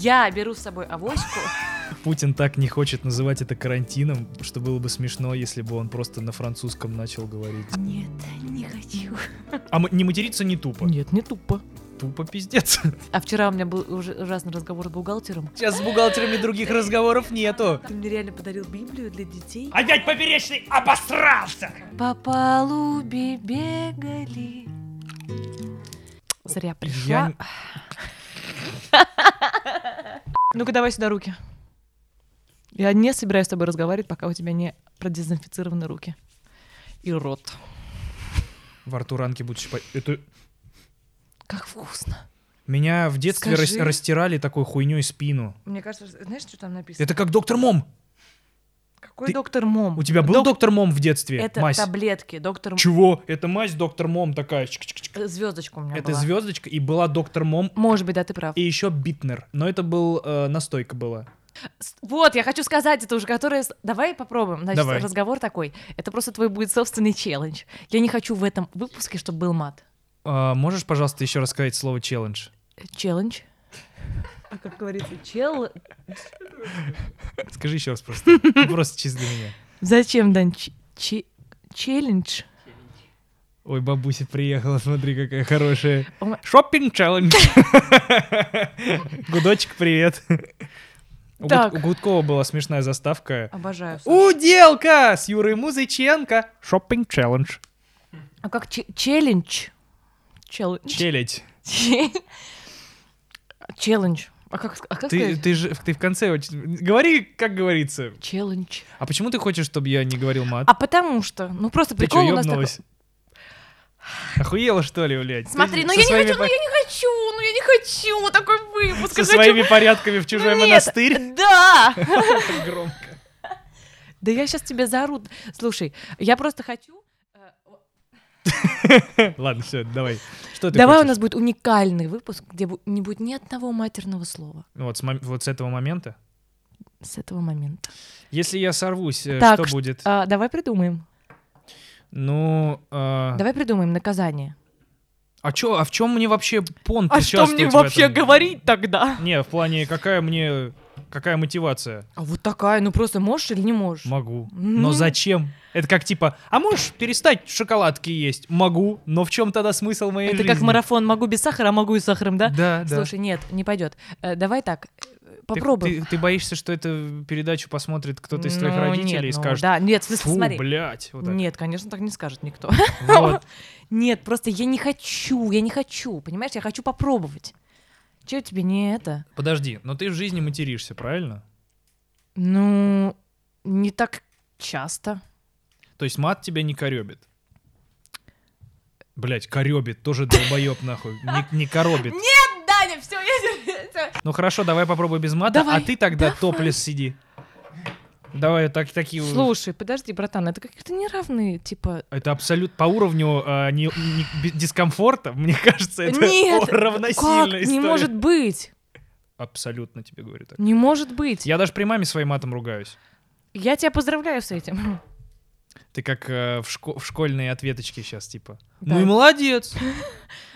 Я беру с собой авоську. Путин так не хочет называть это карантином, что было бы смешно, если бы он просто на французском начал говорить. Нет, не хочу. А м- не материться не тупо. Нет, не тупо. Тупо пиздец. А вчера у меня был уже ужасный разговор с бухгалтером. Сейчас с бухгалтерами других разговоров нету. Ты мне реально подарил Библию для детей. Опять поперечный обосрался! По палубе бегали. Зря пришла. Ну-ка, давай сюда руки. Я не собираюсь с тобой разговаривать, пока у тебя не продезинфицированы руки. И рот. Во рту ранки будут щипать. Это... Как вкусно. Меня в детстве рас- Скажи. растирали такой хуйней спину. Мне кажется, знаешь, что там написано? Это как доктор Мом. Какой ты- доктор Мом? У тебя был Док- доктор Мом в детстве? Это Мазь. таблетки. Доктор М- Чего? Это мазь доктор Мом такая. Чик-чик-чик. Звездочка у меня Это была. звездочка, и была доктор Мом, Может быть, да, ты прав. и еще Битнер. Но это был э, настойка была. Вот, я хочу сказать это уже, которое... Давай попробуем. Значит, Давай. разговор такой. Это просто твой будет собственный челлендж. Я не хочу в этом выпуске, чтобы был мат. А, можешь, пожалуйста, еще раз сказать слово челлендж? Челлендж. А как говорится, чел... Скажи еще раз просто. Просто чисто для меня. Зачем, Дань? Челлендж? Ой, бабуся приехала, смотри, какая хорошая. Шоппинг челлендж. Гудочек, привет. У Гуд- Так. У Гудкова была смешная заставка. Обожаю. Уделка с Юрой Музыченко. Шоппинг челлендж. А как че- челлендж? Челлендж. Челядь. Че- Челлендж. А как, а как Ты, сказать? ты же ты в конце очень... Говори, как говорится. Челлендж. А почему ты хочешь, чтобы я не говорил мат? А потому что, ну просто ты прикол что, у нас такой. Охуела, что ли, блядь? Смотри, Ты ну со я не хочу, ну я не хочу, ну я не хочу такой выпуск. Со хочу- своими порядками в чужой Нет, монастырь. Да. Громко. Да я сейчас тебе заору. Слушай, я просто хочу... Ладно, все, давай. Что ты Давай у хочешь? нас будет уникальный выпуск, где не будет ни одного матерного слова Вот с, вот с этого момента. с этого момента. Если я сорвусь, э, Так, что будет? А, давай придумаем. Ну, а Давай придумаем наказание. а чё, а в чем мне вообще понт А что мне вообще говорить тогда? Не, в плане, какая мне, какая мотивация? А вот такая, ну просто можешь или не можешь? Могу. Ну. Но зачем? Это как типа, а можешь перестать шоколадки есть? Могу. Но в чем тогда смысл моей Это жизни? как марафон, могу без сахара, а могу и с сахаром, да? Да, да. Слушай, нет, не пойдет. Э, давай так, э, Ты- попробуем. Ты, ты боишься, что эту передачу посмотрит кто-то из твоих Ну, родителей нет, и ну, скажет, Да, нет, фу, смотри. блядь. Вот так. Нет, конечно, так не скажет никто. Вот. Нет, просто я не хочу, я не хочу, понимаешь, я хочу попробовать. Чего тебе не это? Подожди, но ты в жизни материшься, правильно? Ну, не так часто. То есть мат тебя не коребит. Блять, коребит, тоже долбоеб нахуй. Не, не коробит. Нет, Даня, все, я... Ну хорошо, давай попробуй без мата, Давай, а ты тогда давай. топлес сиди. Давай так, такие... Слушай, подожди, братан, это какие-то неравные, типа... Это абсолютно по уровню а, не- не- дискомфорта, мне кажется, это Нет, о- Как? равносильная история. Не может быть. Абсолютно тебе говорю так. Не может быть. Я, Я даже при маме своим матом ругаюсь. тебя поздравляю с этим. Ты как э, в, шко- в школьные ответочки сейчас, типа. Да. Ну и молодец.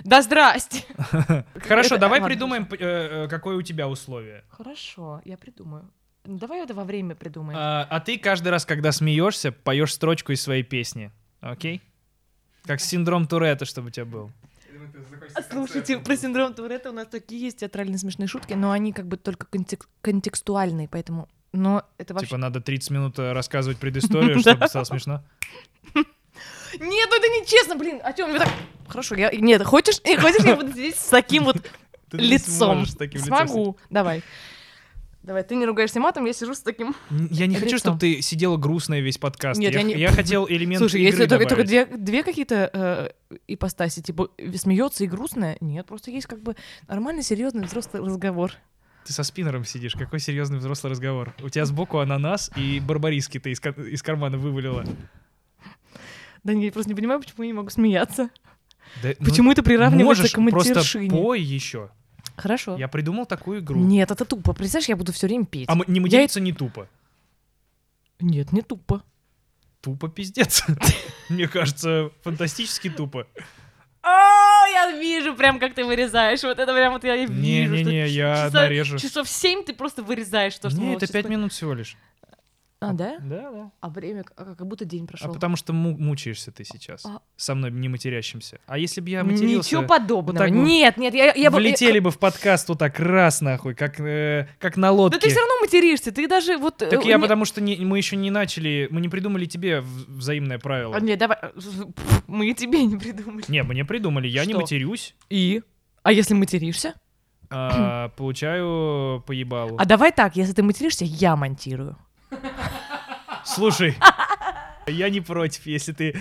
Да здрасте. Хорошо, давай придумаем, э, э, какое у тебя условие. Хорошо, я придумаю. Ну, Давай это во время придумаем. А, а ты каждый раз, когда смеешься, поешь строчку из своей песни. Окей? Как синдром Туретта, чтобы у тебя был. А, Слушайте, про синдром Туретта у нас такие есть театральные смешные шутки, но они как бы только контек- контекстуальные, поэтому... Но это вообще... Типа надо 30 минут э, рассказывать предысторию, чтобы стало смешно. Нет, ну это нечестно, блин. А чё, мне так... Хорошо, я... Нет, хочешь, э, хочешь, я буду сидеть с таким вот лицом Смогу. Давай. Давай, ты не ругаешься матом, я сижу с таким... Я не хочу, чтобы ты сидела грустная весь подкаст. Нет, я, я не- я хотел элемент Слушай, игры если только, только добавить. две, две какие-то э, ипостаси, типа смеется и грустная, нет, просто есть как бы нормальный, серьезный взрослый разговор. Ты со спиннером сидишь, какой серьезный взрослый разговор. У тебя сбоку ананас и барбариски ты из, из кармана вывалила. Да я просто не понимаю, почему я не могу смеяться. Да, ну, Почему это приравнивается можешь, к просто матершине? пой еще. Хорошо. Я придумал такую игру. Нет, это тупо. Представляешь, я буду все время петь. А м- не материться не тупо. Нет, не тупо. Тупо пиздец. Мне кажется, фантастически тупо. А, я вижу прям, как ты вырезаешь. Вот это прям вот я вижу. Не-не-не, я нарежу. Часов семь ты просто вырезаешь то, что Не, это пять минут всего лишь. А, да? Да, да. А время, а как будто день А прошел. потому что му- мучаешься ты сейчас. А. Со мной не матерящимся. А если бы я матерился... Ничего подобного. так вот нет, нет, я, я бы- влетели бы в подкаст вот так раз, нахуй, как, э, как на лодке. Да ты все равно материшься, ты даже вот... Так э, я не- потому что не- мы еще не начали, мы не придумали тебе взаимное правило. А, Нет, давай, э, мы и тебе не придумали. Не, мы не придумали, я не Что? матерюсь, И? А если материшься? а, получаю поебалу. А давай так, если ты материшься, я монтирую. Слушай, я не против, если ты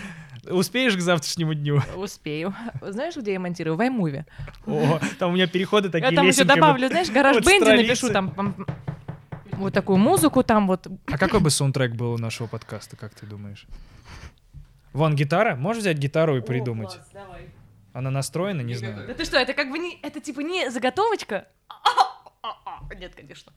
успеешь к завтрашнему дню. Успею. Знаешь, где я монтирую? В iMovie. О, там у меня переходы такие Я там еще добавлю, знаешь, гараж вот бенди напишу там вот такую музыку там вот. А какой бы саундтрек был у нашего подкаста, как ты думаешь? Вон гитара, можешь взять гитару и придумать? Она настроена, не знаю. Да ты что, это как бы не, это типа не заготовочка? Нет, конечно.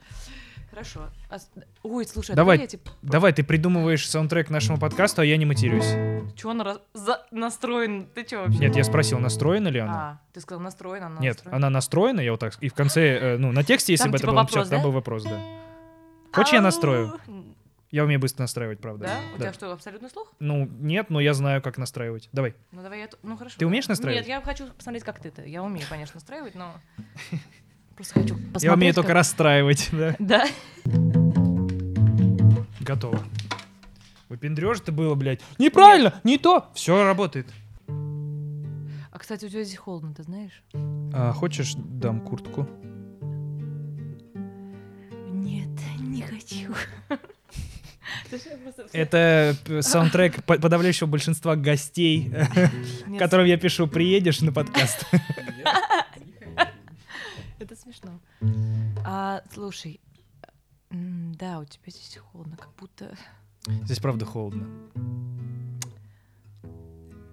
Хорошо. А Ой, слушай, а Давай. я типа, Давай, ты придумываешь саундтрек нашему подкасту, а я не матерюсь. чё она раз- за- настроен? Ты чё вообще? Нет, я спросил, настроена ли она. А, ты сказал настроена, она Нет, настроена. она настроена, я вот так... И в конце, э, ну, на тексте, если Там бы это типа было написано, вопрос, там да? был вопрос, да. Хочешь, я настрою? Я умею быстро настраивать, правда. Да? У тебя что, абсолютный слух? Ну, нет, но я знаю, как настраивать. Давай. Ну давай я... Ну хорошо. Ты умеешь настраивать? Нет, я хочу посмотреть, как ты-то. Я умею, конечно, настраивать, но... Просто хочу посмотреть, я умею только как- расстраивать, да. Да? Готово. Выпендрёж ты было, блядь. Неправильно, не то. Все работает. А, кстати, у тебя здесь холодно, ты знаешь? А, хочешь, дам куртку? Нет, не хочу. Это п- саундтрек по- подавляющего большинства гостей, Нет, которым я пишу, приедешь на подкаст. А, слушай, да, у тебя здесь холодно, как будто... Здесь правда холодно.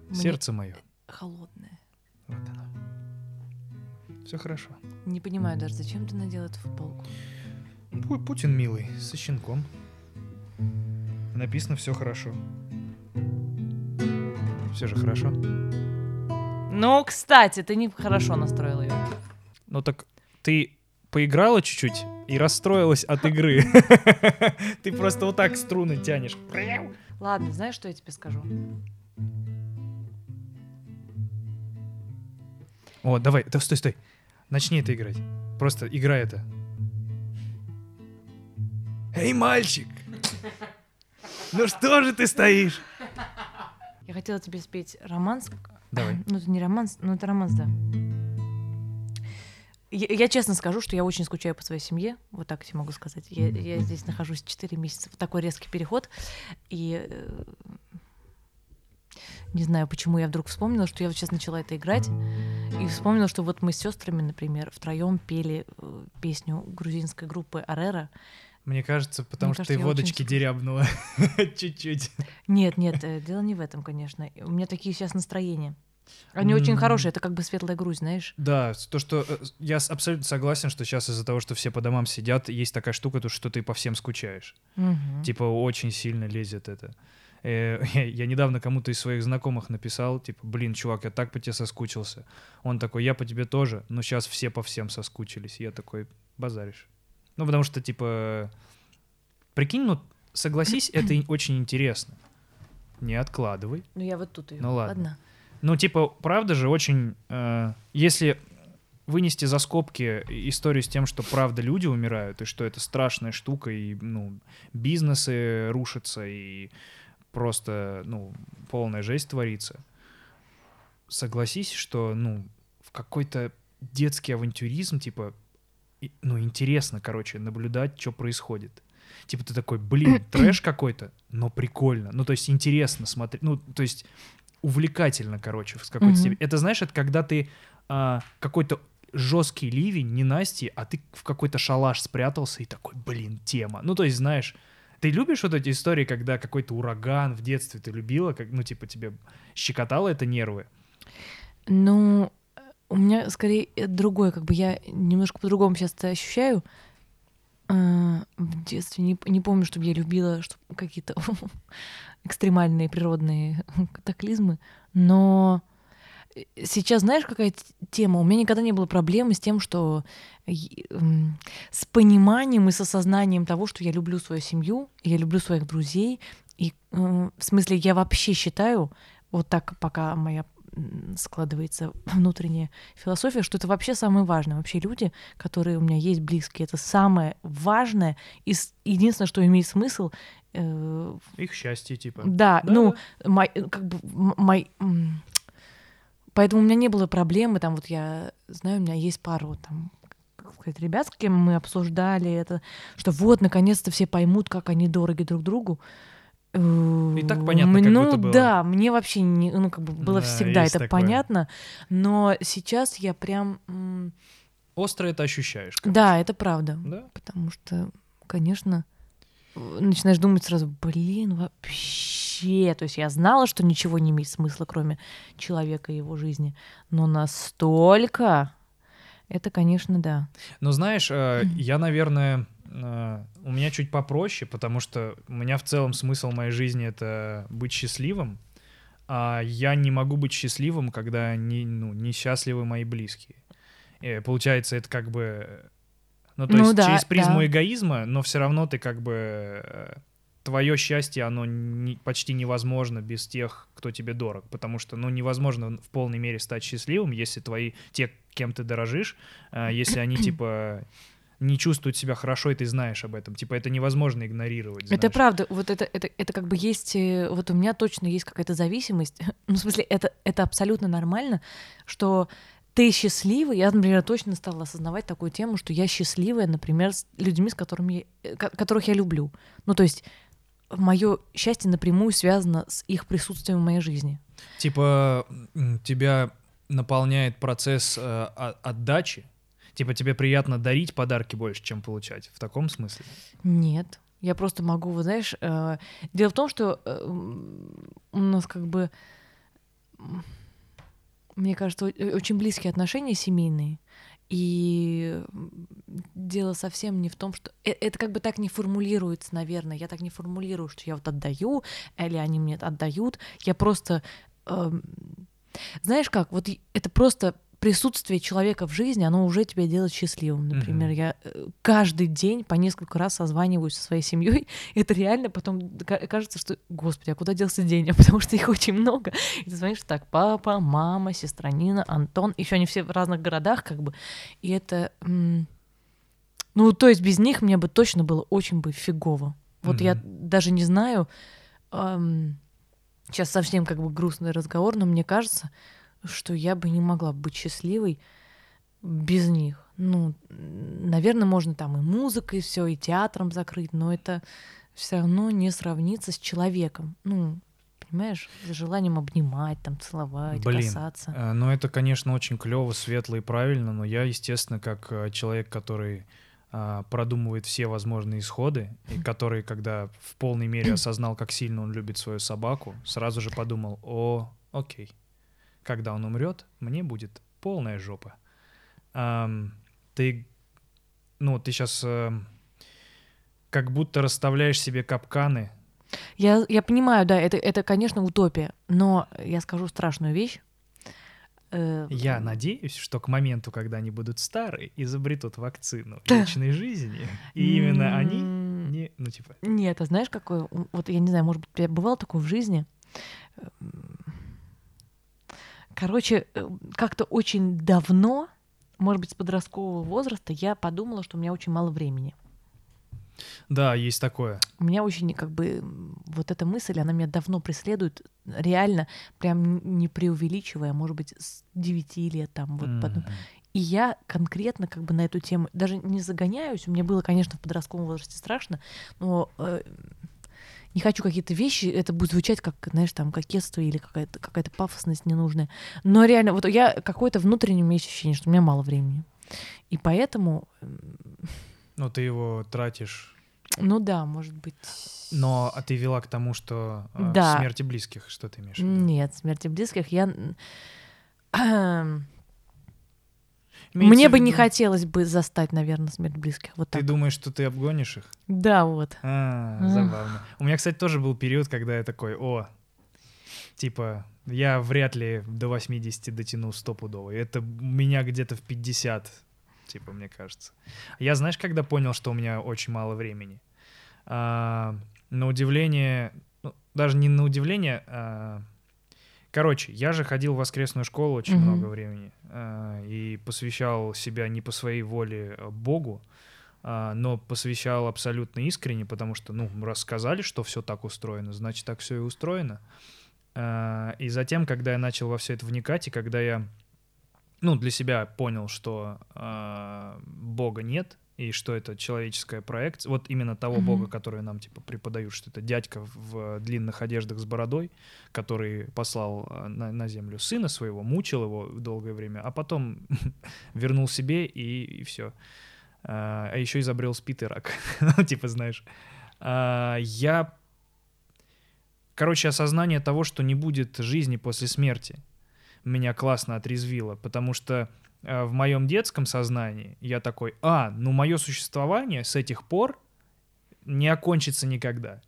мне Сердце мое. Холодное. Вот оно. Все хорошо. Не понимаю даже, зачем ты надел эту футболку? Пу- Путин милый, со щенком. Написано все хорошо. Все же хорошо. Ну, кстати, ты не хорошо настроил ее. Ну так ты поиграла чуть-чуть и расстроилась от игры. Ты просто вот так струны тянешь. Ладно, знаешь, что я тебе скажу? О, давай, да стой, стой. Начни это играть. Просто играй это. Эй, мальчик! Ну что же ты стоишь? Я хотела тебе спеть романс. Давай. Ну, это не романс, ну, это романс, да. Я, я честно скажу, что я очень скучаю по своей семье. Вот так тебе могу сказать. Я, я здесь нахожусь 4 месяца. Вот такой резкий переход. И э, не знаю, почему я вдруг вспомнила, что я вот сейчас начала это играть. И вспомнила, что вот мы с сестрами, например, втроем пели э, песню грузинской группы Арера. Мне кажется, потому Мне что кажется, ты очень водочки скучаю. дерябнула. Чуть-чуть. Нет, нет, э, дело не в этом, конечно. У меня такие сейчас настроения. Они очень М. хорошие, это как бы светлая грусть, знаешь. Да, то, что э, я абсолютно согласен, что сейчас из-за того, что все по домам сидят, есть такая штука, то, что ты по всем скучаешь. Мгм. Типа очень сильно лезет это. Э, Я, недавно кому-то из своих знакомых написал, типа, блин, чувак, я так по тебе соскучился. Он такой, я по тебе тоже, но сейчас все по всем соскучились. Я такой, базаришь. Ну, потому что, типа, прикинь, ну, согласись, это очень интересно. Не откладывай. Ну я вот тут ее. Ну ладно. Ну, типа, правда же очень... э, если вынести за скобки историю с тем, что правда люди умирают, и что это страшная штука, и, ну, бизнесы рушатся, и просто, ну, полная жесть творится, согласись, что, ну, в какой-то детский авантюризм, типа, и- ну, интересно, короче, наблюдать, что происходит. Типа ты такой, блин, трэш какой-то, но прикольно. Ну, то есть интересно смотреть. Ну, то есть увлекательно, короче, в какой-то Мгм. степени. Это, знаешь, это когда ты а, какой-то жесткий ливень, не Насти, а ты в какой-то шалаш спрятался и такой, блин, тема. Ну, то есть, знаешь, ты любишь вот эти истории, когда какой-то ураган в детстве ты любила, как, ну, типа, тебе щекотало это нервы? Ну, э, у меня скорее э, другое, как бы я немножко по-другому сейчас это ощущаю. А, В детстве не, не помню, чтобы я любила чтоб какие-то экстремальные природные катаклизмы, но сейчас знаешь, какая тема? У меня никогда не было проблемы с тем, что с пониманием и с осознанием того, что я люблю свою семью, я люблю своих друзей. И э, в смысле, я вообще считаю, вот так пока моя складывается внутренняя философия, что это вообще самое важное. Вообще люди, которые у меня есть близкие, это самое важное и единственное, что имеет смысл. э, Их счастье, типа. да, Да, ну, да. мой, как бы, мой, поэтому у меня не было проблемы, там вот я знаю, у меня есть пару там сказать, ребят, с кем мы обсуждали это, что вот, наконец-то все поймут, как они дороги друг другу. И так понятно, как ну, будто было. да, мне вообще не, ну как бы было Да, всегда это такое. понятно, но сейчас я прям, м, Остро это ощущаешь. короче. да, это правда, Да? потому что, конечно, э, начинаешь думать сразу, блин, вообще, то есть я знала, что ничего не имеет смысла, кроме человека и его жизни, но настолько, это, конечно, да. Но знаешь, э, я, наверное, э, у меня чуть попроще, потому что у меня в целом смысл моей жизни это быть счастливым, а я не могу быть счастливым, когда не, ну, несчастливы мои близкие. И получается, это как бы... Ну, то Ну есть да, через призму да. эгоизма, но все равно ты как бы... Твое счастье, оно не- почти невозможно без тех, кто тебе дорог, потому что, ну, невозможно в полной мере стать счастливым, если твои, те, кем ты дорожишь, э, если они, типа, не чувствуют себя хорошо, и ты знаешь об этом. Типа, это невозможно игнорировать. Это знаешь. правда, вот это, это, это как бы есть, э, вот у меня точно есть какая-то зависимость, ну, в смысле, это, это абсолютно нормально, что ты счастливый, я, например, точно стала осознавать такую тему, что я счастливая, например, с людьми, с которыми, я- э, ко- которых я люблю. Ну, то есть мое счастье напрямую связано с их присутствием в моей жизни. Типа, тебя наполняет процесс э, отдачи, Типа тебе приятно дарить подарки больше, чем получать. В таком смысле? Нет. Я просто могу, вот знаешь, э, дело в том, что э, у нас как бы, мне кажется, о- очень близкие отношения семейные. И дело совсем не в том, что... э- Это как бы так не формулируется, наверное. Я так не формулирую, что я вот отдаю, или они мне отдают. Я просто... эм, Знаешь как, вот это просто присутствие человека в жизни, оно уже тебя делает счастливым. Например, Мгм. я э, каждый день по несколько раз созваниваюсь со своей семьей. Это реально потом ка- кажется, что, господи, а куда делся день? А потому что их очень много. И ты звонишь так, папа, мама, сестра Нина, Антон. Еще они все в разных городах, как бы. И это... Ну, то есть без них мне бы точно было очень бы фигово. Вот я Мгм. даже не знаю... сейчас совсем как бы грустный разговор, но мне кажется, что я бы не могла быть счастливой без них. Ну, наверное, можно там и музыкой все, и театром закрыть, но это все равно не сравнится с человеком. Ну, понимаешь, с желанием обнимать, там, целовать, Блин, касаться. Э, Ну, это, конечно, очень клево, светло и правильно, но я, естественно, как э, человек, который а, продумывает все возможные исходы, и который, когда в полной мере осознал, как сильно он любит свою собаку, сразу же подумал, о, окей, когда он умрет, мне будет полная жопа. Ам, ты, ну, ты сейчас как будто расставляешь себе капканы, Я, я понимаю, да, это, это, конечно, утопия, но я скажу страшную вещь. Э, Я надеюсь, что к моменту, когда они будут старые, изобретут вакцину Да. вечной жизни. И именно они не, ну типа, Нет, а знаешь, какое... м, Вот я не знаю, может быть, у тебя бывало такое в жизни? Короче, э, как-то очень давно, может быть, с подросткового возраста, я подумала, что у меня очень мало времени. да, есть такое. У меня очень, как бы, вот эта мысль, она меня давно преследует, реально, прям не преувеличивая, может быть, с 9 лет там, вот потом. И я конкретно как бы на эту тему даже не загоняюсь. Мне было, конечно, в подростковом возрасте страшно, но э, не хочу какие-то вещи, это будет звучать как, знаешь, там, кокетство или какая-то какая пафосность ненужная. Но реально, вот я какое-то внутреннее есть ощущение, что у меня мало времени. И поэтому, Ну, ты его тратишь. ну да, может быть... Но а ты вела к тому, что э, Да. смерти близких, что ты имеешь в виду? Нет, смерти близких я... Имеется Мне бы не хотелось бы застать, наверное, смерть близких. Вот Ты так. думаешь, что ты обгонишь их? Да, вот. А, забавно. У меня, кстати, тоже был период, когда я такой, о, типа, Я вряд ли до 80 дотяну стопудово. Это меня где-то в 50, типа, мне кажется. Я знаешь, когда понял, что у меня очень мало времени? А, на удивление, ну, даже не на удивление, а, короче, я же ходил в воскресную школу очень Мгм. много времени а, и посвящал себя не по своей воле а, Богу, а, но посвящал абсолютно искренне, потому что, ну, рассказали, что все так устроено, значит, так все и устроено. А, И затем, когда я начал во все это вникать, и когда я, ну, для себя понял, что а, Бога нет, и что это человеческая проекция, вот именно того Мгм. Бога, который нам, типа, преподают, что это дядька в длинных одеждах с бородой, который послал а, на, на землю сына своего, мучил его долгое время, а потом вернул себе, и, все. А еще изобрел спит и рак. Ну, типа, знаешь. А, Я Короче, осознание того, что не будет жизни после смерти, меня классно отрезвило, потому что э, в моем детском сознании я такой, а, ну мое существование с этих пор не окончится никогда.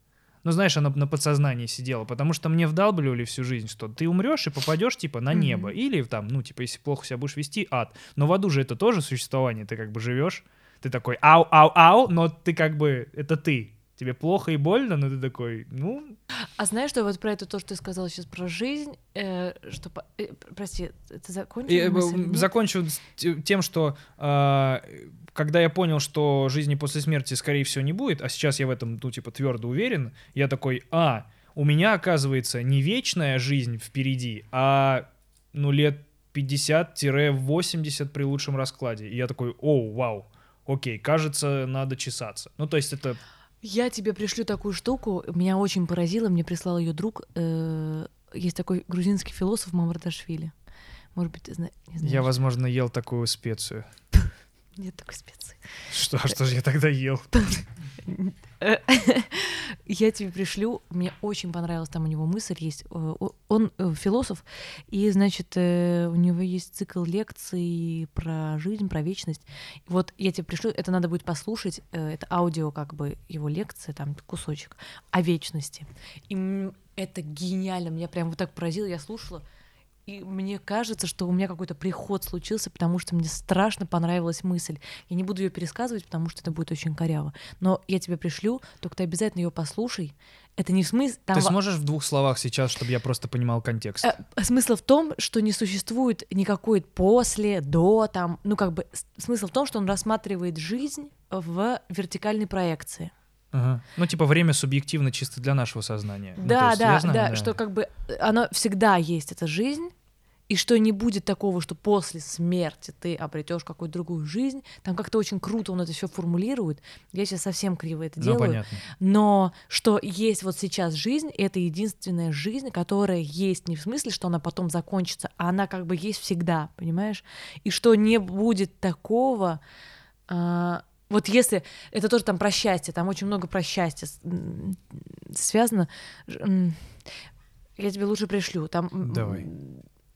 Ну, знаешь, оно на подсознании сидело, потому что мне вдалбливали всю жизнь, что ты умрешь и попадешь, типа, на небо. Или там, ну, типа, если плохо себя будешь вести, ад. Но в аду же это тоже существование, ты как бы живешь, ты такой, ау, ау, ау, но ты как бы, это ты. Тебе плохо и больно, но ты такой, ну, А знаешь, что вот про это то, что ты сказал сейчас про жизнь, э, что... э, прости, ты закончил э, мысль? закончу тем, что а, когда я понял, что жизни после смерти, скорее всего, не будет, а сейчас я в этом, ну, типа, твердо уверен, я такой, а, у меня, оказывается, не вечная жизнь впереди, а, ну, лет 50-80 при лучшем раскладе. И я такой, о, вау, окей, кажется, надо чесаться. Ну, то есть это... Я тебе пришлю такую штуку, меня очень поразило, мне прислал ее друг. э, Есть такой грузинский философ Мамардашвили. Может быть, ты зна- не знаешь. Я, возможно, ел такую специю. Нет такой специи. Что, а что же я тогда ел? Я тебе пришлю. Мне очень понравилась там у него мысль есть. Э, Он э, философ, и, значит, э, у него есть цикл лекций про жизнь, про вечность. Вот я тебе пришлю, это надо будет послушать. Это аудио, как бы, его лекция, там кусочек о вечности. И это гениально. Меня прям вот так поразило. Я слушала. И мне кажется, что у меня какой-то приход случился, потому что мне страшно понравилась мысль. Я не буду ее пересказывать, потому что это будет очень коряво. Но я тебе пришлю, только ты обязательно ее послушай. Это не в смысле... Там Ты сможешь в двух словах сейчас, чтобы я просто понимал контекст? Э, Смысл в том, что не существует никакой после, до, там, ну как бы смысл в том, что он рассматривает жизнь в вертикальной проекции. Ага. Ну, типа, время субъективно чисто для нашего сознания. Ну, Да, есть да, знаю, да, что как бы э, она всегда есть эта жизнь, и что не будет такого, что после смерти ты обретешь какую-то другую жизнь. Там как-то очень круто он это все формулирует. Я сейчас совсем криво это Ну, делаю. понятно. Но что есть вот сейчас жизнь, это единственная жизнь, которая есть не в смысле, что она потом закончится, а она как бы есть всегда, понимаешь? И что не будет такого. Вот если это тоже там про счастье, там очень много про счастье связано. Я тебе лучше пришлю. Там, Давай.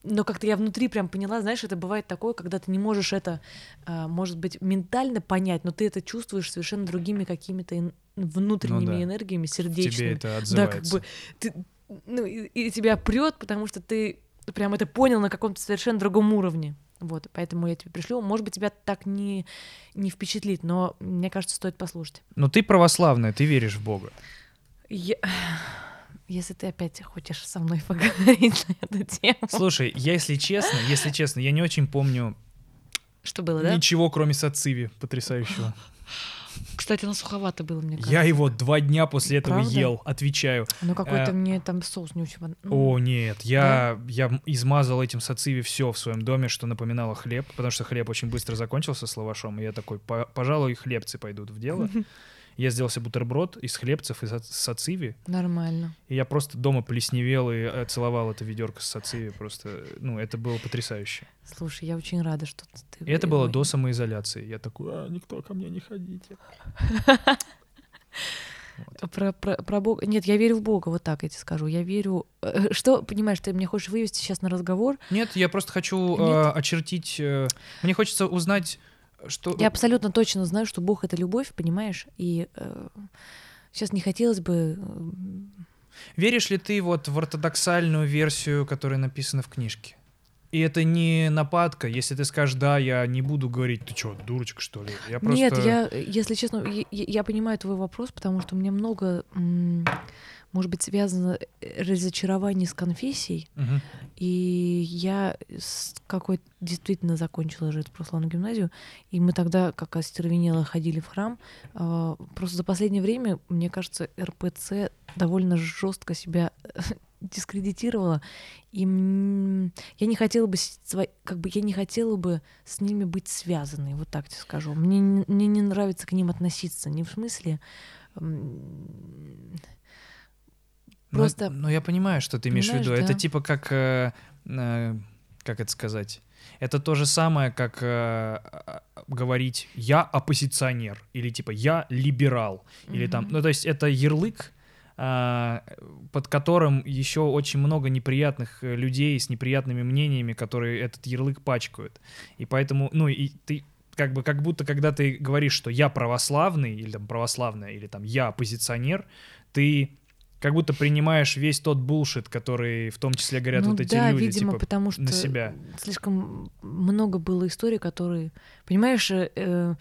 но как-то я внутри прям поняла, знаешь, это бывает такое, когда ты не можешь это, а, может быть, ментально понять, но ты это чувствуешь совершенно другими какими-то внутренними Ну да. энергиями, В тебе сердечными. это Да, отзывается. как бы ты, ну, и, и тебя прет, потому что ты прям это понял на каком-то совершенно другом уровне. Вот, поэтому я тебе пришлю. Может быть, тебя так не, не впечатлит, но мне кажется, стоит послушать. Но ты православная, ты веришь в Бога. Я- Если ты опять хочешь со мной поговорить на эту тему. Слушай, если честно, если честно, я не очень помню Что было, да? ничего, кроме сациви потрясающего. Кстати, оно суховато было, мне кажется. Я его два дня после этого Правда? ел, отвечаю. Ну, какой-то Э, мне там соус не очень... ну, О, нет, я, я м- измазал этим сациви все в своем доме, что напоминало хлеб, потому что хлеб очень быстро закончился с лавашом, и я такой, «По- пожалуй, хлебцы пойдут в дело. Я сделал себе бутерброд из хлебцев и са- сациви, Нормально. и я просто дома плесневел и э, целовал это ведерко с сациви, просто, ну, это было потрясающе. Слушай, я очень рада, что ты... И это было до самоизоляции. Я такой, а, никто ко мне не ходите. Про, про, про Бога. Нет, я верю в Бога, вот так я тебе скажу. Я верю. э, Что, понимаешь, ты мне хочешь вывести сейчас на разговор? Нет, я просто хочу Нет. э, очертить... э, мне хочется узнать, что... Я абсолютно точно знаю, что Бог это любовь, понимаешь? И сейчас не хотелось бы. э, Веришь ли ты вот в ортодоксальную версию, которая написана в книжке? И это не нападка, если ты скажешь, да, я не буду говорить, ты что, дурочка, что ли? Я просто... Нет, я, если честно, я, я понимаю твой вопрос, потому что меня много, может быть, связано э, разочарование с конфессией, угу. и я с какой действительно закончила жить в православную гимназию, и мы тогда, как остервенело, ходили в храм. А, просто за последнее время, мне кажется, РПЦ довольно жестко себя дискредитировала, и я не хотела бы как бы я не хотела бы с ними быть связанной, вот так тебе скажу. Мне мне не нравится к ним относиться, не в смысле просто. Но, но я понимаю, что ты имеешь в виду. Да? Это типа как э, э, как это сказать? Это то же самое, как э, говорить я оппозиционер или типа я либерал mm-hmm. или там, ну то есть это ярлык а, под которым еще очень много неприятных э, людей с неприятными мнениями, которые этот ярлык пачкают. И поэтому, ну, и ты как бы как будто когда ты говоришь, что я православный или там православная или там я оппозиционер, ты как будто принимаешь весь тот булшит, который в том числе говорят ну, вот эти да, люди, видимо, типа, потому что на себя. Слишком много было историй, которые, понимаешь, э, э,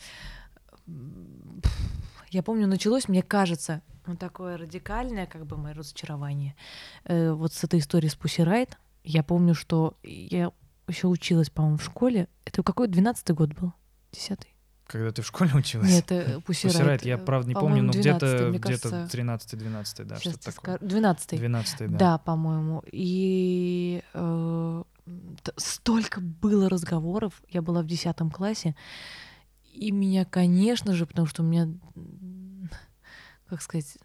я помню, началось, мне кажется, ну, такое радикальное, как бы, мое разочарование. Э, вот с этой историей с Пусирайт, я помню, что я еще училась, по-моему, в школе. Это какой 12-й год был? Десятый? Когда ты в школе училась? Нет, это Пусирайт. я правда не помню, но где-то где 13-12, да, что-то такое. 12 12 да. Да, по-моему. И э, столько было разговоров. Я была в 10 классе. И меня, конечно же, потому что у меня как сказать,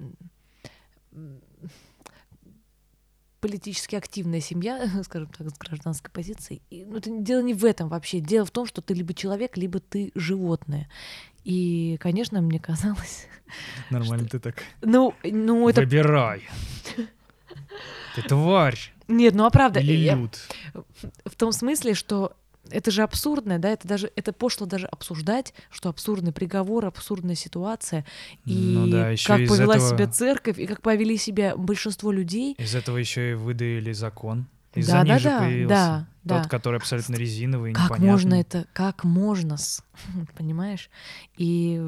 политически активная семья, скажем так, с гражданской позицией. И, ну, это дело не в этом вообще. Дело в том, что ты либо человек, либо ты животное. И, конечно, мне казалось... Нормально что... ты так... Ну, ну это... Выбирай. Ты тварь. Нет, ну а правда... Или я... В том смысле, что это же абсурдно, да, это даже это пошло даже обсуждать, что абсурдный приговор, абсурдная ситуация, и ну да, как повела этого... себя церковь, и как повели себя большинство людей. Из этого еще и выдавили закон. Из-за да, них да, же да, появился да, тот, да. который абсолютно резиновый, Как непонятный. можно это, как можно, понимаешь? И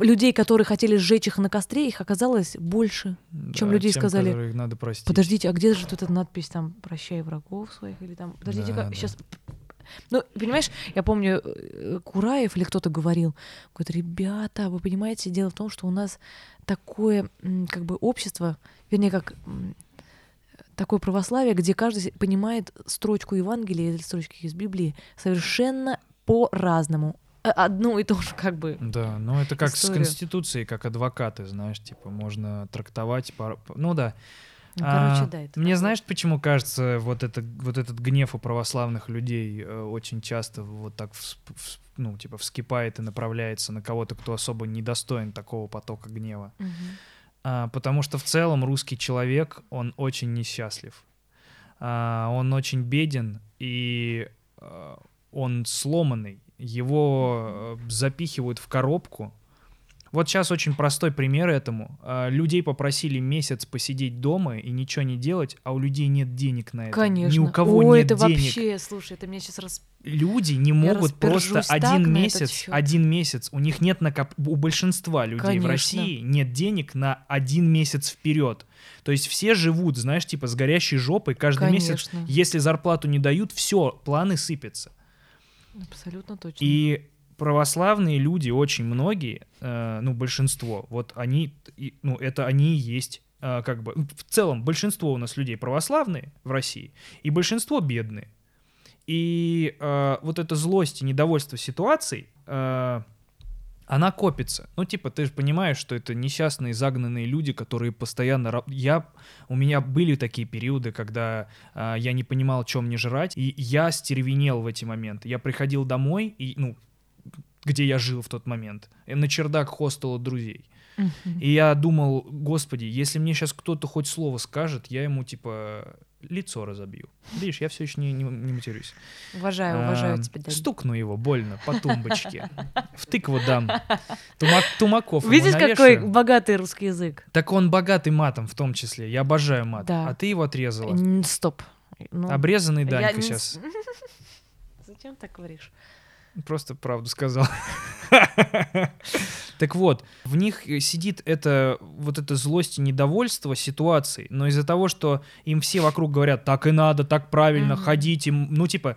людей, которые хотели сжечь их на костре, их оказалось больше, чем да, людей тем, сказали. надо простить. Подождите, а где же тут эта надпись там «Прощай врагов своих» или там... Подождите, да, да. сейчас... Ну, понимаешь, я помню, э, Кураев или кто-то говорил, говорит, ребята, вы понимаете, дело в том, что у нас такое, как бы, общество, вернее, как такое православие, где каждый понимает строчку Евангелия или строчки из Библии совершенно по-разному одну и ту же как бы Да, ну это как историю. с Конституцией, как адвокаты, знаешь, типа можно трактовать, по... ну да. Ну, короче, а, да, это мне знаешь, почему кажется, вот, это, вот этот гнев у православных людей э, очень часто вот так, в, в, ну, типа, вскипает и направляется на кого-то, кто особо недостоин такого потока гнева. Угу. А, потому что в целом русский человек, он очень несчастлив. А, он очень беден, и а, он сломанный его э, запихивают в коробку. Вот сейчас очень простой пример этому. А, людей попросили месяц посидеть дома и ничего не делать, а у людей нет денег на это. Конечно. Ни у кого Ой, нет это денег. вообще, слушай, это меня сейчас раз... Люди не могут просто один месяц, один месяц, у них нет накоп... у большинства людей Конечно. в России нет денег на один месяц вперед. То есть все живут, знаешь, типа с горящей жопой каждый Конечно. месяц. Если зарплату не дают, все, планы сыпятся. Абсолютно точно. И православные люди, очень многие, э, ну, большинство, вот они, ну, это они и есть, э, как бы, в целом, большинство у нас людей православные в России, и большинство бедные. И э, вот эта злость и недовольство ситуацией, э, она копится. Ну, типа, ты же понимаешь, что это несчастные, загнанные люди, которые постоянно... Я... У меня были такие периоды, когда а, я не понимал, чем мне жрать, и я стервенел в эти моменты. Я приходил домой, и, ну, где я жил в тот момент, и на чердак хостела друзей. И я думал, господи, если мне сейчас кто-то хоть слово скажет, я ему типа лицо разобью. Видишь, я все еще не, не- не матерюсь. Уважаю, уважаю А, тебя, Дань. Стукну его больно по тумбочке. В тыкву дам. Тумак, тумаков Видишь, какой богатый русский язык? Так он богатый матом в том числе. Я обожаю мат. Да. А ты его отрезала. Стоп. Ну, Обрезанный я Данька не сейчас. Зачем так говоришь? Просто правду сказал. Так вот, в них сидит это, вот эта злость и недовольство ситуацией, но из-за того, что им все вокруг говорят, так и надо, так правильно, ходите, ну типа,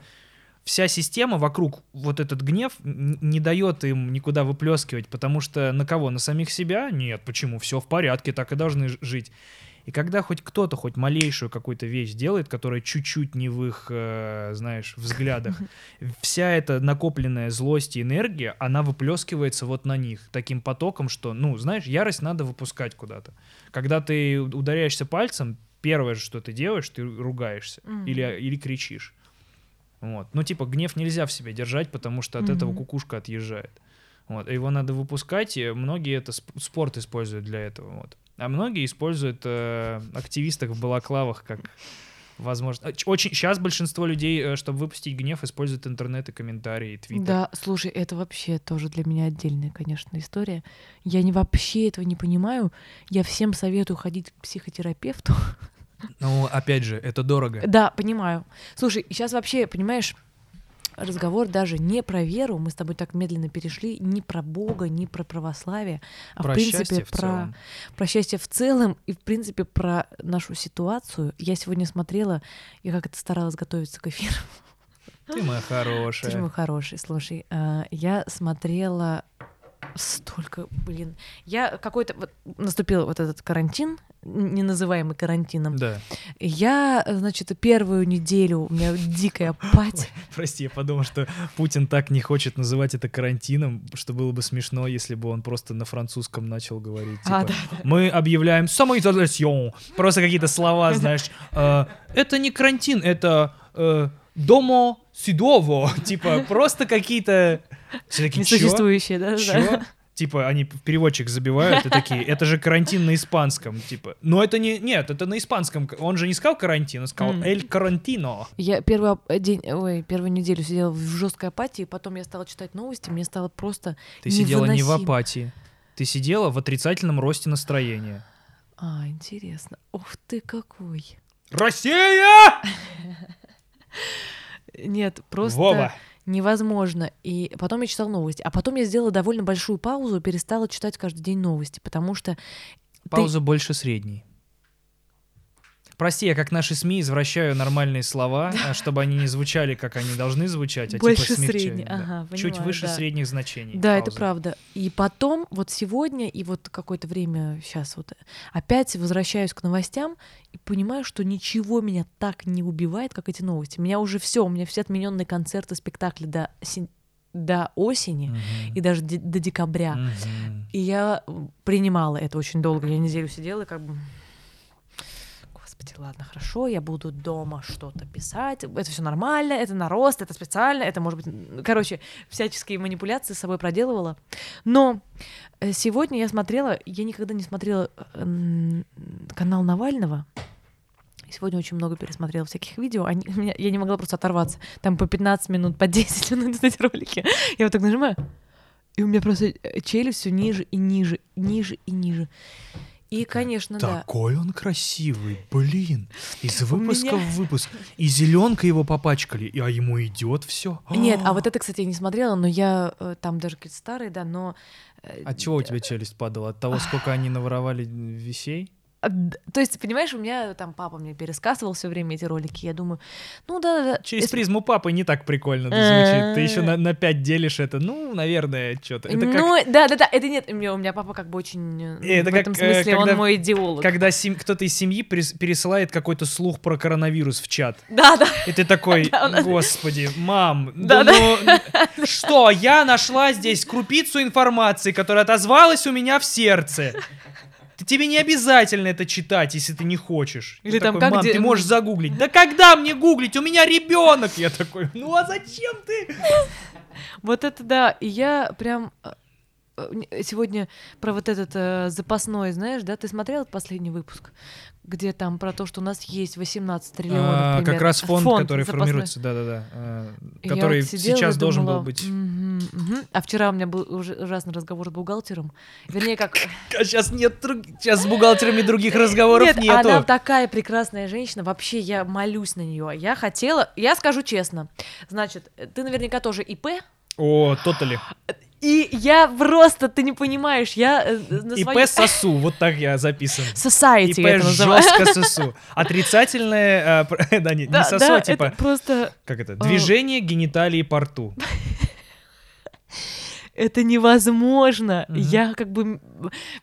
вся система вокруг, вот этот гнев не дает им никуда выплескивать, потому что на кого? На самих себя? Нет, почему? Все в порядке, так и должны жить. И когда хоть кто-то, хоть малейшую какую-то вещь делает, которая чуть-чуть не в их, э, знаешь, взглядах, вся эта накопленная злость и энергия, она выплескивается вот на них таким потоком, что, ну, знаешь, ярость надо выпускать куда-то. Когда ты ударяешься пальцем, первое, что ты делаешь, ты ругаешься Мгм. или, или кричишь. Вот. Ну, типа, гнев нельзя в себе держать, потому что от этого Мгм. кукушка отъезжает. Вот. Его надо выпускать, и многие это сп- спорт используют для этого. Вот. А многие используют э, активистов в балаклавах как возможно. А, Очень сейчас большинство людей, э, чтобы выпустить гнев, используют интернет и комментарии, и твиттер. Да, слушай, это вообще тоже для меня отдельная, конечно, история. Я не вообще этого не понимаю. Я всем советую ходить к психотерапевту. Ну, опять же, это дорого. Да, понимаю. Слушай, сейчас вообще, понимаешь, разговор даже не про веру, мы с тобой так медленно перешли, не про Бога, не про православие, а Про в принципе в про, целом. про счастье в целом и в принципе про нашу ситуацию. Я сегодня смотрела, я как-то старалась готовиться к эфиру. Ты моя Ты же хорошая. мой хороший, слушай, а, я смотрела столько, блин, я какой-то вот наступил вот этот карантин, не называемый карантином. Да. Я, значит, первую неделю у меня дикая апатия. Прости, я подумал, что Путин так не хочет называть это карантином, что было бы смешно, если бы он просто на французском начал говорить. А, типа, Мы объявляем самоизоляцион. Просто какие-то слова, знаешь. э, Это не карантин, это э, домо сидово. Типа просто какие-то... Все такие, «Чё? Несуществующие, да? Чё? Типа, они в переводчик забивают и такие, это же карантин на испанском, типа. Но это не, нет, это на испанском. Он же не сказал карантин, он сказал эль карантино. Я первый ап- день, ой, первую неделю сидела в жесткой апатии, потом я стала читать новости, мне стало просто Ты сидела не в апатии. Ты сидела в отрицательном росте настроения. А, интересно. Ух ты какой. Россия! Нет, просто Вова! невозможно. И потом я читала новости. А потом я сделала довольно большую паузу, перестала читать каждый день новости, потому что Пауза больше средней. Прости, я как наши СМИ извращаю нормальные слова, а, чтобы они не звучали, как они должны звучать, а Больше типа средней, да. ага, Чуть понимаю, выше да. средних значений. Да, это пауза. правда. И потом, вот сегодня, и вот какое-то время сейчас вот опять возвращаюсь к новостям и понимаю, что ничего меня так не убивает, как эти новости. Меня уже все, у меня все отмененные концерты, спектакли до, сен- до осени Мгм. и даже до декабря. Мгм. И я принимала это очень долго. Я неделю сидела и как бы... Господи, ладно, хорошо, я буду дома что-то писать. Это все нормально, это на рост, это специально, это может быть... Короче, всяческие манипуляции с собой проделывала. Но э, сегодня я смотрела, я никогда не смотрела э, канал Навального. Сегодня очень много пересмотрела всяких видео. Они, меня- я не могла просто оторваться. Там по 15 минут, по 10 минут эти ролики. Я вот так нажимаю, и у меня просто э, челюсть все ниже и ниже, ниже и ниже. И, конечно, да. Такой он красивый, блин. Из выпуска меня- в выпуск. И зеленка его попачкали, и- а ему идет все. Нет, а вот это, кстати, я не смотрела, но я э, там даже какие-то старые, да, но... э, От чего у тебя челюсть падала? От того, сколько они наворовали вещей? А, То есть, понимаешь, у меня там папа мне пересказывал все время эти ролики. Я думаю, ну да, да. Через если- призму папы не так прикольно звучит. Ты еще на, на 5 делишь это. Ну, наверное, что-то. Это как, Ну, да, да, да, это нет, у меня, у меня папа как бы очень, э, ну, Это в как, этом э, смысле, когда- он мой идеолог. когда сем- кто-то из семьи перес- пересылает какой-то слух про коронавирус в чат. Да, да, И ты такой, господи, мам, Да, да ну, что, я нашла здесь крупицу информации, которая отозвалась у меня в сердце. Ты- тебе не обязательно это читать, если ты не хочешь. Или Ты там такой, как мам, де- ты можешь загуглить. Да когда мне гуглить? У меня ребенок. Я такой, ну а зачем ты? Вот это да. И я прям э, э, сегодня про вот этот э, запасной, знаешь, да? Ты смотрел последний выпуск? Где там про то, что у нас есть 18 триллионов А, как раз фонд, который запасной. формируется, да-да-да, я который вот сейчас и должен думала, был быть. «Мгм, мгм». А вчера у меня был ужасный разговор с бухгалтером. Вернее, как... А сейчас нет, сейчас с бухгалтерами других разговоров Нет, нету. она такая прекрасная женщина. Вообще, я молюсь на нее. Я хотела... Я скажу честно. Значит, ты наверняка тоже ИП. О, тотали. И я просто, ты не понимаешь, я э, на ИП сосу, вот так я записан. Society ИП жестко сосу. Отрицательное, пр- да, не, не Да, сосу, да, а типа, это просто... как это, э, движение гениталии по рту. Это невозможно. Мгм. Я как бы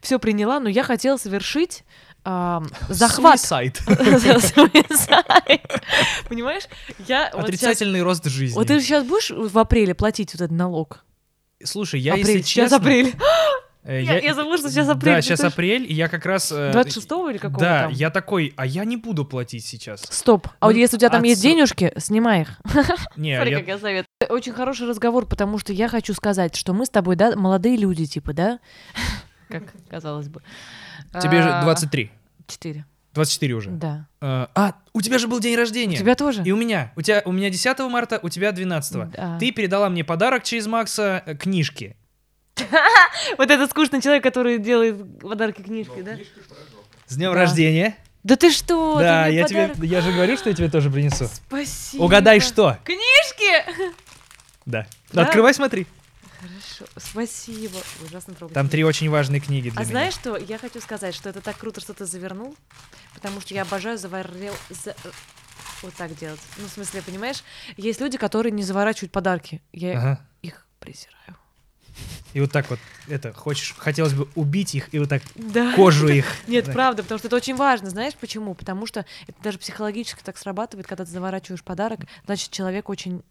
все приняла, но я хотела совершить ам, захват. Суисайд. Понимаешь? Я Отрицательный рост жизни. Вот ты сейчас будешь в апреле платить вот этот налог? Слушай, я, апрель. если сейчас честно... апрель. э, Я, я забыла, что сейчас апрель. Да, сейчас Это ж апрель, и я как раз... э, 26 или какого Да, там? я такой, а я не буду платить сейчас. Стоп. А вот Ну, если у тебя там есть отсро- денежки, снимай их. Не, Смотри, я- как я совет. Очень хороший разговор, потому что я хочу сказать, что мы с тобой, да, молодые люди, типа, да? Как казалось бы. тебе же А, 23. Четыре. 24 уже. Да. Э, А, у тебя же был день У рождения. тебя тоже? И у меня. У тебя у меня 10 марта, у тебя 12. Да. Ты передала мне подарок через Макса э, книжки. Вот этот скучный человек, который делает подарки книжки, да? С днем рождения. Да ты что? да, я тебе, я же говорю, что я тебе тоже принесу. Спасибо. Угадай, что? Книжки! Да. Да? Открывай, смотри. Хорошо, спасибо. Ужасно трогательно. Там три очень важные книги для А меня. знаешь что? Я хочу сказать, что это так круто, что ты завернул, потому что я обожаю заворел... за- Вот так делать. Ну, в смысле, понимаешь? Есть люди, которые не заворачивают подарки. Я Ага. их презираю. И вот так вот, это, хочешь, хотелось бы убить их и вот так Да. кожу их. Нет, Да. правда, потому что это очень важно. Знаешь почему? Потому что это даже психологически так срабатывает, когда ты заворачиваешь подарок, значит, человек очень...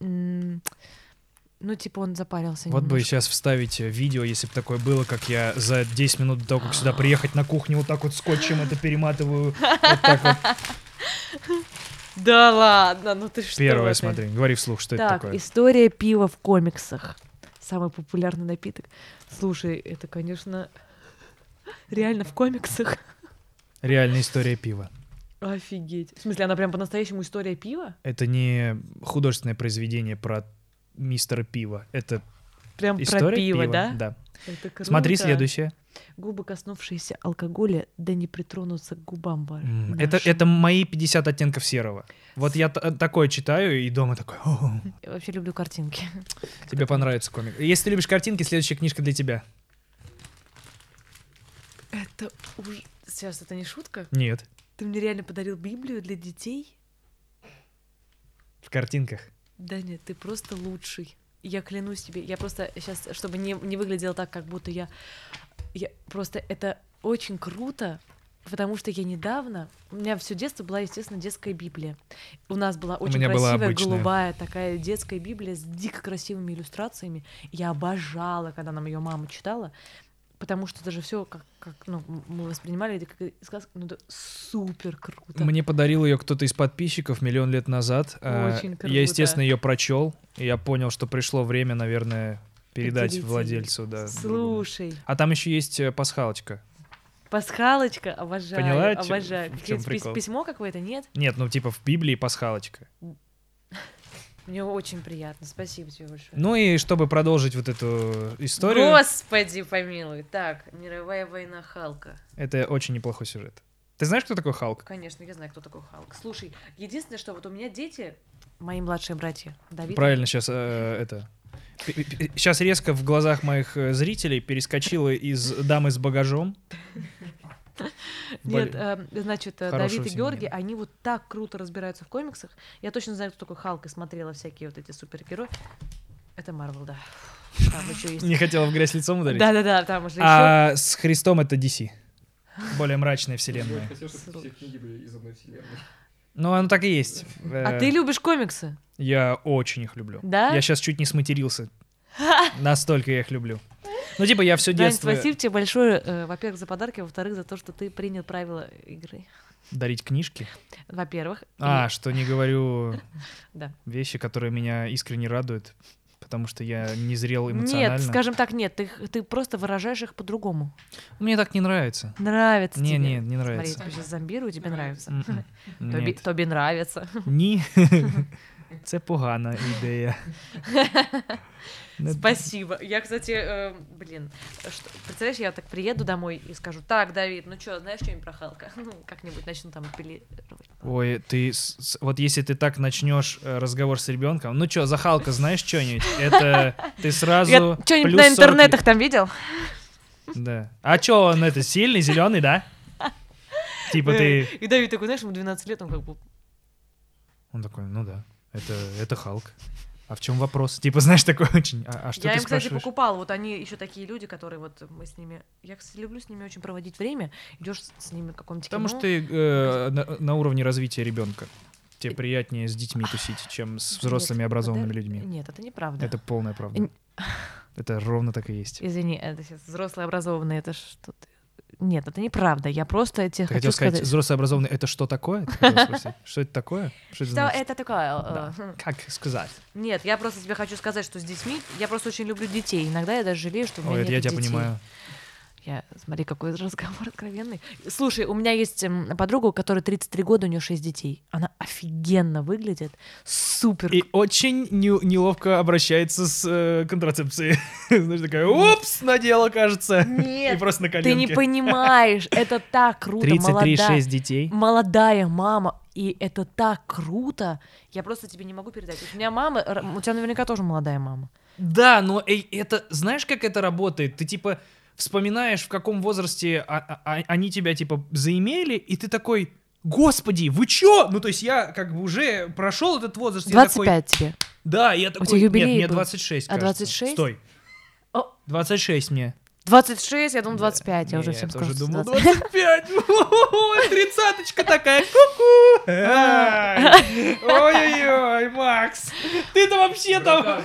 Ну, типа, он запарился Вот бы немножко. сейчас вставить э, видео, если бы такое было, как я за 10 минут до того, как сюда приехать на кухню, вот так вот скотчем это перематываю. Вот так вот. Да ладно, ну ты что? Первое, смотри, говори вслух, что это Так, такое. история пива в комиксах. Самый популярный напиток. Слушай, это, конечно, реально в комиксах. Реальная история пива. Офигеть. В смысле, она прям по-настоящему история пива? Это не художественное произведение про мистера пива. Это Прям история про пиво, пива. да? Да. Это круто. Смотри следующее. Губы, коснувшиеся алкоголя, да не притронутся к губам ва- М, Это, это мои 50 оттенков серого. Вот я т- такое читаю, и дома такой, «О, Я вообще люблю картинки. тебе понравится комик. Если ты любишь картинки, следующая книжка для тебя. Это уж... Сейчас, это не шутка? Нет, Ты мне реально подарил Библию для детей? в картинках. Да нет, ты просто лучший. Я клянусь тебе, я просто сейчас, чтобы не, не выглядело так, как будто я, я просто это очень круто, потому что я недавно, у меня все детство была, естественно, детская Библия. У нас была очень была красивая обычная. голубая такая детская Библия с дико красивыми иллюстрациями. Я обожала, когда нам ее мама читала, потому что это же все как, как ну, мы воспринимали это как сказка, ну это супер круто. Мне подарил ее кто-то из подписчиков миллион лет назад. А, Очень круто. Я, естественно, ее прочел, и я понял, что пришло время, наверное, передать Поделиться. владельцу. Да, другому. Слушай, А там еще есть э, пасхалочка. Пасхалочка, обожаю, Поняла, обожаю. в Как чём пис- прикол? Письмо какое-то, нет? Нет, ну типа в Библии пасхалочка. Мне очень приятно, спасибо тебе большое. Ну и чтобы продолжить вот эту историю, Господи помилуй. Так, мировая война Халка. это очень неплохой сюжет. Ты знаешь, кто такой Халк? Конечно, я знаю, кто такой Халк. Слушай, единственное, что вот у меня дети, мои младшие братья, Давид. Правильно, сейчас это. Сейчас резко в глазах моих э, зрителей перескочила из дамы с багажом. Нет, Блин. э, значит, э, Давид и. Георгий, они вот так круто разбираются в комиксах. Я точно знаю, кто такой Халк, и смотрела всякие вот эти супергерои. Это Марвел, да. Там еще есть. Не хотела в грязь лицом ударить. Да-да-да, там уже еще. А с Христом это DC. Более мрачная Я вселенная. хотел, чтобы все книги были из одной вселенной. Ну, оно так и есть. А Э, ты любишь комиксы? Я очень их люблю. Да? Я сейчас чуть не сматерился. Настолько я их люблю. Ну, типа, я все Дань, детство спасибо тебе большое, э, во-первых, за подарки, во-вторых, за то, что ты принял правила игры. дарить книжки. Во-первых. А, И- что не говорю Да. вещи, которые меня искренне радуют, потому что я не зрел эмоционально. Нет, скажем так, нет, ты, их- ты просто выражаешь их по-другому. Мне так не нравится. Нравится Не, тебе. не, не Смотри, я нравится. тебя сейчас зомбирую, тебе нравится. М-м. Тобі, Нет. тобі нравится. Ні. Це погана ідея. Спасибо. Я, кстати, э, блин, что, представляешь, я так приеду домой и скажу, так, Давид, ну что, знаешь что-нибудь про Халка? Ну, как-нибудь начну там апеллировать. Ой, ты вот если ты так начнешь э, разговор с ребенком, ну чё, за Халка знаешь что-нибудь? Это ты сразу Я что-нибудь на 40 интернетах там видел? Да. А чё он это сильный, зеленый, да? Типа ты. И Давид такой, знаешь, ему 12 лет, он как бы... Он такой, ну да, это это Халк. А в чем вопрос? Типа, знаешь, такой очень. А, а что я ты им, кстати, спрашиваешь? покупала. Вот они еще такие люди, которые вот мы с ними. Я, кстати, люблю с ними очень проводить время. Идешь с, ними в каком-то Потому кино. что ты э, на, на уровне развития ребенка. Тебе приятнее с детьми тусить, чем с взрослыми Нет, образованными да- людьми. Нет, это неправда. Это полная правда. Это ровно так и есть. Извини, это сейчас взрослые образованные, это что ты... Нет, это неправда. Я просто тебе Ты хотел сказать, сказать. взрослый образованный, это что такое? Что это такое? Что это такое? э, Да. Как сказать? Нет, я просто тебе хочу сказать, что с детьми я просто очень люблю детей. Иногда я даже жалею, что у меня Ой, это я нет тебя детей. понимаю. Я, смотри, какой разговор откровенный. Слушай, у меня есть м, подруга, у которой 33 года, у нее 6 детей. Она офигенно выглядит, супер. И очень не- неловко обращается с э, контрацепцией. Знаешь, такая, упс, надела, кажется. И Нет, просто на ты коленке. не понимаешь, это так круто, 33, молодая, 6 детей. молодая мама, и это так круто. Я просто тебе не могу передать. У меня мама, у тебя наверняка тоже молодая мама. Да, но эй, это, знаешь, как это работает? Ты типа вспоминаешь, в каком возрасте а- а- а- они тебя типа заимели, и ты такой, господи, вы чё? Ну, то есть я как бы уже прошел этот возраст. я такой, 25 тебе. да, я такой, тебя юбилей нет, мне был. 26, А, кажется. 26? Стой. О. 26 мне. 26, я думал 25, я Не, уже всем тоже сказала. что думал 20. 25. Ой, Тридцаточка такая. Ку-ку. Ой-ой-ой, Макс. Ты-то вообще там...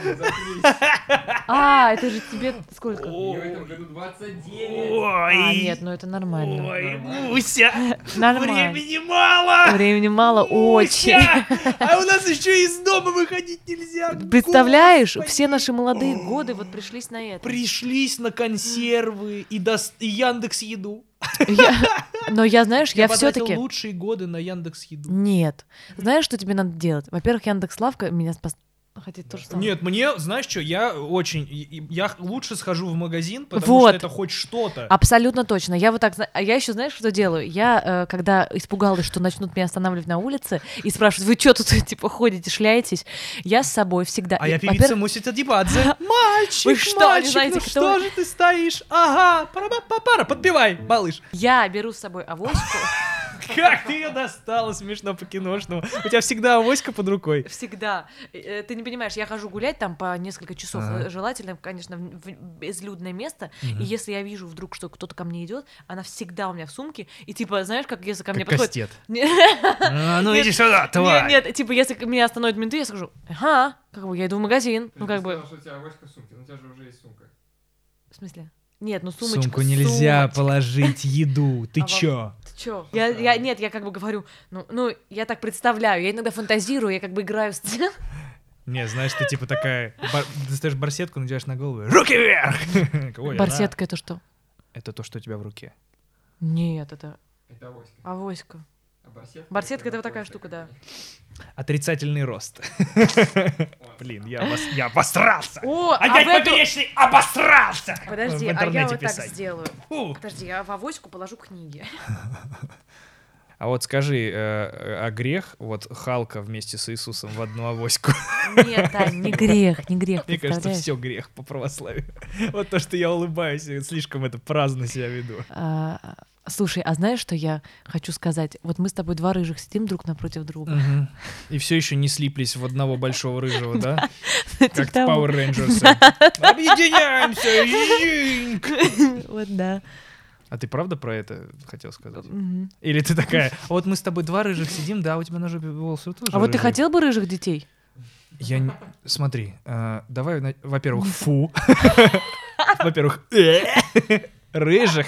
А, это же тебе сколько? Мне в этом году 29. Ой. А, нет, ну это нормально. Ой. Муся. Нормально. Времени мало. Времени мало, очень. А у нас еще из дома выходить нельзя. Представляешь, все наши молодые годы вот пришлись на это. Пришлись на консервы и, Яндекс Еду. Я- Но я, знаешь, я, потратил все-таки... лучшие годы на Яндекс Еду. Нет. Знаешь, что тебе надо делать? Во-первых, Яндекс Лавка меня спас... Хотя то же самое. Нет, мне, знаешь что, я очень, я лучше схожу в магазин, потому Вот. что это хоть что-то. Абсолютно точно. Я вот так, а я еще знаешь, что делаю? Я, э, когда испугалась, что начнут меня останавливать на улице и спрашивают, вы что тут типа ходите, шляетесь, я с собой всегда. А и, я певица во-первых, Муся Тадибадзе. Мальчик, Вы что, не мальчик, знаете, ну кто что же ты стоишь? Ага, пара-па-пара, подпевай, малыш. Я беру с собой авоську. Как ты ее достала, смешно по-киношному. У тебя всегда авоська под рукой. Всегда. Э, Ты не понимаешь, я хожу гулять там по несколько часов. Ага. Э, Желательно, конечно, в безлюдное место. И если я вижу вдруг, что кто-то ко мне идет, она всегда у меня в сумке. И типа, знаешь, как если ко мне Как подходит... А, ну иди сюда, тварь. Нет, нет, типа, если меня остановят менты, я скажу, ага, как бы я иду в магазин. Ну, как бы, сказал, что у тебя авоська в сумке, но у тебя же уже есть сумка. в смысле? Нет, ну В сумочка. сумку нельзя сумочка. положить еду. Ты А чё? Чё? Я, я, нет, я как бы говорю, ну, ну, я так представляю, я иногда фантазирую, я как бы играю в сцену. Не, знаешь, ты типа такая, бар- достаешь барсетку, надеваешь на голову, руки вверх! Ой, она- Барсетка это что? Это то, что у тебя в руке. Нет, это Это авоська. авоська. А барсетка? Барсетка это вот такая штука, да. Отрицательный рост. Блин, я, обос- я обосрался! О, а Опять эту- поперечный обосрался! Подожди, В а я вот так писать. сделаю. Фу. Подожди, я в авоську положу книги. А вот скажи, э, э, а грех вот Халка вместе с Иисусом в одну авоську? Нет, Тань, не грех, не грех, Мне кажется, все грех по православию. Вот то, что я улыбаюсь, слишком это праздно себя веду. А, Слушай, а знаешь, что я хочу сказать? Вот мы с тобой два рыжих сидим друг напротив друга. Мгм. И все еще не слиплись в одного большого рыжего, да? Типа Как в того. Power Rangers. Объединяемся! Вот да. А ты правда про это хотел сказать? Мгм. Или ты такая, вот мы с тобой два рыжих сидим, да, у тебя на жопе волосы тоже А вот ты рыжие». хотел бы рыжих детей? Я не... Смотри, э, давай, во-первых, фу. Во-первых, рыжих.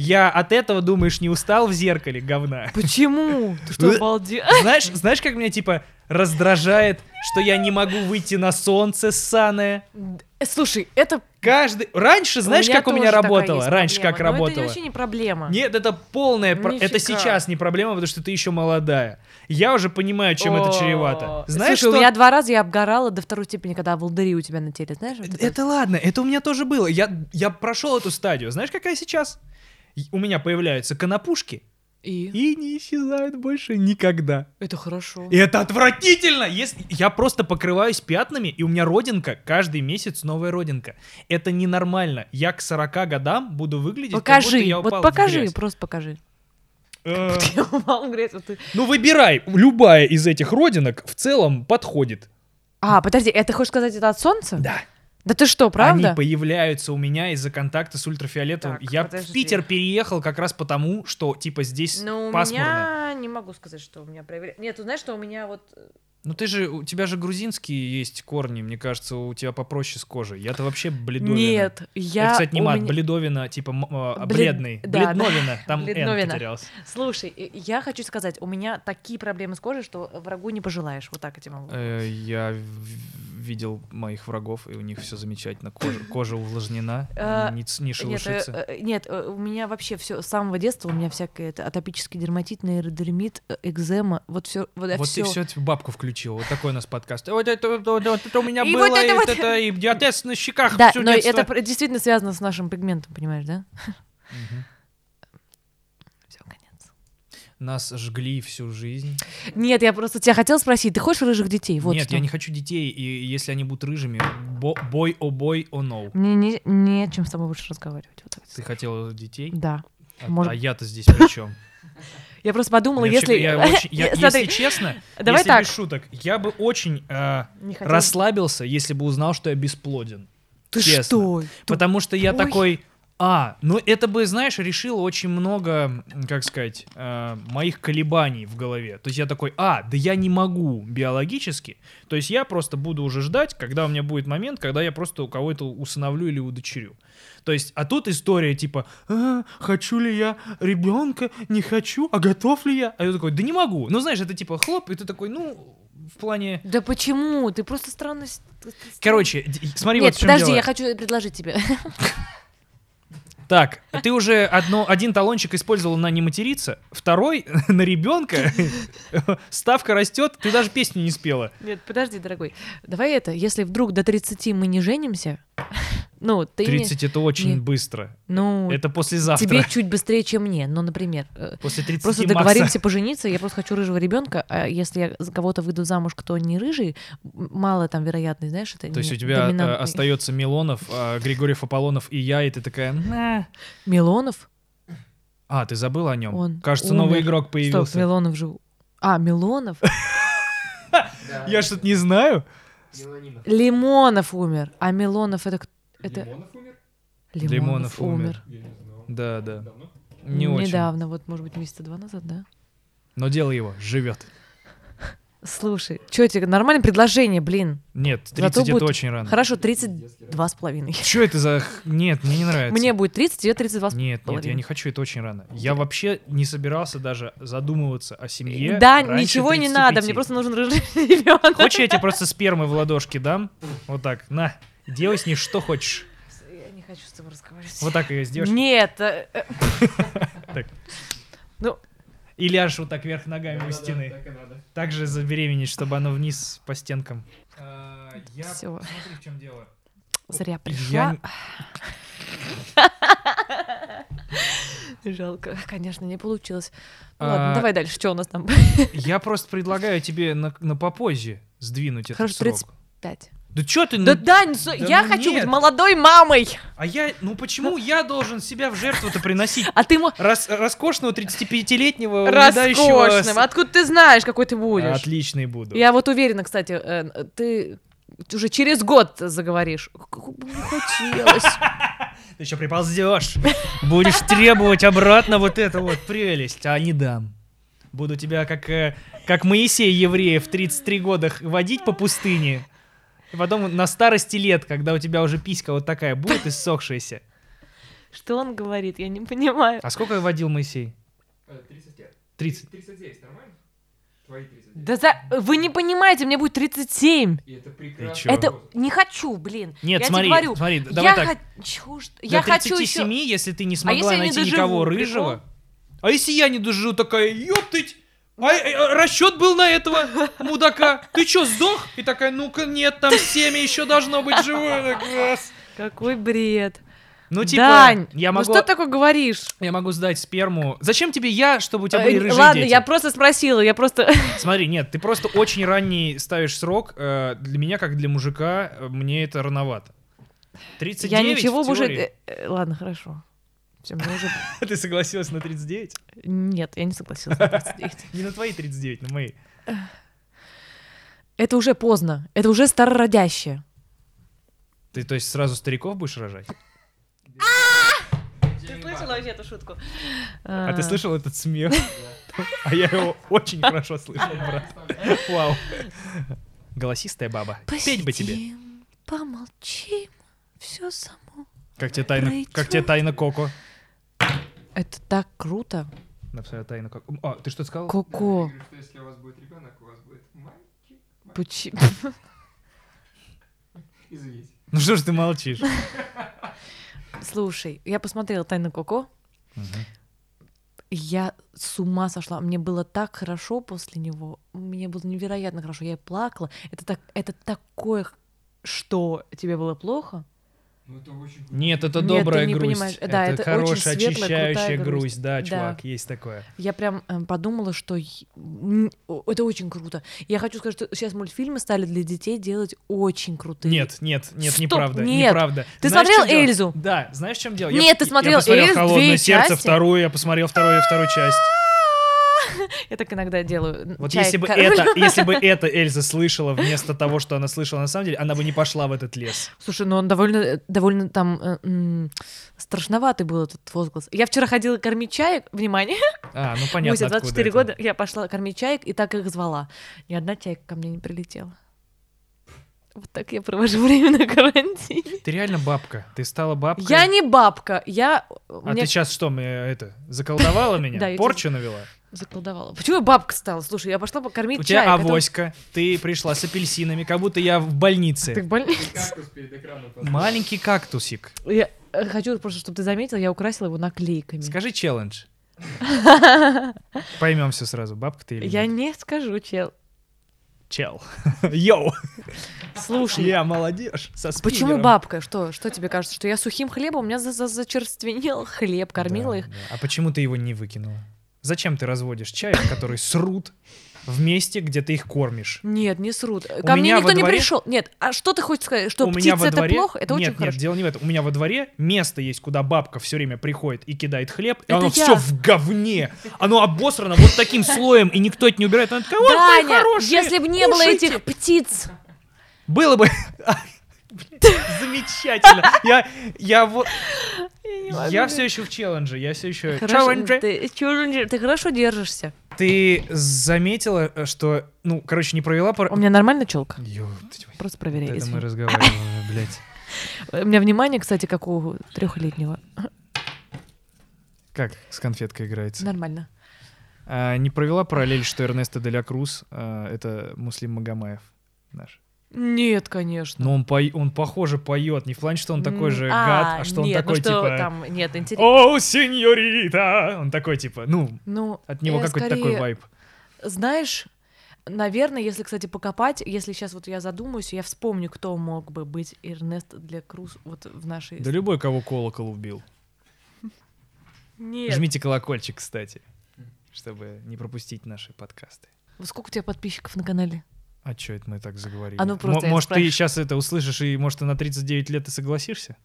Я от этого, думаешь, не устал в зеркале говна? Почему? Ты что, обалдел? Знаешь, знаешь, как меня, типа, раздражает, что я не могу выйти на солнце ссаное? Э, Слушай, это... Каждый... Раньше, знаешь, как у меня работало? Раньше проблема. как Но это работало? вообще не проблема. Нет, это полная... про- Это сейчас не проблема, потому что ты еще молодая. Я уже понимаю, чем это О, чревато. Знаешь, Слушай, что... у меня два раза я обгорала до второй степени, когда волдыри у тебя на теле, знаешь? вот это? Это ладно, это у меня тоже было. Я, я прошел эту стадию. Знаешь, какая сейчас? У меня появляются конопушки И? и не исчезают больше никогда. Это хорошо. И это отвратительно! Если... Я просто покрываюсь пятнами, и у меня родинка, каждый месяц новая родинка. Это ненормально. Я к 40 годам буду выглядеть, как Покажи, будто я вот упал в покажи, просто покажи. Э, вот Ну, выбирай. Любая из этих родинок в целом подходит. А, подожди, это хочешь сказать это от солнца? Да. Да ты что, правда? Они появляются у меня из-за контакта с ультрафиолетовым. Так, я подожди. в Питер переехал как раз потому, что, типа, здесь Ну, пасмурно. меня не могу сказать, что у меня проявляется. Нет, ты знаешь, что у меня вот... э, Ну ты же, у тебя же грузинские есть корни, мне кажется, у тебя попроще с кожей. Я-то вообще бледовина. Нет, я... Это, кстати, не у мат, меня- бледовина, типа м- э, Блед- бледный. да, да. Бледновина, там Н Бледновина. потерялся. Слушай, я хочу сказать, у меня такие проблемы с кожей, что врагу не пожелаешь. Вот так я тебе могу. Э, Я видел моих врагов, и у них все замечательно. Кожа, кожа увлажнена, Э, не, не Нет, шелушится. э, э, нет, э, у меня вообще все с самого детства у меня всякое это атопический дерматит, нейродермит, э, экзема, вот все, вот, Вот все. ты все бабку включил. Вот такой у нас подкаст. Вот это, вот, вот- это у меня И было, вот это и вот- это, и диатез на щеках Да, всё но детство. это действительно связано с нашим пигментом, понимаешь, да? Мгм. Нас жгли всю жизнь. Нет, я просто тебя хотела спросить, ты хочешь рыжих детей? Вот Нет, что. я не хочу детей, и если они будут рыжими, бо- бой о бой о ноу. Мне не, не о чем с тобой больше разговаривать. Вот. Ты хотела детей? Да. А, Может- а я-то здесь при чем? Я просто подумала, если... я очень- я- Смотри, если честно, давай если так. без шуток, я бы очень э, расслабился, если бы узнал, что я бесплоден. Ты честно. что? Потому что я Ой. такой, а, ну это бы, знаешь, решило очень много, как сказать, э, моих колебаний в голове. То есть я такой, а, да я не могу биологически. То есть я просто буду уже ждать, когда у меня будет момент, когда я просто у кого-то усыновлю или удочерю. То есть, а тут история типа, «А, хочу ли я ребенка, не хочу, а готов ли я? А я такой, да не могу. Ну знаешь, это типа хлоп, и ты такой, ну, в плане... Да почему? Ты просто странно... с- ты- ты странно. Короче, смотри, Нет, вот подожди, я хочу предложить тебе. Так, ты уже одно, один талончик использовал на не материться, второй на ребенка. Ставка растет, ты даже песню не спела. Нет, подожди, дорогой. Давай это, если вдруг до 30 мы не женимся, ну, ты... не- 30 это очень Нет. быстро. Ну, Это послезавтра. тебе чуть быстрее, чем мне. Ну, например, э, После 30 просто договоримся пожениться, я просто хочу рыжего ребенка, а если я за кого-то выйду замуж, кто не рыжий, мало там вероятность, знаешь, это То есть не у тебя э, доминантный. остается Милонов, а, Григорьев Аполлонов и я, и ты такая... Милонов? А, ты забыла о нем? Он Кажется, новый умер. игрок Стоп, появился. Милонов же... А, Милонов? Я что-то не знаю. Меланина. Лимонов умер. А Милонов это... кто- это... Лимонов умер? Лимонов умер. Я не знал. Да, да. Давно? Не очень. Недавно, вот, может быть, месяца два назад, да? Но дело его живет. Слушай, что тебе, нормальное предложение, блин. Нет, Зато 30 это будет- очень рано. Хорошо, 32 с половиной. Что это за... Нет, мне не нравится. Мне будет 30, тебе 32 с Нет, нет, я половиной. не хочу, это очень рано. Я вообще не собирался даже задумываться о семье. Да, ничего не 35. надо, мне просто нужен рыжий ребенок. Хочешь, я тебе просто спермы в ладошки дам? Вот так, на, делай с ней что хочешь. Я не хочу с тобой разговаривать. Вот так ее сделаешь. Нет. э, э, Так. Ну, И ляжешь вот так вверх ногами у стены. Так и надо. Так же забеременеть, чтобы оно вниз по стенкам. А, Я Всё. смотри, в чем дело. зря Я пришла. Жалко, конечно, не получилось. Ну Ладно, А, давай дальше, что у нас там? Я просто предлагаю тебе на, на попозже сдвинуть этот Хорошо, срок. 35. Да что ты? Да, ну- Дань, с- я ну хочу нет. быть молодой мамой, А я, ну почему я должен себя в жертву-то приносить? а ты Рас- роскошного 35-летнего увядающего роскошным. Откуда ты знаешь, какой ты будешь? Отличный буду. Я вот уверена, кстати, э, ты уже через год заговоришь. Не хотелось. Ты еще приползешь. Будешь требовать обратно вот эту вот прелесть, а не дам. Буду тебя как, э, как Моисей евреев в 33 года х- водить по пустыне И потом на старости лет, когда у тебя уже писька вот такая будет иссохшаяся. Что он говорит? Я не понимаю. А сколько водил Моисей? Э, 30 лет. 30. 39, нормально? Твои 39. Да за... вы не понимаете, мне будет 37. И это прекрасно. Это не хочу, блин. Нет, я смотри, тебе говорю, смотри, давай я так. хочу, что... До я хочу 37, еще... если ты не если смогла не найти доживу, никого прикол? рыжего. А если я не доживу, такая, ёптыть, а, э, расчет был на этого мудака. Ты чё, сдох? И такая, ну-ка, нет, там семя еще должно быть живое. Какой бред. Ну, типа, Дань, я ну могу, что ты такое говоришь? я могу сдать сперму. Зачем тебе я, чтобы у тебя Э, были рыжие Ладно, дети? я просто спросила, я просто... Смотри, нет, ты просто очень ранний ставишь срок. Э, Для меня, как для мужика, э, мне это рановато. 39 Я ничего уже... э, э, Ладно, хорошо. Всё, мне уже... Ты согласилась на 39? Нет, я не согласилась на 39. Не на твои 39, на мои. Это уже поздно. Это уже старородящее. Ты, то есть, сразу стариков будешь рожать? Ты слышала вообще эту шутку? А ты слышал этот смех? А я его очень хорошо слышал, брат. Вау. Голосистая баба. Петь бы тебе. Помолчим, все само. Как тебе тайна, как тебе тайна Коко? Это так круто. Написала тайна Коко. А, ты что сказал? Коко. Я говорю, что если у вас будет ребенок, у вас будет мальчик. Почему? Извините. Ну что ж ты молчишь? Слушай, я посмотрела «Тайна Коко», и я с ума сошла. Мне было так хорошо после него. Мне было невероятно хорошо. Я плакала. Это, так, это такое, что тебе было плохо. Ну это очень. Нет, это Нет, добрая ты не грусть. понимаешь. Да, это очень хорошая, светлая, очищающая грусть. грусть. Да, Да. чувак, есть такое. Я прям э, подумала, что это очень круто. Я хочу сказать, что сейчас мультфильмы стали для детей делать очень крутые. Нет, нет, нет, Стоп, неправда, нет. неправда. Ты Знаешь, смотрел чём дело? Эльзу? Да, знаешь, в чем дело? Нет, ты я смотрел посмотрел Эльзу, «Холодное две сердце», части? вторую, я посмотрел вторую, вторую часть. Я так иногда делаю. Вот Чай, если бы король. это, если бы это Эльза слышала вместо того, что она слышала на самом деле, она бы не пошла в этот лес. Слушай, ну он довольно, э, довольно там э, м, страшноватый был этот возглас. Я вчера ходила кормить чаек, внимание, А, ну понятно, Муся, откуда 24 это. года, я пошла кормить чаек и так их звала. Ни одна чайка ко мне не прилетела. Вот так я провожу время на карантине. Ты реально бабка. Ты стала бабкой. Я не бабка, я... А мне ты сейчас что, это, заколдовала меня? Порчу навела? Заколдовала. Почему я бабка стала? Слушай, я пошла покормить У тебя чаек. а то- авоська, ты пришла с апельсинами, как будто я в больнице. Ты в больнице? Кактус перед экраном поставил. Маленький кактусик. Я э, хочу просто, чтобы ты заметил, я украсила его наклейками. Скажи челлендж. Поймем все сразу, бабка ты или Я не скажу, чел. Чел. Йоу. Слушай, Я молодежь. Со почему бабка? Что? Что тебе кажется? Что я сухим хлебом? У меня за- за- зачерственел хлеб, кормила Да, их. да. А почему ты его не выкинула? Зачем ты разводишь чаек, которые срут в месте, где ты их кормишь? Нет, не срут. Ко мне меня во никто не дворе- пришел. Нет, а что ты хочешь сказать? Что у меня птица во это дворе... плохо? Это нет, очень нет, хорошо. дело не в этом. У меня во дворе место есть, куда бабка все время приходит и кидает хлеб, и Это оно я. все в говне. Оно обосрано вот таким слоем, и никто это не убирает. Она такая, «Ой, мои Даня, хорошие, если бы не было кушайте». этих птиц. Было бы... Замечательно. Я, я вот... Я все еще в челлендже, я все еще... Челлендже. ты, ты хорошо держишься. Ты заметила, э, что, ну, короче, не провела пар... У меня нормально челка? Ё, Просто проверяй. это мы разговариваем, блядь. У меня внимание, кстати, как у трехлетнего. Как с конфеткой играется? Нормально. А, не провела параллель, что Эрнесто де ля Круз а, это Муслим Магомаев наш. Нет, конечно. Но он, пой- он похоже поет, не в плане, что он такой же а, гад, а что он нет, такой ну что типа... там, нет, интересно. О, сеньорита! Он такой типа, ну, Ну, от него я какой-то такой скорее- вайб. Знаешь, наверное, если, кстати, покопать, если сейчас вот я задумаюсь, я вспомню, кто мог бы быть Эрнест для Круз вот в нашей... Да любой, кого колокол убил. Нет. Жмите колокольчик, кстати, чтобы не пропустить наши подкасты. Сколько у тебя подписчиков на канале? А чё это мы так заговорили? А ну просто М- может, ты сейчас это услышишь, и может, ты на 39 лет и согласишься?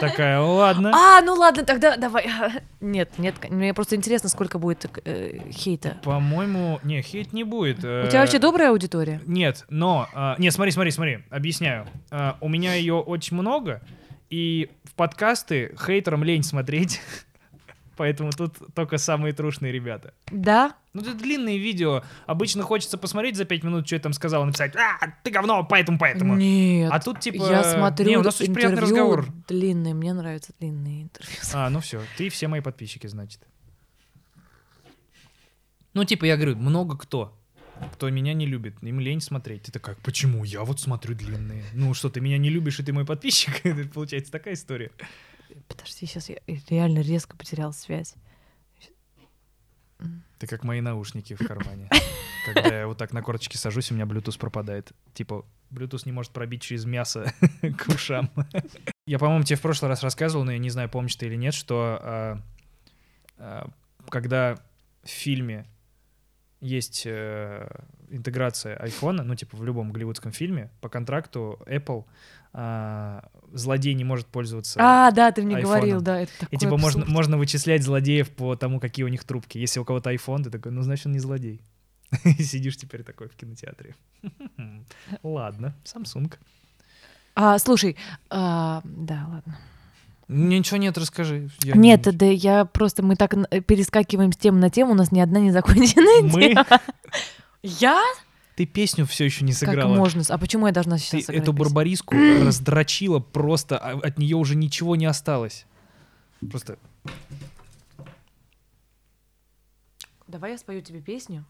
Такая, ладно. А, ну ладно, тогда давай. Нет, нет, мне просто интересно, сколько будет э, хейта. По-моему, не, хейт не будет. У тебя вообще добрая аудитория? Нет, но... а, нет, смотри, смотри, смотри, объясняю. А, у меня ее очень много, и в подкасты хейтерам лень смотреть. Поэтому тут только самые трушные ребята. Да? Ну, это длинные видео. Обычно хочется посмотреть за пять минут, что я там сказал, написать, а, ты говно, поэтому, поэтому. Нет. А тут, типа, я смотрю не, у нас очень приятный разговор. длинные, мне нравятся длинные интервью. А, ну все, ты все мои подписчики, значит. Ну, типа, я говорю, много кто, кто меня не любит, им лень смотреть. Ты такая, почему? Я вот смотрю длинные. Ну что, ты меня не любишь, и ты мой подписчик? Получается такая история. Подожди, сейчас я реально резко потерял связь. Ты как мои наушники в кармане. Когда я вот так на корточке сажусь, у меня Bluetooth пропадает. Типа, Bluetooth не может пробить через мясо к ушам. Я, по-моему, тебе в прошлый раз рассказывал, но я не знаю, помнишь ты или нет, что а, а, когда в фильме есть э, интеграция айфона, ну, типа в любом голливудском фильме, по контракту Apple а, злодей не может пользоваться А, да, ты мне айфоном. говорил, да, это такой и типа можно, абсурд. можно вычислять злодеев по тому, какие у них трубки. Если у кого-то iPhone, ты такой, ну значит он не злодей. И сидишь теперь такой в кинотеатре. Ладно, Samsung. А, слушай, а, да, ладно. Ничего нет, расскажи. Я Нет, не- да я просто, мы так перескакиваем с темы на тему, у нас ни одна не законченная Мы? тема. Я? Ты песню все еще не Как сыграла. можно? с- А почему я должна Ты сейчас сыграть эту песню? барбариску раздрочила просто, а от нее уже ничего не осталось. Просто Давай я спою тебе песню.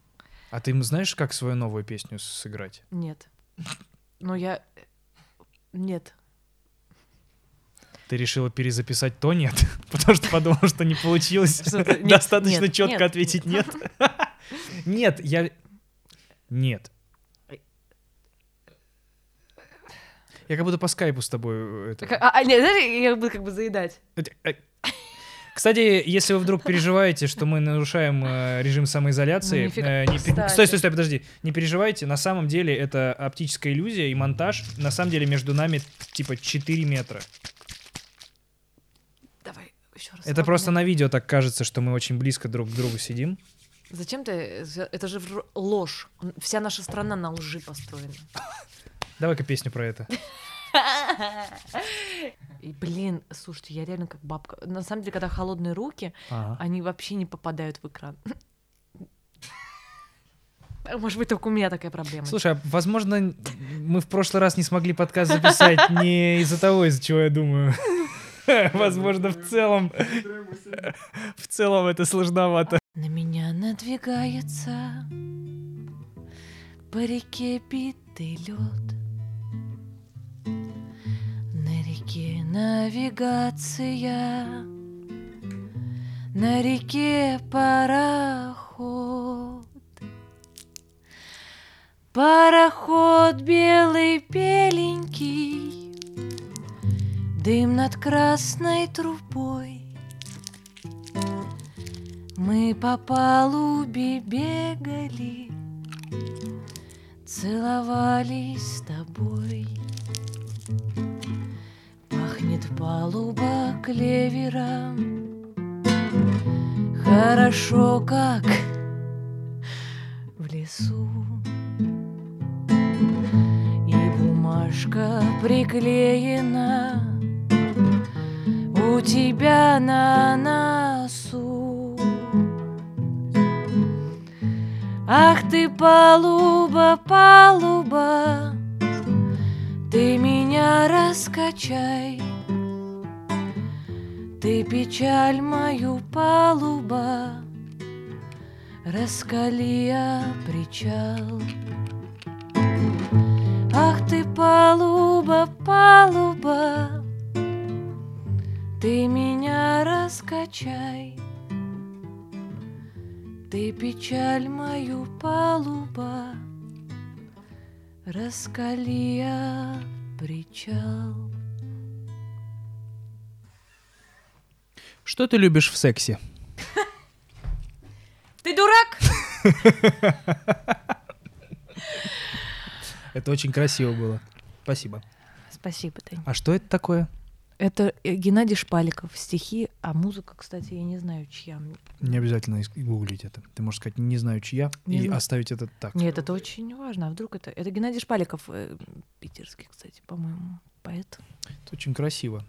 А ты знаешь, как свою новую песню сыграть? Нет. Ну я... Нет. Ты решила перезаписать то нет, потому что подумала, что не получилось достаточно четко ответить нет. Нет, я... Нет. Я как будто по скайпу с тобой э, это... А, а, нет, знаешь, я буду как бы заедать. Э, Кстати, если вы вдруг переживаете, что мы нарушаем э, режим самоизоляции, Ну, э, не стой, стой, стой, подожди, не переживайте, на самом деле это оптическая иллюзия и монтаж. На самом деле между нами типа 4 метра. Давай еще раз. Это просто на видео так кажется, что мы очень близко друг к другу сидим. Зачем ты... Это же ложь. Вся наша страна на лжи построена. Давай-ка песню про это. И, блин, слушайте, я реально как бабка. На самом деле, когда холодные руки, Ага. они вообще не попадают в экран. Может быть, только у меня такая проблема. Слушай, а возможно, мы в прошлый раз не смогли подкаст записать не из-за того, из-за чего я думаю. Возможно, в целом, в целом это сложновато. На меня надвигается по реке битый лед. Навигация, на реке пароход. Пароход белый беленький, дым над красной трубой. Мы по палубе бегали, целовались с тобой. Палуба клевером, хорошо, как в лесу. И бумажка приклеена у тебя на носу. Ах ты, палуба, палуба, ты меня раскачай. Ты печаль мою, палуба, раскали причал. Ах ты, палуба, палуба, ты меня раскачай. Ты печаль мою, палуба, раскали причал. Что ты любишь в сексе? Ты дурак? Это очень красиво было. Спасибо. Спасибо, Тань. А что это такое? Это э, Геннадий Шпаликов, стихи, а музыка, кстати, я не знаю, чья. Не обязательно гуглить это. Ты можешь сказать, не знаю, чья, Не и знаю. оставить это так. Нет, это очень важно. А вдруг это... Это Геннадий Шпаликов, э, питерский, кстати, по-моему, поэт. Это очень красиво.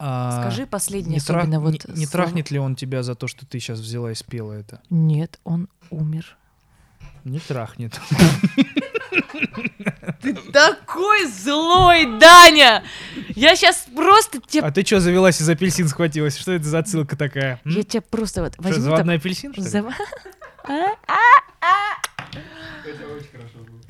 А, Скажи последнее, не, трах- особенно вот... не- не трахнет ли он тебя за то, что ты сейчас взяла и спела это? Нет, он умер. Не трахнет. Ты такой злой, Даня! Я сейчас просто тебе... А ты что, завелась из апельсин схватилась? Что это за отсылка такая? М? Я тебя просто вот Что, возьму заводной апельсин, что ли? зав- Это очень хорошо было.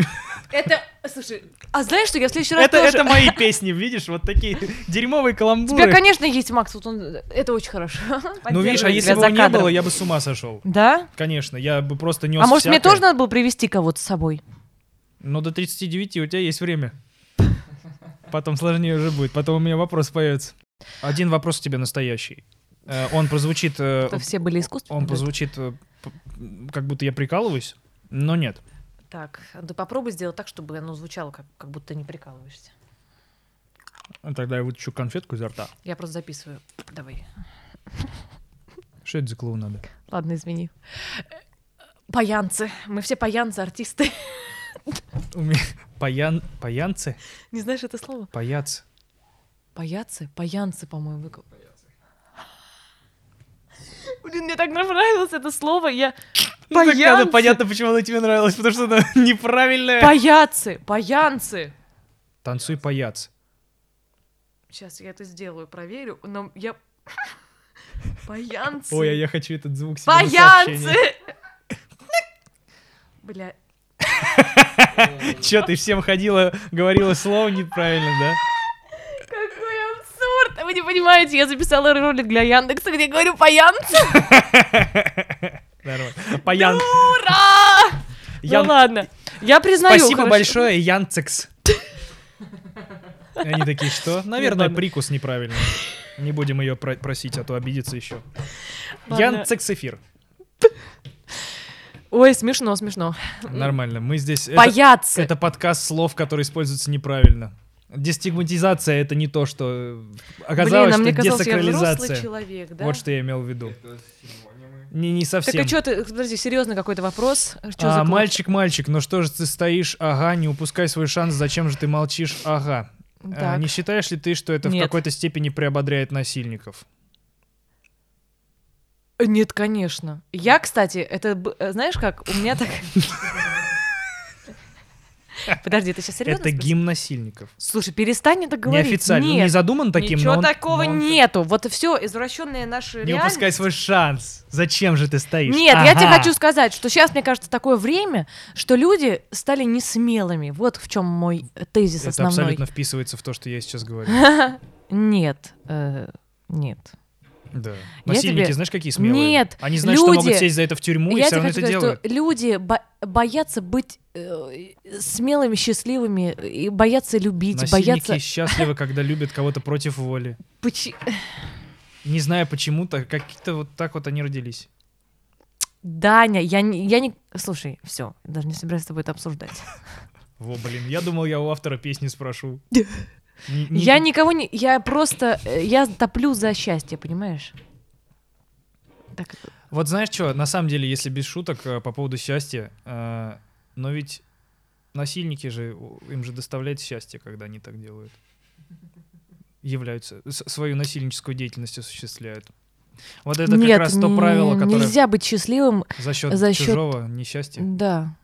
Это, слушай, а знаешь, что я в следующий раз Это, тоже... это мои песни, видишь? Вот такие дерьмовые У каламбуры. тебя, конечно, есть Макс, вот он... Это очень хорошо. Ну, видишь, а если тебя бы его не было, я бы с ума сошел. Да? Конечно, я бы просто нес А может, мне тоже надо было привести кого-то с собой? Ну, до 39 у тебя есть время. Потом сложнее уже будет. Потом у меня вопрос появится. Один вопрос к тебе настоящий. Э, Он прозвучит... э, Это все были искусственные? Он прозвучит, э, как будто я прикалываюсь, но нет. Так, да попробуй сделать так, чтобы оно звучало, как, как будто не прикалываешься. Тогда я вытащу конфетку изо рта. Я просто записываю. Давай. Что это за клоунада? Ладно, извини. Паянцы. Мы все паянцы, артисты. У меня паян... Паянцы? Не знаешь это слово? Паяц. Паяцы? Паянцы, по-моему. Блин, мне так нравилось это слово. Я... Ну, Паянцы. надо понятно, почему оно тебе нравилось, потому что оно неправильное. Паяцы, паянцы. Танцуй паяц. Сейчас я это сделаю, проверю. Но я... Паянцы. Ой, а я хочу этот звук себе Паянцы! Бля, Чё, ты всем ходила, говорила слово неправильно, да? какой абсурд! Вы не понимаете, я записала ролик для Яндекса, где говорю паянцы. Нормально. Паян. Ура! Ян- Ну ладно. Я признаю. Спасибо хорошо. большое, Янцекс. Они такие, что? Наверное, прикус неправильный. Не будем ее просить, а то обидится еще. Янцекс эфир. Ой, смешно, смешно. Нормально. Мы здесь... это- Паяцы. Это подкаст слов, которые используются неправильно. Дестигматизация — это не то, что... Оказалось, Блин, а что мне казалось, я десакрализация. человек, да? Вот что я имел в виду. Это Не, не Так совсем. и что ты, подожди, серьезно какой-то вопрос? Что А, за мальчик, мальчик, ну что же ты стоишь? Ага, не упускай свой шанс, зачем же ты молчишь? Ага. А, Так. не считаешь ли ты, что это в Нет. какой-то степени приободряет насильников? Нет, конечно. Я, кстати, это, э, знаешь как, у меня так... Подожди, ты сейчас серьезно? это гимн насильников. Слушай, перестань это говорить. Неофициально. Ну, Нет, не задуман таким, ничего но он- такого но он- нету. Вот все, извращенные наши Не реальности. упускай свой шанс. Зачем же ты стоишь? Нет, я тебе хочу сказать, что сейчас, мне кажется, такое время, что люди стали несмелыми. Вот в чем мой тезис Это основной. абсолютно вписывается в то, что я сейчас говорю. Нет, э, нет. Да. Я Насильники, тебе- знаешь, какие смелые? Нет, Они знают, что могут люди- сесть за это в тюрьму, и я все тебе равно это сказать, делают. что люди бо- боятся быть э, смелыми, счастливыми, и боятся любить, Насильники боятся... счастливы, когда любят кого-то против воли. Поч- Не знаю почему, так как-то вот так вот они родились. Даня, я не, я не... Слушай, все, даже не собираюсь с тобой это обсуждать. Во, блин, я думал, я у автора песни спрошу. Не- Я никого не... Я просто... э, Я топлю за счастье, понимаешь? Так, Вот знаешь что, на самом деле, если без шуток э, по поводу счастья, э, но ведь насильники же, им же доставляет счастье, когда они так делают. Являются, свою насильническую деятельность осуществляют. Вот это Нет, как раз то правило, которое Нельзя быть счастливым, за счет за счет- чужого несчастья, да.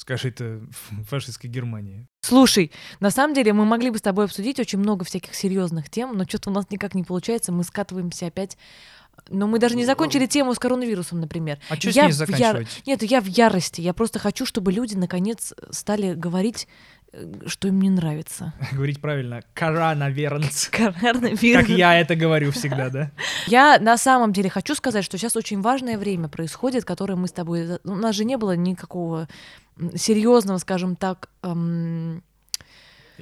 Скажи это фашистской Германии. Слушай, на самом деле мы могли бы с тобой обсудить очень много всяких серьезных тем, но что-то у нас никак не получается, мы скатываемся опять. Но мы даже не закончили тему с коронавирусом, например. А что с Я ней в яр- заканчивать? Нет, я в ярости. Я просто хочу, чтобы люди наконец стали говорить, э, что им не нравится. Говорить правильно. Коронавирус. Коронавирус. Как я это говорю всегда, да? Я на самом деле хочу сказать, что сейчас очень важное время происходит, которое мы с тобой... У нас же не было никакого серьезного, скажем так... эм,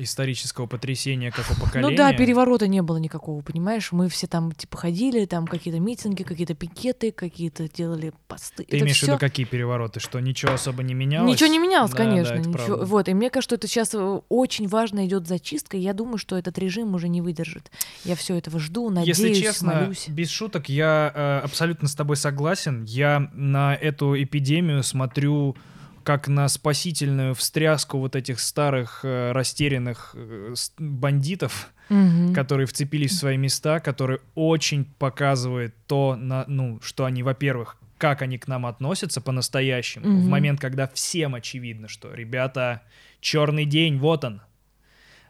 Исторического потрясения, как у поколения. Ну да, переворота не было никакого, понимаешь? Мы все там типа ходили, там какие-то митинги, какие-то пикеты, какие-то делали посты. Ты Это имеешь в виду какие перевороты? Что ничего особо не менялось? Ничего не менялось, Да, конечно. да, ничего. правда. Вот, и мне кажется, что это сейчас э, очень важно идет зачистка. и Я думаю, что этот режим уже не выдержит. Я все этого жду, надеюсь, Если честно, молюсь. без шуток, я э, абсолютно с тобой согласен. Я на эту эпидемию смотрю как на спасительную встряску вот этих старых э, растерянных э, бандитов, Мгм. которые вцепились в свои места, который очень показывает то, на, ну, что они, во-первых, как они к нам относятся по-настоящему, в Мгм. момент, когда всем очевидно, что, ребята, черный день, вот он.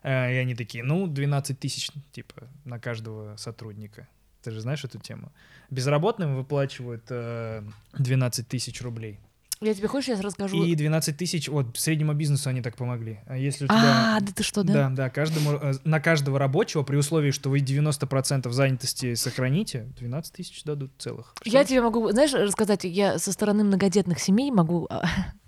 Э, И они такие, ну, 12 тысяч, типа, на каждого сотрудника. Ты же знаешь эту тему? Безработным выплачивают э, 12 тысяч рублей. Я тебе хочешь, я расскажу? И 12 тысяч, вот, среднему бизнесу они так помогли. А если у тебя... А, да ты что, да? Да, да, каждому, э, на каждого рабочего, при условии, что вы 90% занятости сохраните, 12 тысяч дадут целых. Я Что? тебе могу, знаешь, рассказать, я со стороны многодетных семей могу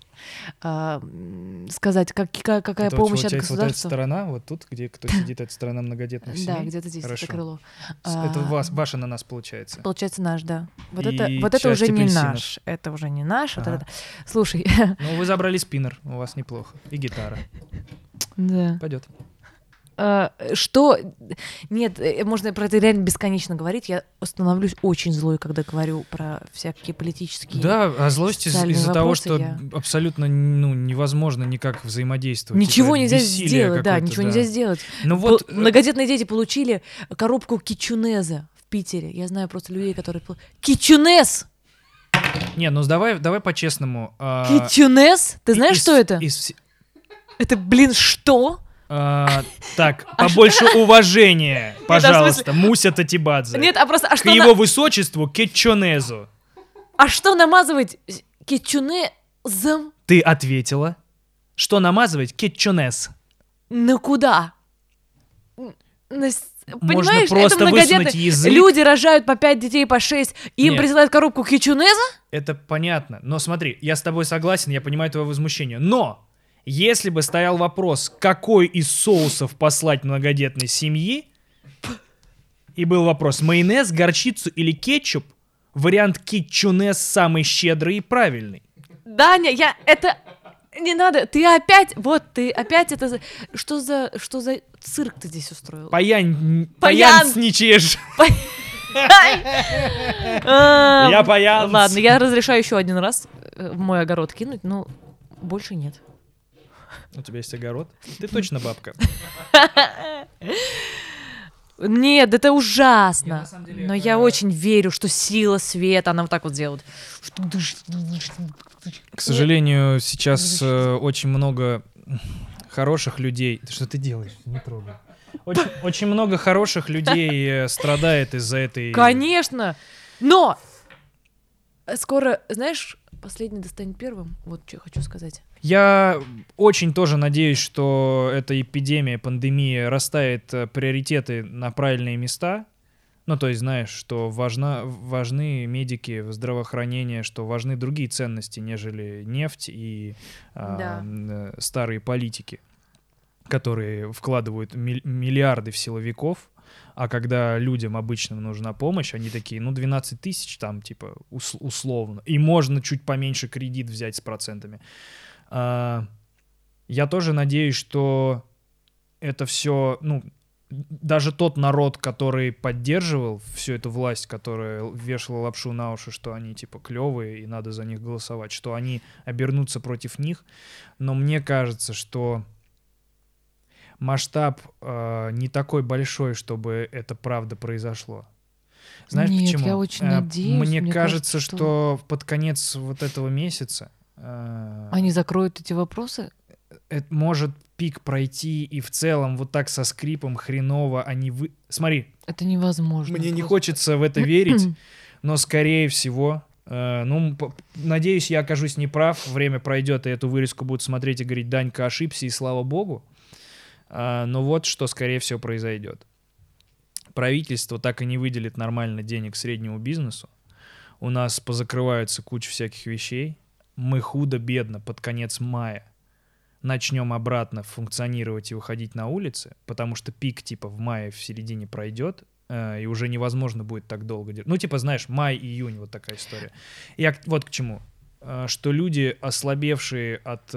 а, а, сказать, как, какая, какая Это вот помощь от получается вот эта государства. сторона, вот тут, где кто сидит, это сторона многодетных семей. Да, где-то здесь Хорошо. это крыло. С- Это А, вас, ваш ананас получается. Получается наш, да. Вот И это, вот это уже не апельсинов. наш. Это уже не наш. вот Ага. это- Слушай, Ну, вы забрали спиннер, у вас неплохо. И гитара. да. Пойдет. А, что... Нет, э, можно про это реально бесконечно говорить. Я становлюсь очень злой, когда говорю про всякие политические... Да, а злость из- из-за того, что я- абсолютно ну, невозможно никак взаимодействовать. Ничего нельзя сделать, да, ничего да. нельзя сделать. Ну вот, э, Многодетные дети получили коробку кичунеза в Питере. Я знаю просто людей, которые... Кичунез! не, ну давай, давай по-честному. а, Кичунез? Ты знаешь, из- что это? из Это, блин, что? А, так, побольше уважения, в пожалуйста, Муся Татибадзе. Нет, а просто... А К его на- высочеству Кетчонезу. а что намазывать кичунезом? Ты ответила. Что намазывать? Кетчонез. На куда? Н- на с- Можно Понимаешь, просто это высунуть язык. Люди рожают по 5 детей, по 6, им Нет. присылают коробку кичунеза? Это понятно. Но смотри, я с тобой согласен, я понимаю твое возмущение. Но если бы стоял вопрос, какой из соусов послать многодетной семьи, и был вопрос, майонез, горчицу или кетчуп, вариант кетчунез самый щедрый и правильный. Даня, я это не надо. Ты опять, вот ты опять это, что за, что за цирк ты здесь устроил? Паян... Паян. Паянсничаешь. А, Я паян. Ладно, я разрешаю еще один раз э, в мой огород кинуть, но больше нет. У тебя есть огород? Ты точно бабка. Нет, это ужасно. Я, деле, Но э, я очень верю, что сила света, она вот так вот сделает. К сожалению, сейчас э, очень много хороших людей. Ты что ты делаешь? Не трогай. Очень, очень много хороших людей э, страдает из-за этой. Конечно! Но скоро, знаешь, последний достанет первым. Вот что я хочу сказать. Я очень тоже надеюсь, что эта эпидемия, пандемия расставит э, приоритеты на правильные места. Ну, то есть, знаешь, что важна, важны медики, здравоохранение, что важны другие ценности, нежели нефть и а, Да. э, старые политики, которые вкладывают миллиарды в силовиков, а когда людям обычным нужна помощь, они такие, ну, 12 тысяч там, типа, ус- условно, и можно чуть поменьше кредит взять с процентами. А, я тоже надеюсь, что это все, ну, даже тот народ, который поддерживал всю эту власть, которая вешала лапшу на уши, что они типа клевые и надо за них голосовать, что они обернутся против них. Но мне кажется, что масштаб э, не такой большой, чтобы это правда произошло. Знаешь Нет, почему? я очень Э, надеюсь, Мне, мне кажется, кажется, что... что- под конец вот этого месяца Они закроют эти вопросы? это может пик пройти и в целом вот так со скрипом хреново они вы... Смотри, Это невозможно. мне не просто. хочется в это верить, но скорее всего, э, ну, надеюсь, я окажусь неправ, время пройдет, и эту вырезку будут смотреть и говорить, Данька ошибся, и слава богу. А, но вот что, скорее всего, произойдет. Правительство так и не выделит нормально денег среднему бизнесу. У нас позакрываются куча всяких вещей. Мы худо-бедно под конец мая начнем обратно функционировать и выходить на улицы, потому что пик типа в мае в середине пройдет, э, и уже невозможно будет так долго держать. Ну, типа, знаешь, май, июнь, вот такая история. Я вот к чему. Э, Что люди, ослабевшие от...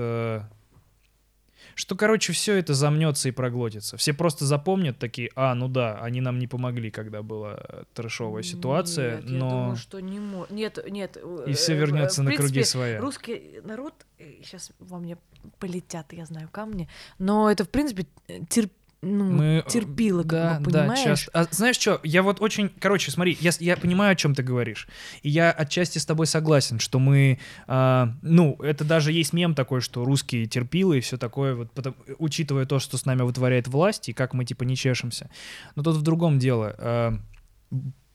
э, что, короче, все это замнется и проглотится. Все просто запомнят такие, а, ну да, они нам не помогли, когда была э, трэшовая ситуация, Нет, я но думаю, что не мо- Нет, нет. и э, все э, вернется на круги своя. Русский народ, сейчас во мне полетят, я знаю, камни, но это, в принципе, терп... ну, Мы, э, терпило, как да, бы, да, понимаешь? часто. А знаешь что, я вот очень, короче, смотри, я, я понимаю, о чем ты говоришь, и я отчасти с тобой согласен, что мы, а, ну, это даже есть мем такой, что русские терпилы и все такое, вот, потом- учитывая то, что с нами вытворяет власть, и как мы, типа, не чешемся. Но тут в другом дело. А,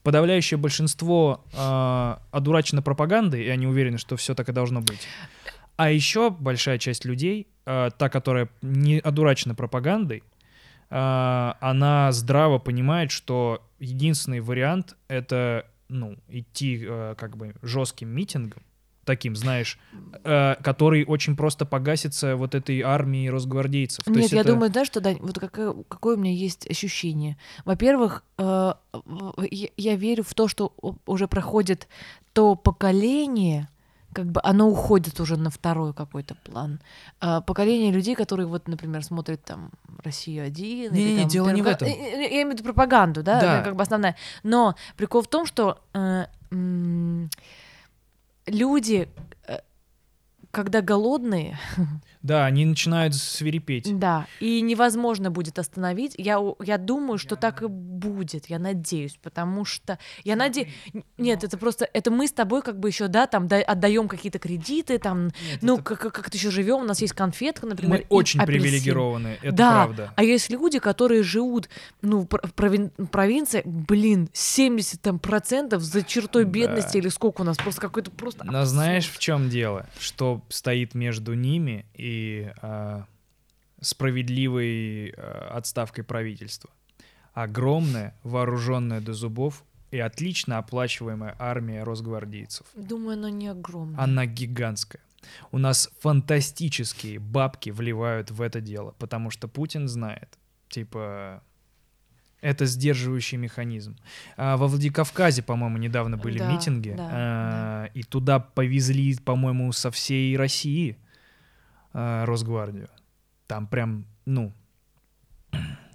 подавляющее большинство а, одурачено пропагандой, и они уверены, что все так и должно быть. А еще большая часть людей, а, та, которая не одурачена пропагандой, она здраво понимает, что единственный вариант это ну идти а, как бы жестким митингом, таким, знаешь, а, который очень просто погасится вот этой армией росгвардейцев. То Нет, есть я это- думаю, знаешь, что, Дань, вот какое, какое у меня есть ощущение. Во-первых, э, я, я верю в то, что уже проходит то поколение, как бы оно уходит уже на второй какой-то план. Э, поколение людей, которые вот, например, смотрят там Россию один. или Не-не-не, там дело не в этом. Я имею в виду пропаганду, да, Да. как бы основная. Но прикол в том, что э, люди, э, когда голодные, Да, они начинают свирепеть. да, и невозможно будет остановить. Я, я думаю, что так и будет, я надеюсь, потому что я надеюсь... Нет, это просто, это мы с тобой как бы еще, да, там да- отдаем какие-то кредиты, там, Нет, ну, это- как- как-то еще живем, у нас есть конфетка, например. мы очень апельсин. привилегированы, это Да, правда. А есть люди, которые живут, ну, в пр- в провин- провинции, блин, 70 там процентов за чертой Да. бедности или сколько у нас, просто какой-то просто... Но знаешь, в абсурд. чем дело? Что стоит между ними и а, справедливой а, отставкой правительства? Огромная, вооруженная до зубов и отлично оплачиваемая армия росгвардейцев. Думаю, она не огромная. Она гигантская. У нас фантастические бабки вливают в это дело, потому что Путин знает, типа, это сдерживающий механизм. А во Владикавказе, по-моему, недавно были Да, митинги, да, а, и туда повезли, по-моему, со всей России а, Росгвардию. Там прям, ну,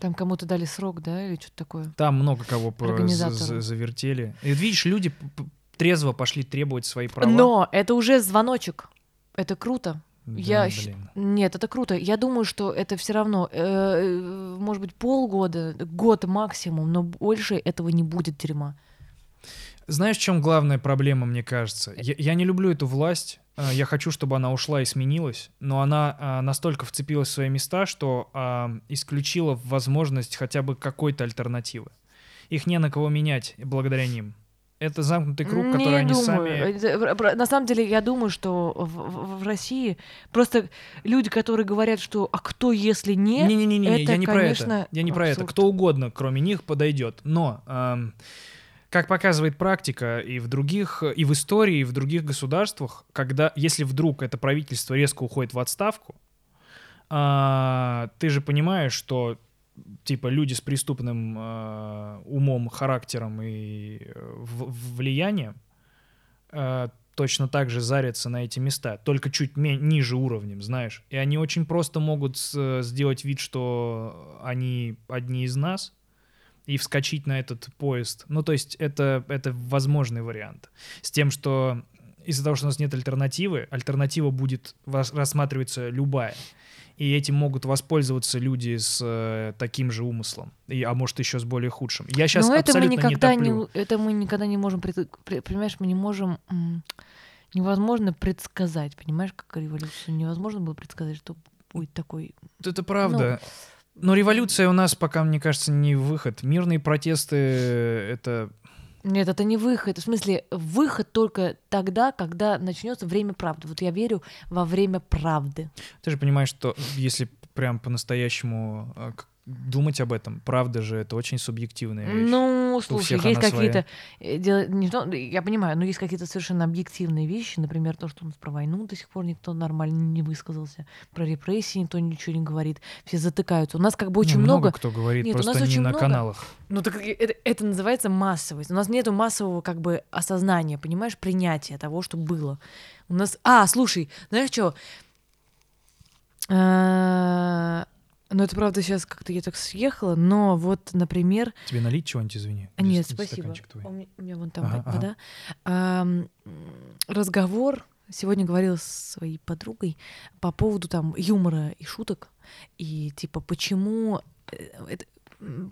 Там кому-то дали срок, да, или что-то такое? там много кого завертели. И видишь, люди трезво пошли требовать свои права. Но это уже звоночек. Это круто. Да, я блин. Нет, это круто. Я думаю, что это все равно, э, э, может быть, полгода, год максимум, но больше этого не будет дерьма. Знаешь, в чем главная проблема, мне кажется? Я, я не люблю эту власть. Э, Я хочу, чтобы она ушла и сменилась, но она а, настолько вцепилась в свои места, что а, исключила возможность хотя бы какой-то альтернативы. Их не на кого менять благодаря ним. Это замкнутый круг, Не который они думаю. сами... На самом деле, я думаю, что в, в- России просто люди, которые говорят, что «а кто, если не...» Не-не-не, это, я не про это. конечно, Я не про это. абсурд. Кто угодно, кроме них, подойдет. Но, ам, как показывает практика и в других, и в истории, и в других государствах, когда, если вдруг это правительство резко уходит в отставку, а, ты же понимаешь, что типа люди с преступным а, умом, характером и э, в- влиянием а, точно так же зарятся на эти места, только чуть ниже уровнем, знаешь. И они очень просто могут с- сделать вид, что они одни из нас, и вскочить на этот поезд. Ну, то есть это, это возможный вариант. С тем, что из-за того, что у нас нет альтернативы, альтернатива будет рассматриваться любая. И этим могут воспользоваться люди с э, таким же умыслом, и, а может еще с более худшим. Я сейчас Но это мы абсолютно никогда не не, топлю. это мы никогда не можем, пред- пре- понимаешь, мы не можем, невозможно предсказать, понимаешь, как революцию невозможно было предсказать, что будет такой. Это правда. Но революция у нас пока, мне кажется, не выход. Мирные протесты — это... Нет, это не выход. В смысле, выход только тогда, когда начнется время правды. Вот я верю во время правды. Ты же понимаешь, что если прям по-настоящему э, думать об этом, правда же, это очень субъективная вещь. Ну, слушай, есть какие-то... э, я понимаю, но есть какие-то совершенно объективные вещи, например, то, что у нас про войну до сих пор никто нормально не высказался, про репрессии никто ничего не говорит, все затыкаются. У нас как бы очень Ну, много... кто говорит, Нет, у нас просто не очень на много. каналах. Ну, так это, это называется массовость. У нас нету массового как бы осознания, понимаешь, принятия того, что было. У нас... А, слушай, знаешь что? А, Ну, это правда сейчас как-то я так съехала, но вот, например, Тебе налить чего-нибудь, извини? А, Нет, спасибо. твой. У меня, у меня вон там Ага, ага. вода. Ам, разговор сегодня говорила с своей подругой по поводу там юмора и шуток и типа почему э, это-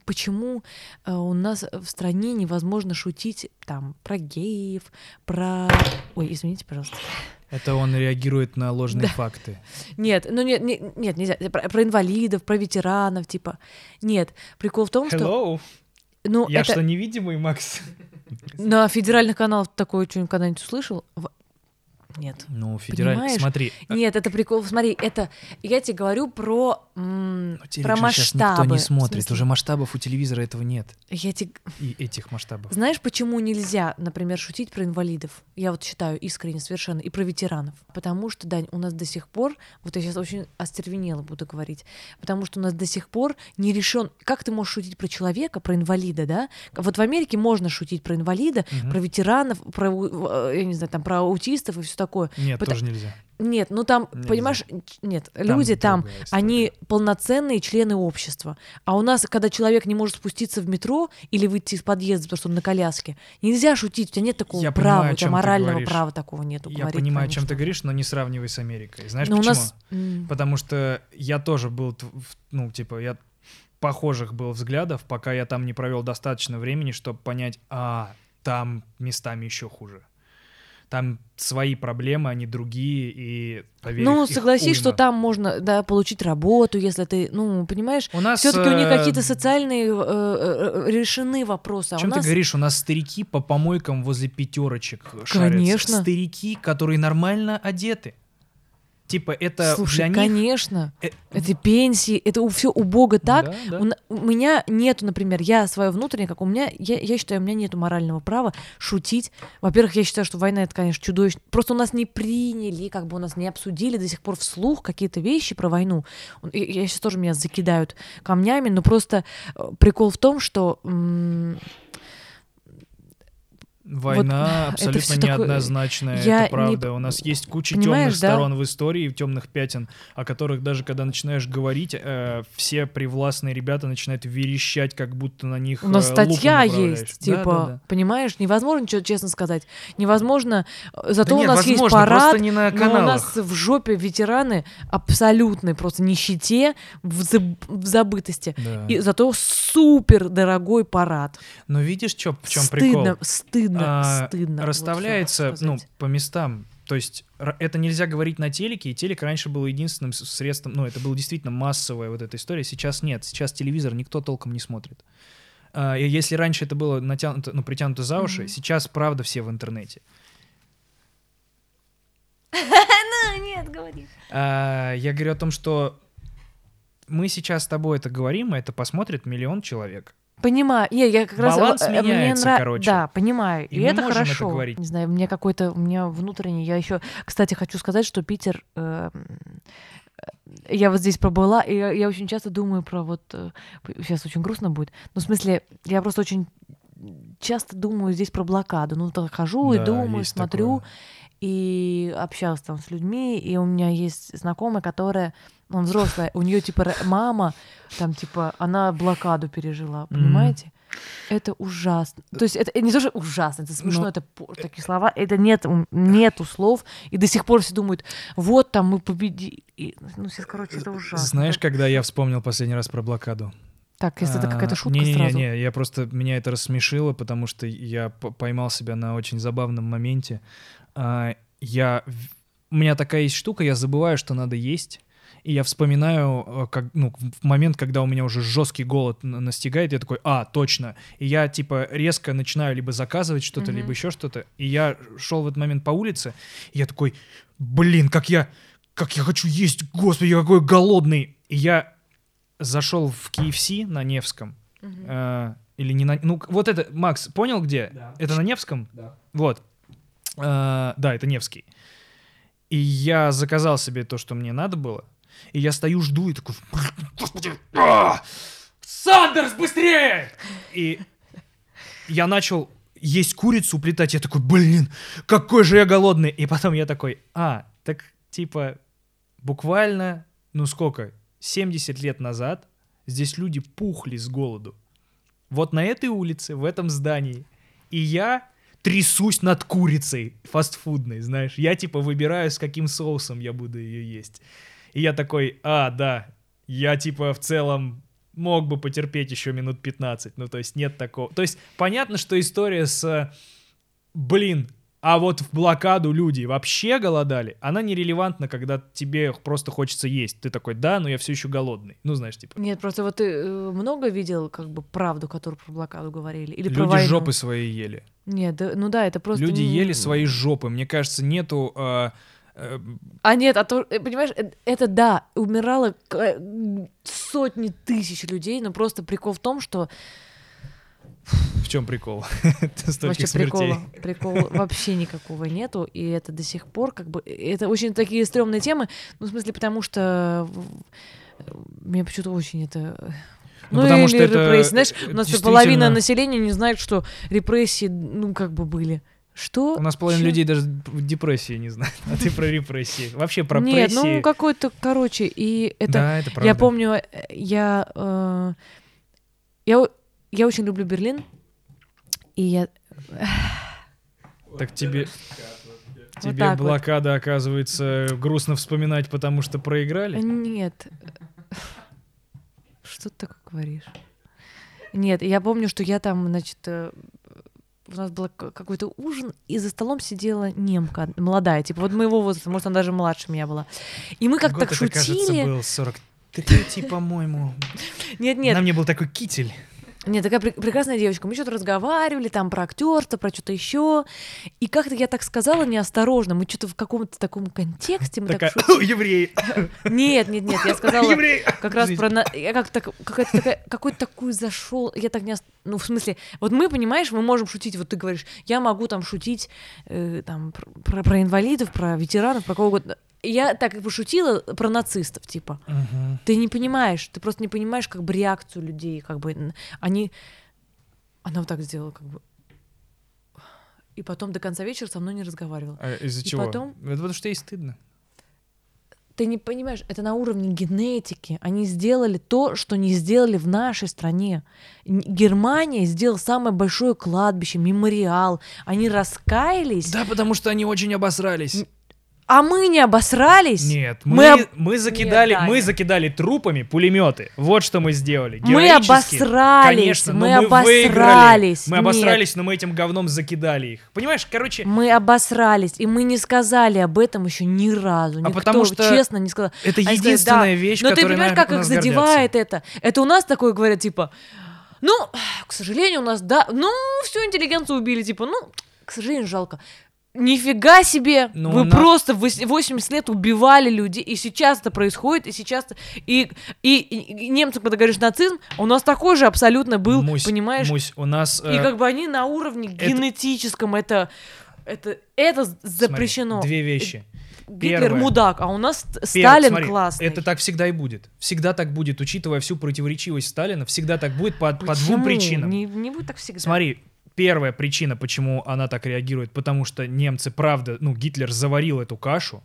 почему э, у нас в стране невозможно шутить там про геев, про ой, извините, пожалуйста. Это он реагирует на ложные факты. Нет, ну нет, не- нет, нельзя. Про, про инвалидов, про ветеранов, типа. Нет, прикол в том, что Hello? ну Я это что, невидимый, Макс? на федеральных каналах такое что-нибудь когда-нибудь услышал? Нет. Ну, федеральный, Понимаешь? смотри. а, Нет, это прикол. Смотри, это я тебе говорю про, м, телек про щас никто масштабы. не смотрит. Уже масштабов у телевизора этого нет. Я тебе... И этих масштабов. Знаешь, почему нельзя, например, шутить про инвалидов? Я вот считаю искренне совершенно. И про ветеранов. Потому что, Дань, у нас до сих пор, вот я сейчас очень остервенело буду говорить, потому что у нас до сих пор не решен, как ты можешь шутить про человека, про инвалида, да? Вот в Америке можно шутить про инвалида, Мгм. про ветеранов, про, э, я не знаю, там, про аутистов и все такое. Нет, Пота- тоже нельзя. Нет, ну там, Нельзя. понимаешь, нет, люди там, другая история. они полноценные члены общества. А у нас, когда человек не может спуститься в метро или выйти из подъезда, потому что он на коляске, нельзя шутить, у тебя нет такого Я права, понимаю, у тебя морального права такого нету. Я говорить понимаю, о чем ты говоришь, но не сравнивай с Америкой. Знаешь Но у почему? нас... Потому что я тоже был, ну, типа, я похожих был взглядов, пока я там не провел достаточно времени, чтобы понять, а, там местами еще хуже. Там свои проблемы, они другие, и поверь, Ну, согласись, что там можно да, получить работу, если ты, ну, понимаешь, У нас... все-таки у них э, какие-то социальные э, э, решены вопросы. А О у чем нас... ты говоришь? У нас старики по помойкам возле пятерочек шарятся. Конечно. Старики, которые нормально одеты. Типа это Слушай, для них... конечно, э, это пенсии, это все убого так. Да, да. У, у меня нету, например, я свое внутреннее, как у меня, я, я считаю, у меня нету морального права шутить. Во-первых, я считаю, что война это, конечно, чудовищно. Просто у нас не приняли, как бы у нас не обсудили до сих пор вслух какие-то вещи про войну. И- Я сейчас тоже меня закидают камнями, но просто э, прикол в том, что Война Вот, это абсолютно всё такое- неоднозначная, я это не правда. п- У нас есть куча Понимаешь, темных да? сторон в истории, темных пятен, о которых даже когда начинаешь говорить, э, все привластные ребята начинают верещать, как будто на них у нас э, статья есть, Да, типа, да, да. понимаешь, невозможно ничего честно сказать. Невозможно. э, Зато Да у нет, нас есть возможно, парад, просто не на Но у нас в жопе ветераны абсолютной просто нищете, в, заб- в забытости. Да. И зато супер дорогой парад. Но видишь, чё, в чем стыдно, прикол? стыдно, А, стыдно. Вот расставляется, хочу ну, по местам. То есть это нельзя говорить на телеке, и телек раньше был единственным средством, ну, это было действительно массовая вот эта история, сейчас нет, сейчас телевизор никто толком не смотрит. А, если раньше это было натянуто, ну, притянуто за уши, Мгм. сейчас, правда, все в интернете. Ну, нет, говори. А, я говорю о том, что мы сейчас с тобой это говорим, и это посмотрит миллион человек. Понимаю. Не, я как раз... Баланс э, мне меняется, нрав- короче. Да, понимаю. И И, это можем это хорошо. говорить. Не знаю, мне какой-то... У меня внутренний... Я еще... Кстати, хочу сказать, что Питер... э, э, я вот здесь пробыла, и я, я очень часто думаю про вот... э, сейчас очень грустно будет. Ну, в смысле, я просто очень часто думаю здесь про блокаду. Ну, так хожу и Да, думаю, есть смотрю, такое. и общалась там с людьми, и у меня есть знакомая, которая, он взрослая, у нее типа мама, там типа, она блокаду пережила, понимаете? Это ужасно. То есть это не то, что ужасно, это смешно, Ну, это по- такие слова, это нет, нету слов, и до сих пор все думают, вот там мы победили. И, Ну, сейчас, короче, это ужасно. Знаешь, Да. когда я вспомнил последний раз про блокаду? Так, если это какая-то А, шутка не, не, сразу. Не, не, я просто меня это рассмешило, потому что я поймал себя на очень забавном моменте. А, я, у меня такая есть штука, я забываю, что надо есть. И я вспоминаю, э, как, ну, в момент, когда у меня уже жесткий голод настигает, я такой, а, точно. И я, типа, резко начинаю либо заказывать что-то, Мгм. либо еще что-то. И я шел в этот момент по улице, и я такой, блин, как я, как я хочу есть, господи, я какой голодный. И я зашел в KFC на Невском, э, или не на... Ну, вот это, Макс, понял где? Да. Это на Невском? Да. Вот. Э, да, это Невский. И я заказал себе то, что мне надо было. И я стою, жду, и такой, господи! Сандерс, быстрее! И я начал есть курицу, уплетать. Я такой, блин, какой же я голодный. И потом я такой, а, так типа буквально ну сколько, 70 лет назад здесь люди пухли с голоду. Вот на этой улице, в этом здании. И я трясусь над курицей фастфудной, знаешь. Я типа выбираю, с каким соусом я буду ее есть. И я такой, а, да, я типа в целом мог бы потерпеть еще минут 15. Ну, то есть нет такого. То есть понятно, что история с, блин, а вот в блокаду люди вообще голодали, она нерелевантна, когда тебе просто хочется есть. Ты такой, да, но я все еще голодный. Ну, знаешь, типа. Нет, просто вот ты э, много видел как бы правду, которую про блокаду говорили? Или про Люди войну? жопы свои ели. Нет, да- ну да, это просто... Люди ели свои жопы. Мне кажется, нету... э, А нет, а то, э, понимаешь, э, это да, умирало э, сотни тысяч людей, но просто прикол в том, что в чем прикол? Вообще прикола, прикола вообще никакого нету, и это до сих пор как бы, э, это очень такие стрёмные темы, ну, в смысле, потому что мне почему-то очень это... э, Ну, потому что это, репрессии. Знаешь, э, у нас половина населения не знает, что репрессии, ну, как бы были. Что? У нас половина Чё? людей даже в депрессии не знает. А ты про репрессии. Вообще про Нет, прессии. ну, какой-то, короче, и это... Да, это правда. Я помню, э, я, э, я, я очень люблю Берлин, и я... Так тебе, Вот тебе так вот. блокада, оказывается, грустно вспоминать, потому что проиграли? Нет. Что ты такое говоришь? Нет, я помню, что я там, значит, э, у нас был какой-то ужин, и за столом сидела немка, молодая, типа вот моего возраста, может, она даже младше меня была. И мы как Год так это, кажется, шутили. был 43 по-моему. Нет, нет, На мне был такой китель. Нет, такая пре- прекрасная девочка. Мы что-то разговаривали там про актерство, про что-то еще. И как-то я так сказала неосторожно. Мы что-то в каком-то таком контексте. Мы Такая, так шутили. еврей, Нет, нет, нет, я сказала еврей. как раз Извините. про... на- Я как так, какая-то такая, какой-то такой зашел. Я так не... Ну, в смысле, вот мы, понимаешь, мы можем шутить, вот ты говоришь, я могу там шутить э, там, про, про- про инвалидов, про ветеранов, про кого угодно. Я так пошутила про нацистов, типа. Мгм. Ты не понимаешь, ты просто не понимаешь как бы реакцию людей, как бы они... Она вот так сделала, как бы... И потом до конца вечера со мной не разговаривала. А из-за чего? потом- Это потому что ей стыдно. Ты не понимаешь, это на уровне генетики. Они сделали то, что не сделали в нашей стране. Германия сделала самое большое кладбище, мемориал. Они раскаялись, Да, потому что они очень обосрались. А мы не обосрались. Нет, Мы мы, об- мы закидали, Нет, мы закидали трупами пулеметы. Вот что мы сделали. Мы обосрались, Конечно, но мы мы выиграли. обосрались. Мы Нет. обосрались, но мы этим говном закидали их. Понимаешь, короче, Мы обосрались, и мы не сказали об этом еще ни разу. А Никто, потому что честно не сказал. это Они сказали, единственная «Да». вещь, Но ты которая понимаешь, на- как их задевает гордятся. это? Это у нас такое говорят, типа, ну, к сожалению, у нас, да, ну, всю интеллигенцию убили, типа, ну, к сожалению, жалко. Нифига себе! Ну, Вы на- просто в вось- 80 лет убивали людей, и сейчас это происходит, и сейчас... И, и, и немцы, когда говоришь нацизм, у нас такой же абсолютно был, Мусь, понимаешь? Мусь, у нас... И э, как бы они на уровне это- генетическом это... Это, это смотри, запрещено. две вещи. Гитлер Первое. мудак, а у нас Ст- Пер- Сталин смотри, классный. Это так всегда и будет. Всегда так будет, учитывая всю противоречивость Сталина, всегда так будет по, по двум причинам. Не, не будет так всегда. Смотри, первая причина, почему она так реагирует, потому что немцы, правда, ну, Гитлер заварил эту кашу,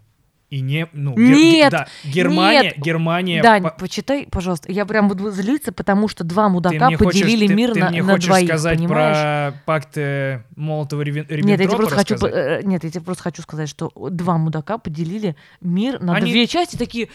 и не, ну, гер- Нет, да, Германия, нет. Германия... Дань, по- почитай, пожалуйста. Я прям буду злиться, потому что два ты мудака мне хочешь- поделили ты- мир ты на, мне на хочешь двоих, сказать понимаешь? про пакт э, Молотова-Риббентропа Нет, я тебе просто хочу, э, нет, я тебе просто хочу сказать, что два мудака поделили мир на Они- две части, такие,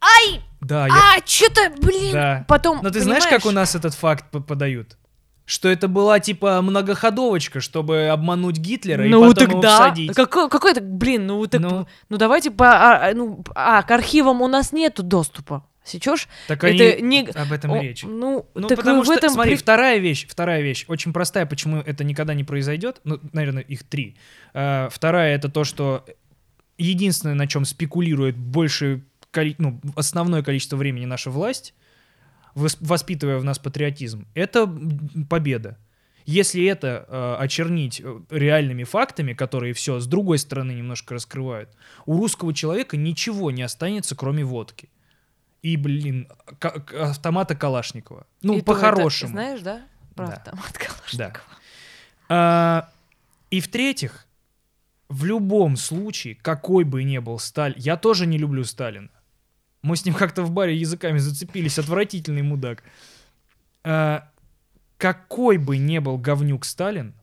ай, Да, я... а, что-то, блин, Да. потом, Но ты знаешь, как у понимаешь? нас этот факт по- подают? Что это была типа многоходовочка, чтобы обмануть Гитлера ну и потом его тогда, всадить. какой, какой-то, блин, ну так, Ну. ну, давайте по, а, а, ну, а, к архивам у нас нету доступа, сечешь? Так это они... не- Об этом О, речь. Ну, Ну, так потому что, этом смотри, при- вторая вещь, вторая вещь, очень простая, почему это никогда не произойдет, ну, наверное, их три. Э, вторая — это то, что единственное, на чем спекулирует больше, ну, основное количество времени наша власть, воспитывая в нас патриотизм, это победа. Если это э, очернить э, реальными фактами, которые все с другой стороны немножко раскрывают, у русского человека ничего не останется, кроме водки. И, блин, автомата Калашникова. Ну, по-хорошему. знаешь, да? Про Да. автомат Калашникова. А, и в-третьих, в любом случае, какой бы ни был Сталин, я тоже не люблю Сталина. Мы с ним как-то в баре языками зацепились. Отвратительный мудак. А, какой бы не был говнюк Сталин,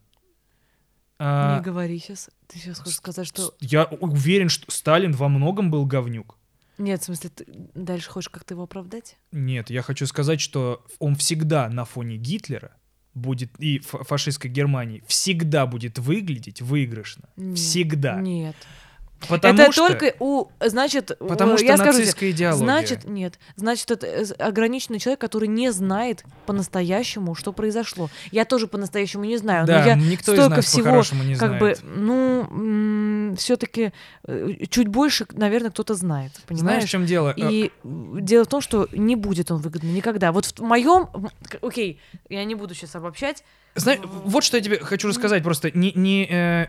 а, Не говори сейчас. Ты сейчас хочешь сказать, что... я уверен, что Сталин во многом был говнюк. Нет, в смысле, ты дальше хочешь как-то его оправдать? Нет, я хочу сказать, что он всегда на фоне Гитлера будет и фа- фашистской Германии всегда будет выглядеть выигрышно. Нет. Всегда. Нет. Потому это что, только у, значит, потому э, что я скажу идеология. Значит, нет. Значит, это э, ограниченный человек, который не знает по-настоящему, что произошло. Я тоже по-настоящему не знаю, да, но я никто из столько нас всего, не как знает. бы, ну, все-таки чуть больше, наверное, кто-то знает, Знаешь, понимаешь? в чем дело? Э, И дело в том, что не будет он выгодный никогда. Вот в моем, окей, я не буду сейчас обобщать. Знаешь, вот что я тебе хочу рассказать. Просто не, не, э,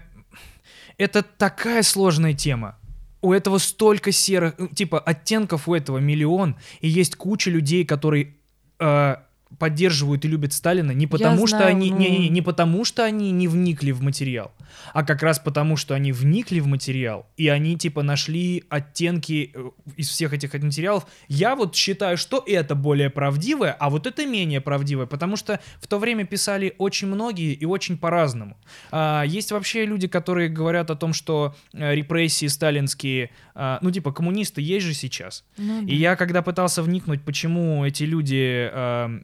это такая сложная тема. У этого столько серых, э, типа оттенков у этого миллион, и есть куча людей, которые э, поддерживают и любят Сталина не потому, что знаю, они ну. не, не, не потому, что они не вникли в материал, а как раз потому, что они вникли в материал и они типа нашли оттенки э, из всех этих материалов. Я вот считаю, что это более правдивое, а вот это менее правдивое, потому что в то время писали очень многие и очень по-разному. А, есть вообще люди, которые говорят о том, что э, репрессии сталинские, а, ну типа коммунисты есть же сейчас. Ну, И я когда пытался вникнуть, почему эти люди, э,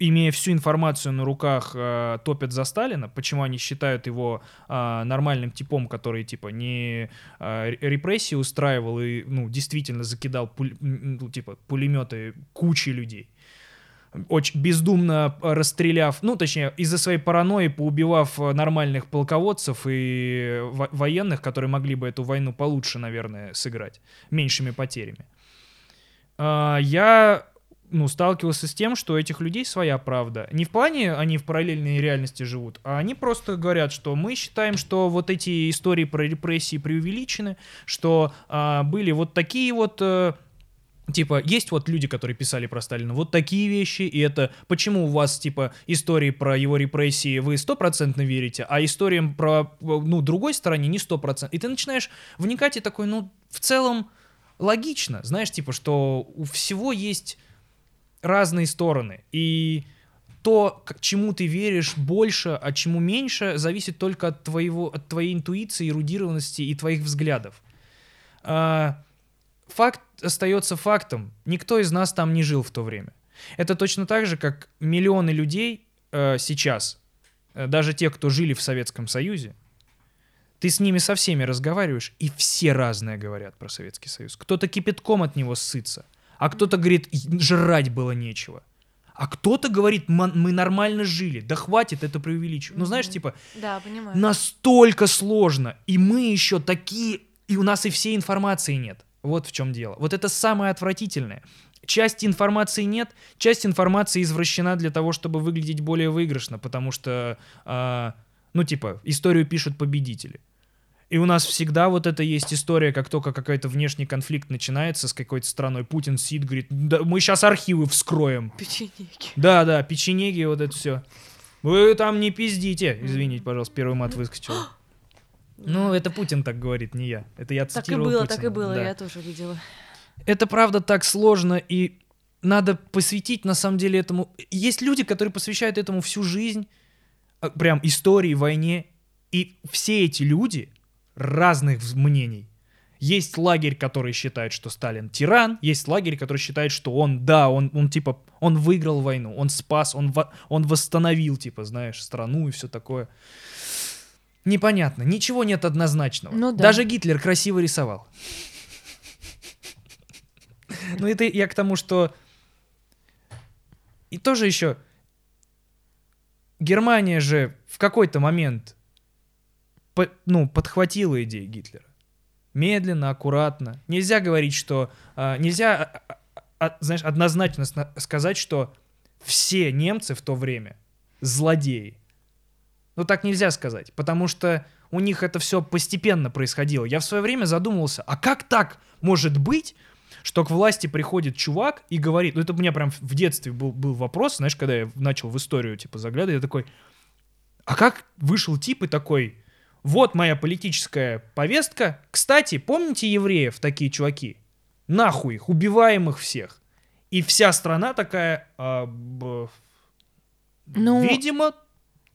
имея всю информацию на руках, э, топят за Сталина, почему они считают его э, нормальным типом, который типа не э, ре- репрессии устраивал и ну действительно закидал пуль- ну, типа пулеметы кучи людей. Очень бездумно э, расстреляв, ну, точнее, из-за своей паранойи поубивав э, нормальных полководцев и во- военных, которые могли бы эту войну получше, наверное, сыграть, меньшими потерями. А, я ну, сталкивался с тем, что у этих людей своя правда. Не в плане они в параллельной реальности живут, а они просто говорят, что мы считаем, что вот эти истории про репрессии преувеличены, что а, были вот такие вот... э, Типа, есть вот люди, которые писали про Сталина вот такие вещи, и это почему у вас, типа, истории про его репрессии вы стопроцентно верите, а историям про, ну, другой стороне не стопроцентно. И ты начинаешь вникать и такой, ну, в целом логично, знаешь, типа, что у всего есть разные стороны, и то, к чему ты веришь больше, а чему меньше, зависит только от, твоего, от твоей интуиции, эрудированности и твоих взглядов. А, факт остается фактом. Никто из нас там не жил в то время. Это точно так же, как миллионы людей э, сейчас, э, даже те, кто жили в Советском Союзе, ты с ними со всеми разговариваешь, и все разное говорят про Советский Союз. Кто-то кипятком от него сытся, а кто-то говорит, «И жрать было нечего. А кто-то говорит, «Ма- мы нормально жили, да хватит это преувеличивать. Ну, знаешь, типа, Да, понимаю. настолько сложно, и мы еще такие, и у нас и всей информации нет. Вот в чем дело. Вот это самое отвратительное. Части информации нет, часть информации извращена для того, чтобы выглядеть более выигрышно, потому что, а, ну типа, историю пишут победители. И у нас всегда вот это есть история, как только какой-то внешний конфликт начинается с какой-то страной, Путин сидит, говорит, да, мы сейчас архивы вскроем. Печенеги. Да, да, печенеги, вот это все. Вы там не пиздите. Извините, пожалуйста, первый мат выскочил. Ну, это Путин так говорит, не я. Это я Так и было, Путина, так и было, да. я тоже видела. Это правда так сложно, и надо посвятить на самом деле этому... Есть люди, которые посвящают этому всю жизнь, а, прям истории, войне, и все эти люди разных мнений. Есть лагерь, который считает, что Сталин тиран, есть лагерь, который считает, что он, да, он, он типа, он выиграл войну, он спас, он, во- он восстановил, типа, знаешь, страну и все такое. Непонятно, ничего нет однозначного. Ну да. Даже Гитлер красиво рисовал. Ну, это я к тому, что... И тоже еще... Германия же в какой-то момент по- ну, подхватила идеи Гитлера. Медленно, аккуратно. Нельзя говорить, что... а, нельзя, а, а, а, знаешь, однозначно сказать, что все немцы в то время злодеи. Ну, так нельзя сказать, потому что у них это все постепенно происходило. Я в свое время задумывался, а как так может быть, что к власти приходит чувак и говорит, ну это у меня прям в детстве был, был вопрос, знаешь, когда я начал в историю типа заглядывать, я такой, а как вышел тип и такой, вот моя политическая повестка, кстати, помните евреев, такие чуваки? Нахуй их, убиваем их всех. И вся страна такая, а, б- Ну, видимо,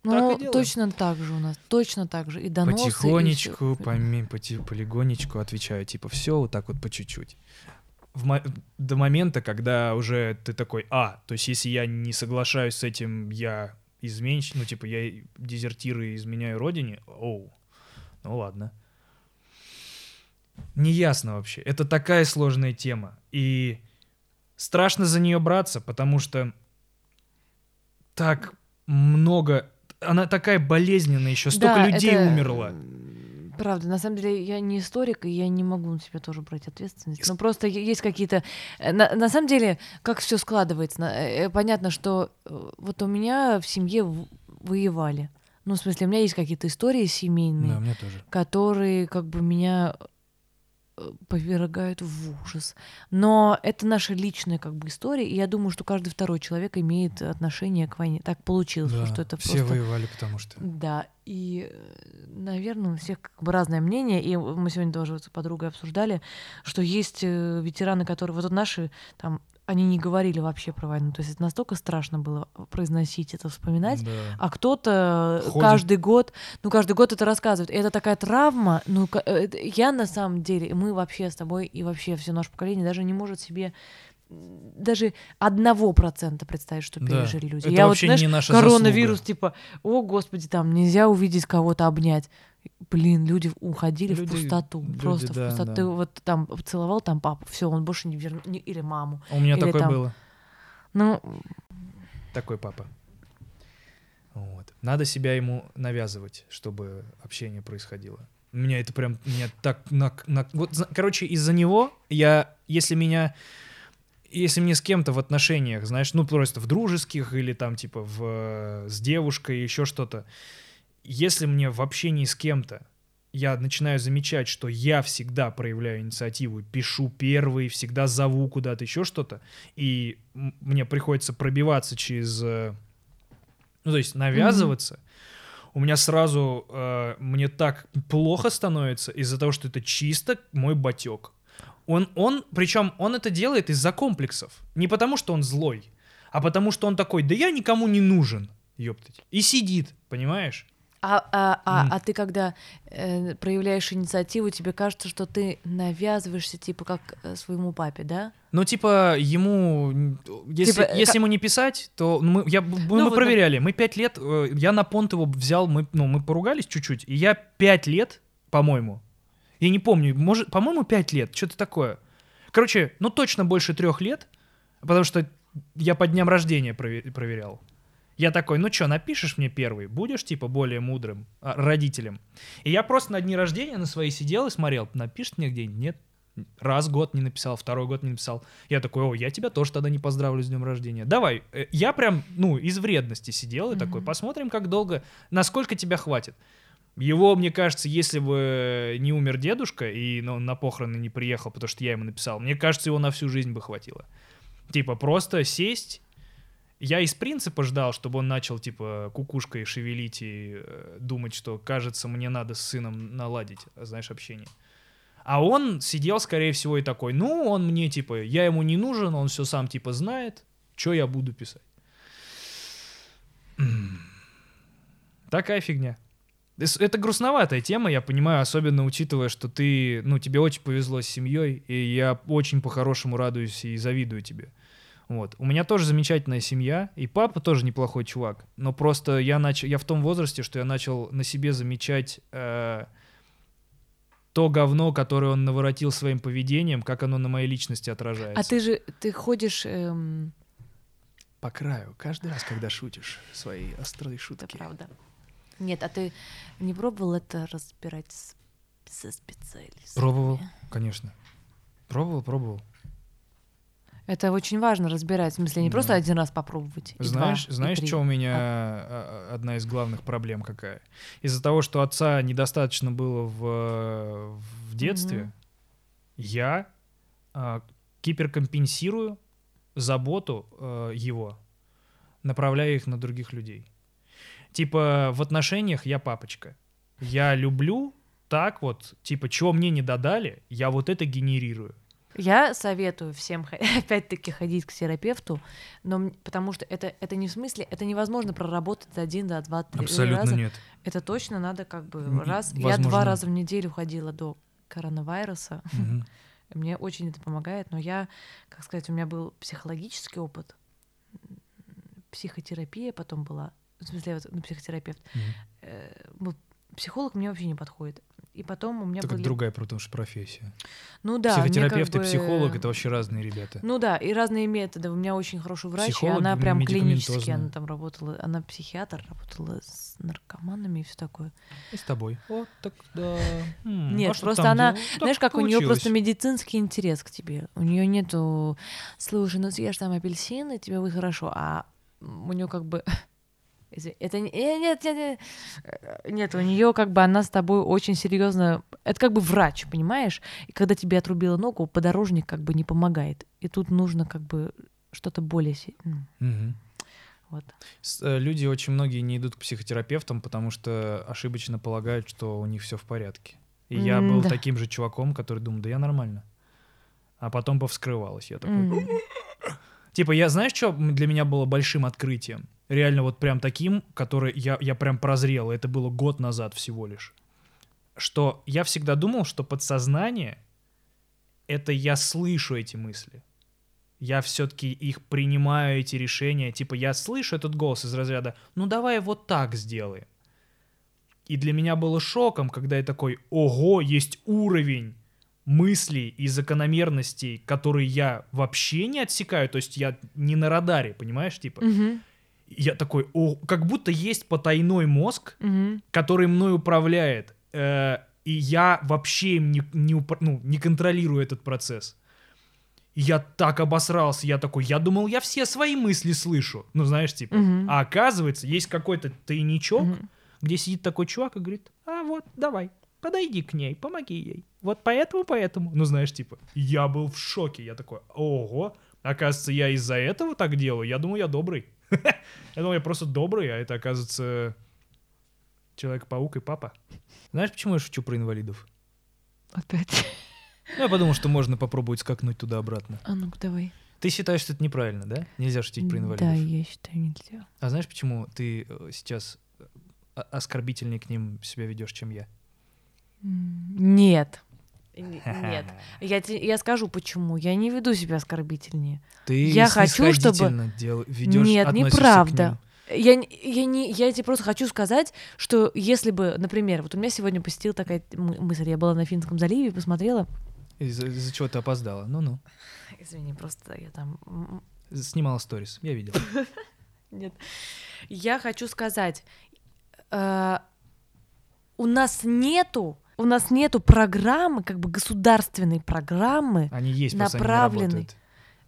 Ну, и делаем. точно так же у нас, точно так же. И доносы, и потихонечку, всё. поми- поти- полигонечку отвечаю, типа, все вот так вот по чуть-чуть. В мо- до момента, когда уже ты такой, а, то есть если я не соглашаюсь с этим, я изменщик, ну, типа, я дезертирую и изменяю родине, оу, ну ладно. Неясно вообще. Это такая сложная тема. И страшно за нее браться, потому что так много... Она такая болезненная еще, столько Да, людей это, умерло. Правда, на самом деле я не историк, и я не могу на себя тоже брать ответственность. Но просто е- есть какие-то... э, На, на самом деле, как все складывается. на- э, Понятно, что э, вот у меня в семье воевали. Ну, в смысле, у меня есть какие-то истории семейные, Да, у меня тоже. которые как бы меня э, повергают в ужас. Но это наша личная как бы история, и я думаю, что каждый второй человек имеет отношение к войне. Так получилось, Да, что это все просто... воевали, потому что... Да, и, наверное, у всех как бы разное мнение, и мы сегодня тоже с подругой обсуждали, что есть э, ветераны, которые, вот наши, там, они не говорили вообще про войну, то есть это настолько страшно было произносить это, вспоминать, Да. а кто-то Ходит. каждый год, ну, каждый год это рассказывает. И это такая травма. Ну, э, я на самом деле, мы вообще с тобой, и вообще все наше поколение даже не может себе даже одного процента представить, что Да. пережили люди. Это я вот, вообще знаешь, не наша коронавирус, заслуга. типа, о, господи, там нельзя увидеть кого-то обнять. Блин, люди уходили Люди- в пустоту. люди, просто да, в пустоту. да. Ты вот там целовал там папу, все, он больше не вернул. Или маму. У меня Или такое там- было. Ну, Такой папа. Вот. Надо себя ему навязывать, чтобы общение происходило. Меня это прям, меня так, на, на- вот, короче, из-за него я, если меня, если мне с кем-то в отношениях, знаешь, ну просто в дружеских или там типа в, э, с девушкой, еще что-то, если мне в общении с кем-то я начинаю замечать, что я всегда проявляю инициативу, пишу первый, всегда зову куда-то, еще что-то, и мне приходится пробиваться через, э, ну то есть навязываться, у меня сразу э, мне так плохо становится из-за того, что это чисто мой батек. Он, он, причем он это делает из-за комплексов, не потому что он злой, а потому что он такой, да я никому не нужен, ёптать, и сидит, понимаешь? А, а, а, М. а ты когда э, проявляешь инициативу, тебе кажется, что ты навязываешься, типа, как э, своему папе, да? Ну, типа, ему... Если, Типа, э, если ка- ему не писать, то мы, я, мы, мы вот, проверяли. Мы пять лет... э, Я на понт его взял, мы, ну, мы поругались чуть-чуть, и я пять лет, по-моему, я не помню, может, по-моему, пять лет, что-то такое. Короче, ну, точно больше трех лет, потому что я по дням рождения прове- проверял. Я такой, ну что, напишешь мне первый, будешь типа более мудрым а, родителем. И я просто на дни рождения на свои сидел и смотрел, напишет мне где-нибудь, нет. Раз год не написал, второй год не написал. Я такой, о, я тебя тоже тогда не поздравлю с днем рождения. Давай, Э, я прям, ну, из вредности сидел и такой, Мгм. посмотрим, как долго, насколько тебя хватит. Его, мне кажется, если бы не умер дедушка и ну, на похороны не приехал, потому что я ему написал, мне кажется, его на всю жизнь бы хватило. Типа просто сесть. Я из принципа ждал, чтобы он начал, типа, кукушкой шевелить и э, думать, что, кажется, мне надо с сыном наладить, знаешь, общение. А он сидел, скорее всего, и такой, ну, он мне, типа, я ему не нужен, он все сам, типа, знает, что я буду писать. Такая фигня. Это грустноватая тема, я понимаю, особенно учитывая, что ты, ну, тебе очень повезло с семьей, и я очень по-хорошему радуюсь и завидую тебе. Вот. У меня тоже замечательная семья, и папа тоже неплохой чувак. Но просто я начал, я в том возрасте, что я начал на себе замечать э, то говно, которое он наворотил своим поведением, как оно на моей личности отражается. А ты же, ты ходишь, эм, по краю каждый раз, когда шутишь свои острые это шутки. правда. Нет, а ты не пробовал это разбирать с- со специалистом? Пробовал, конечно. Пробовал, пробовал. Это очень важно разбирать, в смысле, не Да. просто один раз попробовать. и Знаешь, два, и знаешь, три. что у меня а, а, одна из главных проблем какая? Из-за того, что отца недостаточно было в, в детстве, Мгм. я а, гиперкомпенсирую заботу а, его, направляя их на других людей. Типа в отношениях я папочка. Я люблю так вот, типа, чего мне не додали, я вот это генерирую. Я советую всем опять-таки ходить к терапевту, но потому что это, это не в смысле, это невозможно проработать за один, за два, три Абсолютно раза. нет. Это точно надо как бы раз. Я возможно. два раза в неделю ходила до коронавируса. Мгм. Мне очень это помогает, но я, как сказать, у меня был психологический опыт, психотерапия потом была, в смысле, вот, ну, психотерапевт. Э, вот психолог мне вообще не подходит. И потом у меня Это как были... другая, потому что профессия. Ну да, Психотерапевт как и бы- психолог — это вообще разные ребята. Ну да, и разные методы. У меня очень хороший врач, Психолог и она прям клинически, она там работала, она психиатр, работала с наркоманами и все такое. И с тобой. Вот так да. Нет, а просто она- делала? Так Знаешь, как у нее получилось. просто медицинский интерес к тебе. У нее нету, слушай, ну съешь там апельсин, и тебе будет хорошо. А у нее как бы Извини, Это не- э, нет, нет, нет, Э, нет, у нее как бы она с тобой очень серьезно. Это как бы врач, понимаешь? И когда тебе отрубила ногу, подорожник как бы не помогает. И тут нужно как бы что-то более Мгм. вот. Э, Люди очень многие не идут к психотерапевтам, потому что ошибочно полагают, что у них все в порядке. И я был таким же чуваком, который думал, да я нормально. А потом повскрывалось. Я такой. Типа, я, знаешь, что для меня было большим открытием? Реально вот прям таким, который я, я прям прозрел, это было год назад всего лишь. Что я всегда думал, что подсознание — это я слышу эти мысли. Я все-таки их принимаю, эти решения. Типа, я слышу этот голос из разряда «ну давай вот так сделаем». И для меня было шоком, когда я такой «ого, есть уровень мыслей и закономерностей, которые я вообще не отсекаю, то есть я не на радаре, понимаешь, типа. Мгм. Я такой, о, как будто есть потайной мозг, Мгм. который мной управляет, э, и я вообще не, не, ну, не контролирую этот процесс. Я так обосрался, я такой, я думал, я все свои мысли слышу, ну знаешь, типа. Мгм. А оказывается, есть какой-то тайничок, Мгм. где сидит такой чувак и говорит, а вот, давай, подойди к ней, помоги ей. Вот поэтому, поэтому. Ну, знаешь, типа, я был в шоке. Я такой, ого, оказывается, я из-за этого так делаю. Я думаю, я добрый. Я думал, я просто добрый, а это, оказывается, Человек-паук и папа. Знаешь, почему я шучу про инвалидов? Опять. Ну, я подумал, что можно попробовать скакнуть туда-обратно. А ну-ка давай. Ты считаешь, что это неправильно, да? Нельзя шутить про инвалидов. Да, я считаю, нельзя. А знаешь, почему ты э, сейчас э, оскорбительнее к ним себя ведешь, чем я? Нет. Нет. Я, те- я скажу почему. Я не веду себя оскорбительнее. Ты Я хочу, чтобы- дел- ведёшь- Нет, неправда. Я, я, не, я тебе просто хочу сказать, что если бы, например, вот у меня сегодня посетила такая мысль, я была на Финском заливе, посмотрела. Из-за, из-за чего ты опоздала? Ну-ну. Извини, просто я там... Снимала сторис, я видел. Нет. Я хочу сказать, э, у нас нету, у нас нету программы, как бы государственной программы, Они есть, работают.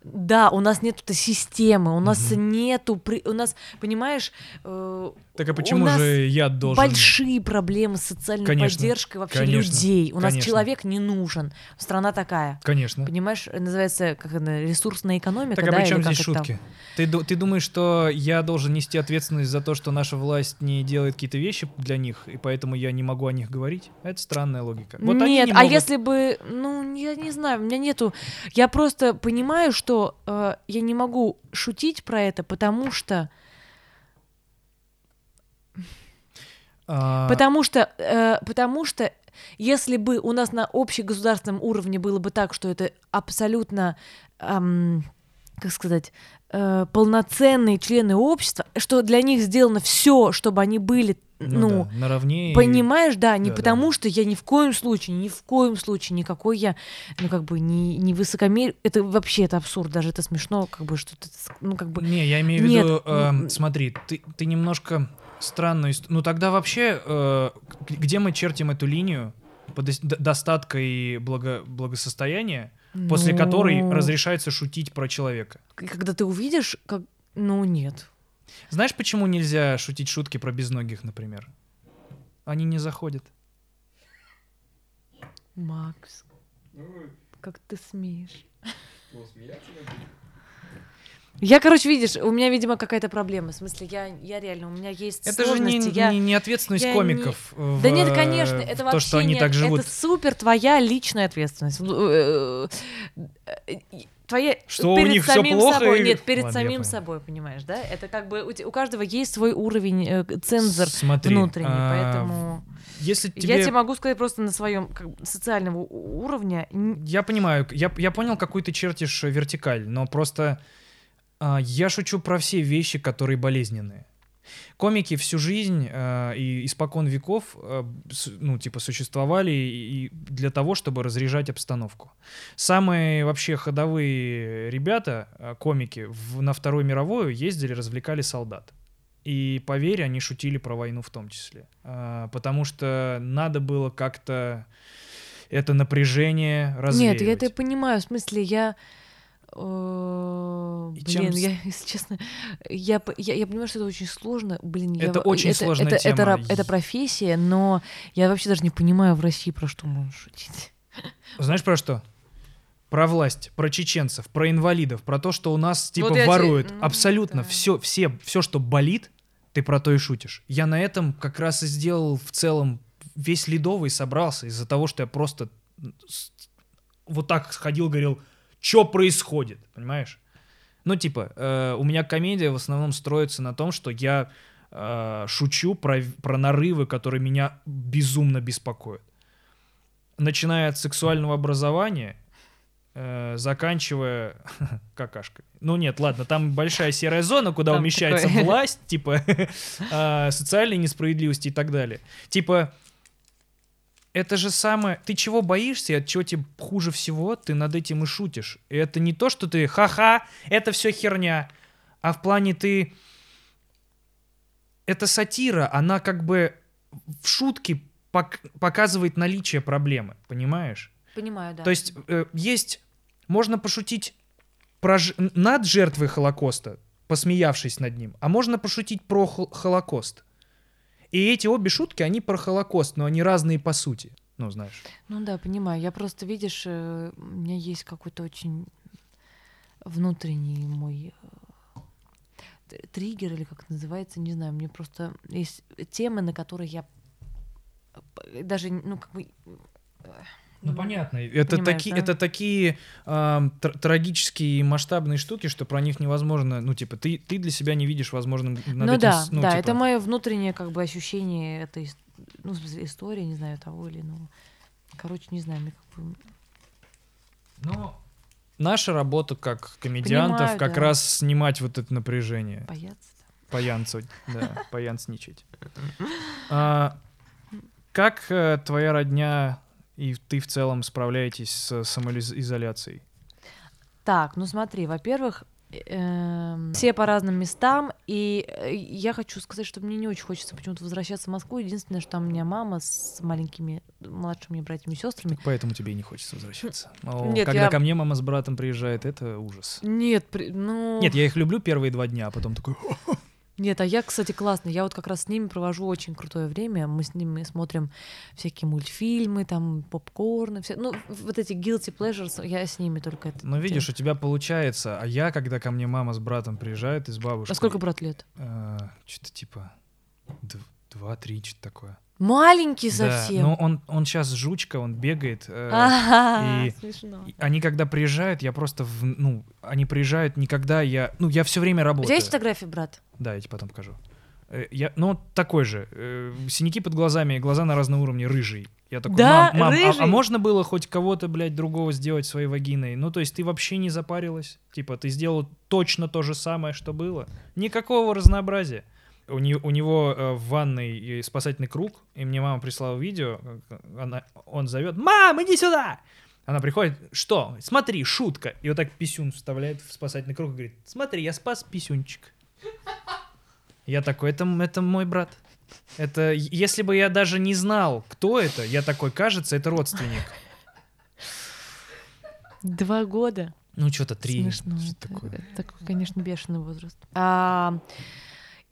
Да, у нас нету этой системы, у нас Мгм. нету, при- у нас, понимаешь, э, Так а почему нас же я должен... большие проблемы с социальной Конечно, поддержкой вообще конечно, людей. У нас конечно. человек не нужен, страна такая. Конечно. Понимаешь, называется как она, ресурсная экономика, Так а да, при чем здесь шутки? Ты, ты думаешь, что я должен нести ответственность за то, что наша власть не делает какие-то вещи для них, и поэтому я не могу о них говорить? Это странная логика. Вот Нет, не а могут- если бы, ну, я не знаю, у меня нету. Я просто понимаю, что э, я не могу шутить про это, потому что, А, потому что, э, потому что, если бы у нас на общегосударственном уровне было бы так, что это абсолютно, ам, как сказать, э, полноценные члены общества, что для них сделано все, чтобы они были, ну, ну, да, наравне. Понимаешь, да, не Да, потому да. что я ни в коем случае, ни в коем случае никакой я, ну как бы не, не высокомер, это вообще это абсурд, даже это смешно, как бы что-то, ну как бы, Не, я имею в виду, эм, м, смотри, ты, ты немножко странную... ист- Ну тогда вообще, э, где мы чертим эту линию по дос- д- достатка и благо- благосостояния, после ну, которой разрешается шутить про человека? Когда ты увидишь, как, ну нет. Знаешь, почему нельзя шутить шутки про безногих, например? Они не заходят. Макс, Ну, как ты смеешь? что, смеяться надо? Я, короче, видишь, у меня, видимо, какая-то проблема. В смысле, я, я реально, у меня есть Это же не, сложности, я- не, не ответственность я комиков. в- Да нет, конечно, это то, вообще что они не- так живут. Это супер твоя личная ответственность. Э, э, Твоя Что у перед них всё самим плохо собой. и- Нет, перед Ладно, самим собой, понимаешь, да? Это как бы у, у каждого есть свой уровень э, цензор Смотри, внутренний, а, поэтому Если тебе... я тебе могу сказать просто на своем как социального у- уровня. Я понимаю, я, я понял, какую ты чертишь вертикаль, но просто я шучу про все вещи, которые болезненные. Комики всю жизнь э, и испокон веков, э, с- ну, типа, существовали и, и для того, чтобы разряжать обстановку. Самые вообще ходовые ребята, э, комики, в- на Вторую мировую ездили, развлекали солдат. И поверь, они шутили про войну в том числе. А, потому что надо было как-то это напряжение развеивать. Нет, я это понимаю. В смысле, я. И чем Блин, с- я, если честно, я, я, я понимаю, что это очень сложно. Блин, я Это во- очень сложная это, Это, тема. раб- это профессия, но я вообще даже не понимаю в России, про что можно шутить. Знаешь про что? Про власть, про чеченцев, про инвалидов, про то, что у нас типа Вот я те- воруют. ну, Абсолютно да. все, все, все, что болит, ты про то и шутишь. Я на этом как раз и сделал в целом весь ледовый собрался из-за того, что я просто вот так сходил, говорил, что происходит, понимаешь? Ну, типа, э, у меня комедия в основном строится на том, что я э, шучу про, про нарывы, которые меня безумно беспокоят. Начиная от сексуального образования, э, заканчивая какашкой. Ну нет, ладно, там большая серая зона, куда Там умещается такое. власть, типа э, социальной несправедливости и так далее. Типа, это же самое... Ты чего боишься и от чего тебе хуже всего, ты над этим и шутишь. И это не то, что ты ха-ха, это все херня, а в плане ты... Это сатира, она как бы в шутке пок- показывает наличие проблемы, понимаешь? Понимаю, да. То есть э, есть... Можно пошутить про ж- над жертвой Холокоста, посмеявшись над ним, а можно пошутить про хол- Холокост. И эти обе шутки, они про Холокост, но они разные по сути. Ну, знаешь. Ну да, понимаю. Я просто, видишь, э, у меня есть какой-то очень внутренний мой э, триггер или как называется, не знаю. Мне просто есть темы, на которые я п- даже, ну, как бы... э, Ну, понятно. Это, Понимаешь, таки, да? это такие ам, тр- трагические масштабные штуки, что про них невозможно, ну, типа, ты, ты для себя не видишь возможным над Ну этим да, ну, да, типа, это мое внутреннее как бы ощущение этой, ну, истории, не знаю, того или иного. Короче, не знаю, мне как бы... Но наша работа как комедиантов Понимаю, как да. раз снимать вот это напряжение. Бояться. Паянцевать, да, паянсничать. А, как э, твоя родня и ты в целом справляетесь с самоизоляцией? Так, ну смотри, во-первых, эм, все по разным местам, и э, я хочу сказать, что мне не очень хочется почему-то возвращаться в Москву. Единственное, что там у меня мама с маленькими младшими братьями и сестрами. Поэтому тебе и не хочется возвращаться. О, Нет, когда я- ко мне мама с братом приезжает, это ужас. Нет, при- ну... Нет, я их люблю первые два дня, а потом такой... Нет, а я, кстати, классно. Я вот как раз с ними провожу очень крутое время. Мы с ними смотрим всякие мультфильмы, там, попкорны, все. Ну, вот эти guilty pleasures, я с ними только это. Ну, видишь, у тебя получается. А я, когда ко мне мама с братом приезжает и с бабушкой... А сколько брат лет? что-то типа... д- Два, три, что-то такое. Маленький Да, совсем. но он, он сейчас жучка, он бегает. э, Ага, и- смешно. И Они когда приезжают, я просто, в- ну, они приезжают никогда, я, ну, я все время У работаю. тебя есть фотографии, брат? Да, я тебе потом покажу. Э, Я, ну, такой же. э, Синяки под глазами, глаза на разном уровне, рыжий. Я такой, Да, мам, мам, а- а, рыжий? можно было хоть кого-то, блядь, другого сделать своей вагиной? Ну, то есть ты вообще не запарилась? Типа, ты сделал точно то же самое, что было? Никакого разнообразия. У, не- у него э, в ванной спасательный круг, и мне мама прислала видео, как она, он зовет, «Мам, иди сюда!» Она приходит, что? Смотри, шутка. И вот так писюн вставляет в спасательный круг и говорит, смотри, я спас писюнчик. Я такой, это, это мой брат. Это, если бы я даже не знал, кто это, я такой, кажется, это родственник. Два года. Ну, что-то три. Смешно. что Это, такое. это такой, конечно, бешеный возраст. А,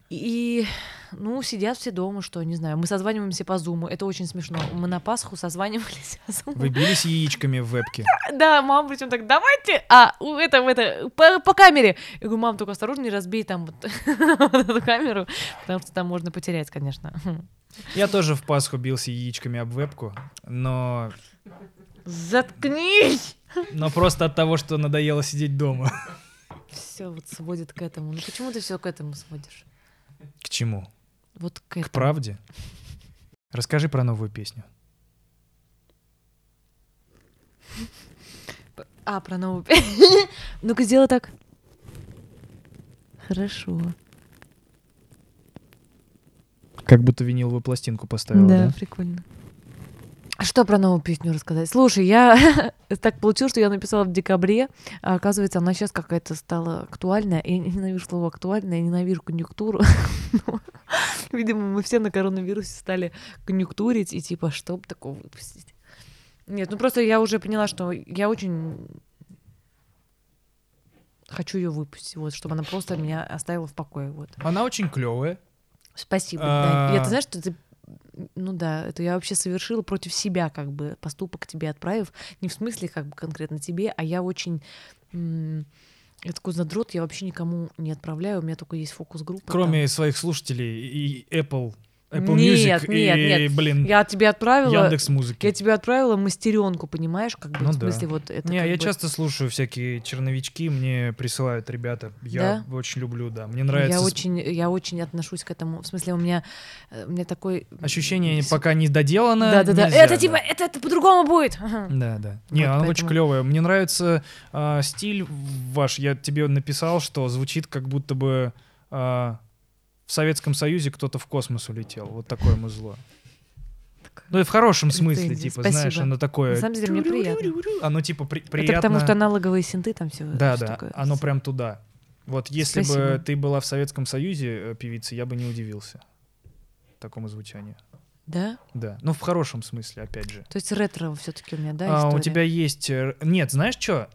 И, ну, сидят все дома, что, не знаю, мы созваниваемся по зуму, это очень смешно. Мы на Пасху созванивались по зуму. Вы бились яичками в вебке. Да, мама причем так, давайте, а, это, это, по, по камере. Я говорю, мам, только осторожно, не разбей там вот эту камеру, потому что там можно потерять, конечно. Я тоже в Пасху бился яичками об вебку, но, Заткнись! но просто от того, что надоело сидеть дома. Все вот сводит к этому. Ну почему ты все к этому сводишь? К чему? Вот к К этому. правде? Расскажи про новую песню. А, про новую. Ну-ка, сделай так. Хорошо. Как будто виниловую пластинку поставила, да, да? прикольно. Что про новую песню рассказать? Слушай, я так получилось, что я написала в декабре, а оказывается, она сейчас какая-то стала актуальная. Я ненавижу слово актуальная, я ненавижу конъюнктуру. Но, Видимо, мы все на коронавирусе стали конъюнктурить и типа, чтоб такого выпустить. Нет, ну просто я уже поняла, что я очень хочу ее выпустить, вот, чтобы она просто меня оставила в покое, вот. Она очень клевая. Спасибо. А. да. Я, ты знаешь, что ты... Ну да, это я вообще совершила против себя, как бы, поступок тебе отправив. Не в смысле, как бы, конкретно тебе, а я очень... Я такой задрот, я вообще никому не отправляю, у меня только есть фокус-группа. Кроме своих слушателей и Apple, Apple Нет, Music нет, и, нет. блин. Я тебе отправила... Яндекс Музыки. Я тебе отправила мастеренку, понимаешь, как бы, Ну в да. смысле, вот это Не, я бы- часто слушаю всякие черновички, мне присылают ребята. Я очень люблю, да. Мне нравится Я очень, я очень отношусь к этому. В смысле, у меня, э, у меня такой... ощущение с- пока не доделано. Да-да-да. нельзя, Это да. типа, это, это по-другому будет. Да, да. Не, Вот она очень поэтому- клевая. Мне нравится а, стиль ваш. Я тебе написал, что звучит как будто бы а, в Советском Союзе кто-то в космос улетел. Вот такое музло. Ну и в хорошем смысле, Претензии. типа, знаешь, оно такое... На самом деле, мне приятно. Оно типа при- приятно... Это потому что аналоговые синты там все. Да, да, оно прям туда. Вот если бы ты была в Советском Союзе э, певицей, я бы не удивился такому звучанию. Да? Да, ну в хорошем смысле, опять же. То есть ретро все-таки у меня, да, а, у тебя есть... э, Нет, знаешь что?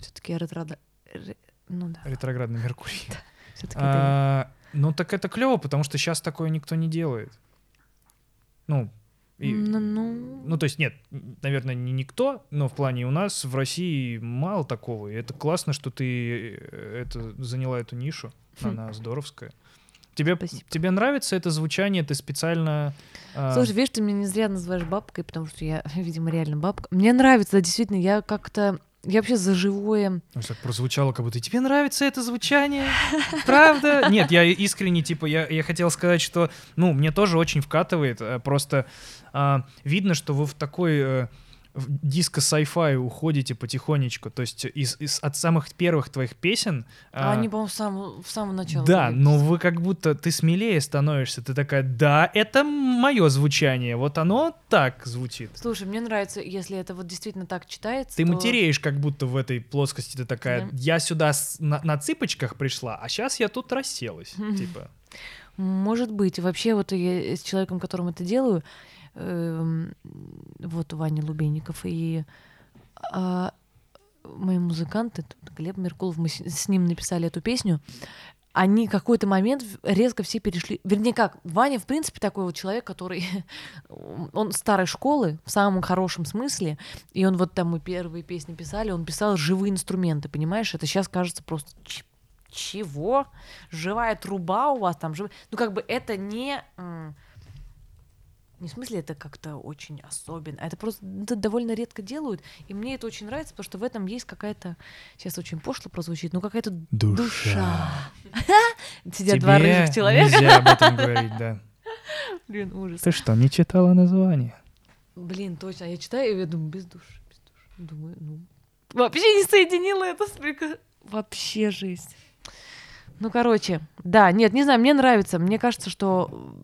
Все-таки ретро... ре- Ну да, Ретроградный Меркурий. все-таки А, ну так это клево, потому что сейчас такое никто не делает. Ну, и- Ну, ну. ну, то есть нет, наверное, не никто, но в плане у нас в России мало такого. И это классно, что ты э, это, заняла эту нишу. Она здоровская. Тебе, Спасибо. тебе нравится это звучание? Ты специально... а, Слушай, видишь, ты меня не зря называешь бабкой, потому что я, видимо, реально бабка. Мне нравится, да, действительно, я как-то... Я вообще за живое... Так прозвучало, как будто тебе нравится это звучание, правда? Нет, я искренне, типа, я, я хотел сказать, что, ну, мне тоже очень вкатывает, э, просто а, видно, что вы в такой э, в диско sci-fi уходите потихонечку, то есть из, из- от самых первых твоих песен... А, а, они, по-моему, с самого, с самого начала. да, были. но вы как будто, ты смелее становишься, ты такая, да, это мое звучание, вот оно так звучит. Слушай, мне нравится, если это вот действительно так читается, Ты то- матереешь как будто в этой плоскости, ты такая, Да. я сюда с- на, на цыпочках пришла, а сейчас я тут расселась, типа. Может быть. Вообще, вот я с человеком, которым это делаю, вот Ваня Лубейников и а, мои музыканты, тут Глеб Меркулов, мы с с ним написали эту песню, они какой-то момент резко все перешли. Вернее, как, Ваня, в принципе, такой вот человек, который... Он старой школы, в самом хорошем смысле. И он вот там мы первые песни писали, он писал живые инструменты, понимаешь? Это сейчас кажется просто... Чего? Живая труба у вас там? жив- Ну, как бы это не... Не в смысле это как-то очень особенно, а это просто это довольно редко делают, и мне это очень нравится, потому что в этом есть какая-то, сейчас очень пошло прозвучит, ну какая-то душа. Сидят два рыжих человека. нельзя об этом говорить, да. Блин, ужас. Ты что, не читала название? Блин, точно. Я читаю, и я думаю, без души, без души. Думаю, ну... Вообще не соединила это с Вообще жесть. Ну, короче, да, нет, не знаю, мне нравится. Мне кажется, что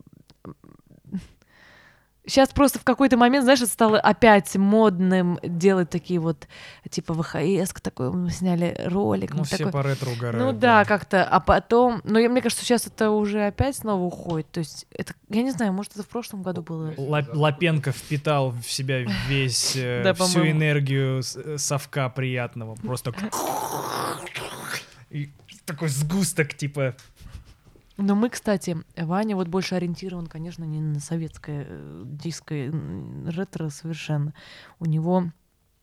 Сейчас просто в какой-то момент, знаешь, это стало опять модным делать такие вот, типа ВХС, такой, мы сняли ролик. Ну, все такой- по ретро угорают. ну да, как-то, а потом, но я, мне кажется, сейчас это уже опять снова уходит. То есть это, я не знаю, может это в прошлом году было. Ла- Лапенко впитал в себя весь, э, Да, всю энергию э, совка приятного. Просто... И такой сгусток, типа... Но мы, кстати, Ваня вот больше ориентирован, конечно, не на советское э, диско, ретро совершенно. У него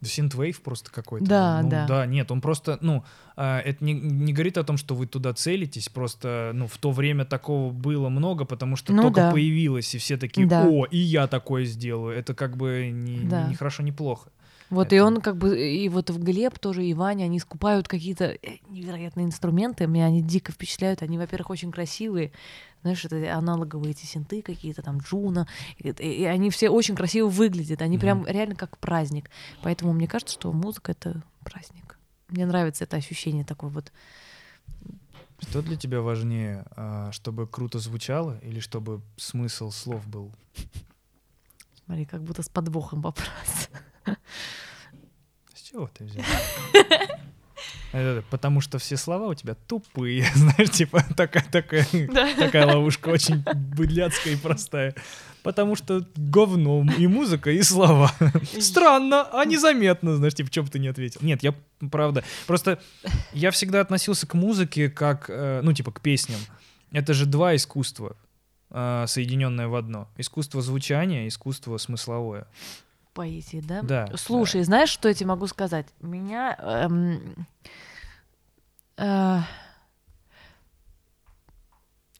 Синтвейв просто какой-то. Да, ну, да. Да, нет, он просто, ну, а, это не, не говорит о том, что вы туда целитесь, просто, ну, в то время такого было много, потому что Ну только да. появилось, и все такие, Да. о, и я такое сделаю. Это как бы не, не- Да. не хорошо, не плохо. Вот и Это- он как бы, и вот в Глеб тоже, и Ваня, они скупают какие-то э, невероятные инструменты, меня они дико впечатляют, они, во-первых, очень красивые, знаешь, это аналоговые эти синты какие-то, там, Джуна, и, и они все очень красиво выглядят, они Мгм. прям реально как праздник, поэтому мне кажется, что музыка — это праздник. Мне нравится это ощущение такое вот, Что для тебя важнее, а, чтобы круто звучало или чтобы смысл слов был? смотри, как будто с подвохом вопрос. С чего ты взял? Потому что все слова у тебя тупые, знаешь, типа такая, такая, такая ловушка очень быдляцкая и простая. Потому что говно и музыка, и слова. Странно, а незаметно, знаешь, типа, бы ты не ответил. Нет, я, правда, просто я всегда относился к музыке как, э, ну, типа, к песням. Это же два искусства, э, соединенное в одно. Искусство звучания, искусство смысловое. Поэзии, да? Да, Слушай, знаешь, что я тебе могу сказать? Меня... эм, э,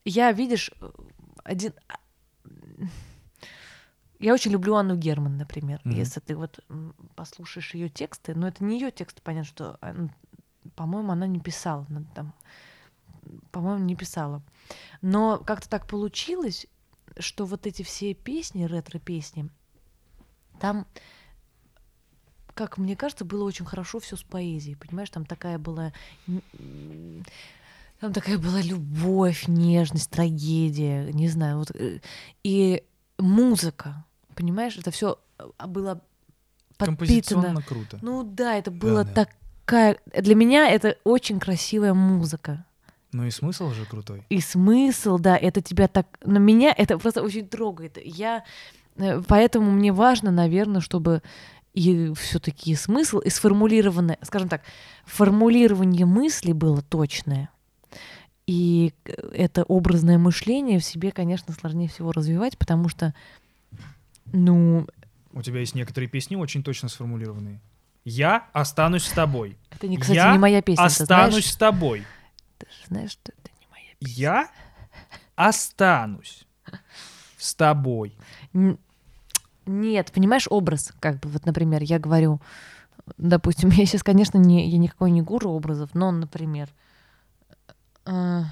я, видишь, один... Я очень люблю Анну Герман, например. Мгм. Если ты вот послушаешь ее тексты, но это не ее тексты, понятно, что, а, ну, по-моему, она не писала. она там, по-моему, не писала. Но как-то так получилось, что вот эти все песни, ретро-песни, там, как мне кажется, было очень хорошо все с поэзией, понимаешь, там такая была, там такая была любовь, нежность, трагедия, не знаю, вот э, и музыка, понимаешь, это все было подпитано. Композиционно круто. Ну да, это было да. такая, для меня это очень красивая музыка. Ну и смысл же крутой. И смысл, да, это тебя так... На меня это просто очень трогает. Я... э, Поэтому мне важно, наверное, чтобы и все-таки смысл, и сформулированное, скажем так, формулирование мысли было точное. И к- это образное мышление в себе, конечно, сложнее всего развивать, потому что, ну, У тебя есть некоторые песни очень точно сформулированные. Я останусь с тобой. это, не, кстати, Я не моя песня, ты Останусь знаешь? с тобой. Ты же знаешь, что это не моя песня. Я останусь с тобой. Нет, понимаешь, образ, как бы, вот, например, я говорю, допустим, я сейчас, конечно, не, я никакой не гуру образов, но, например, э,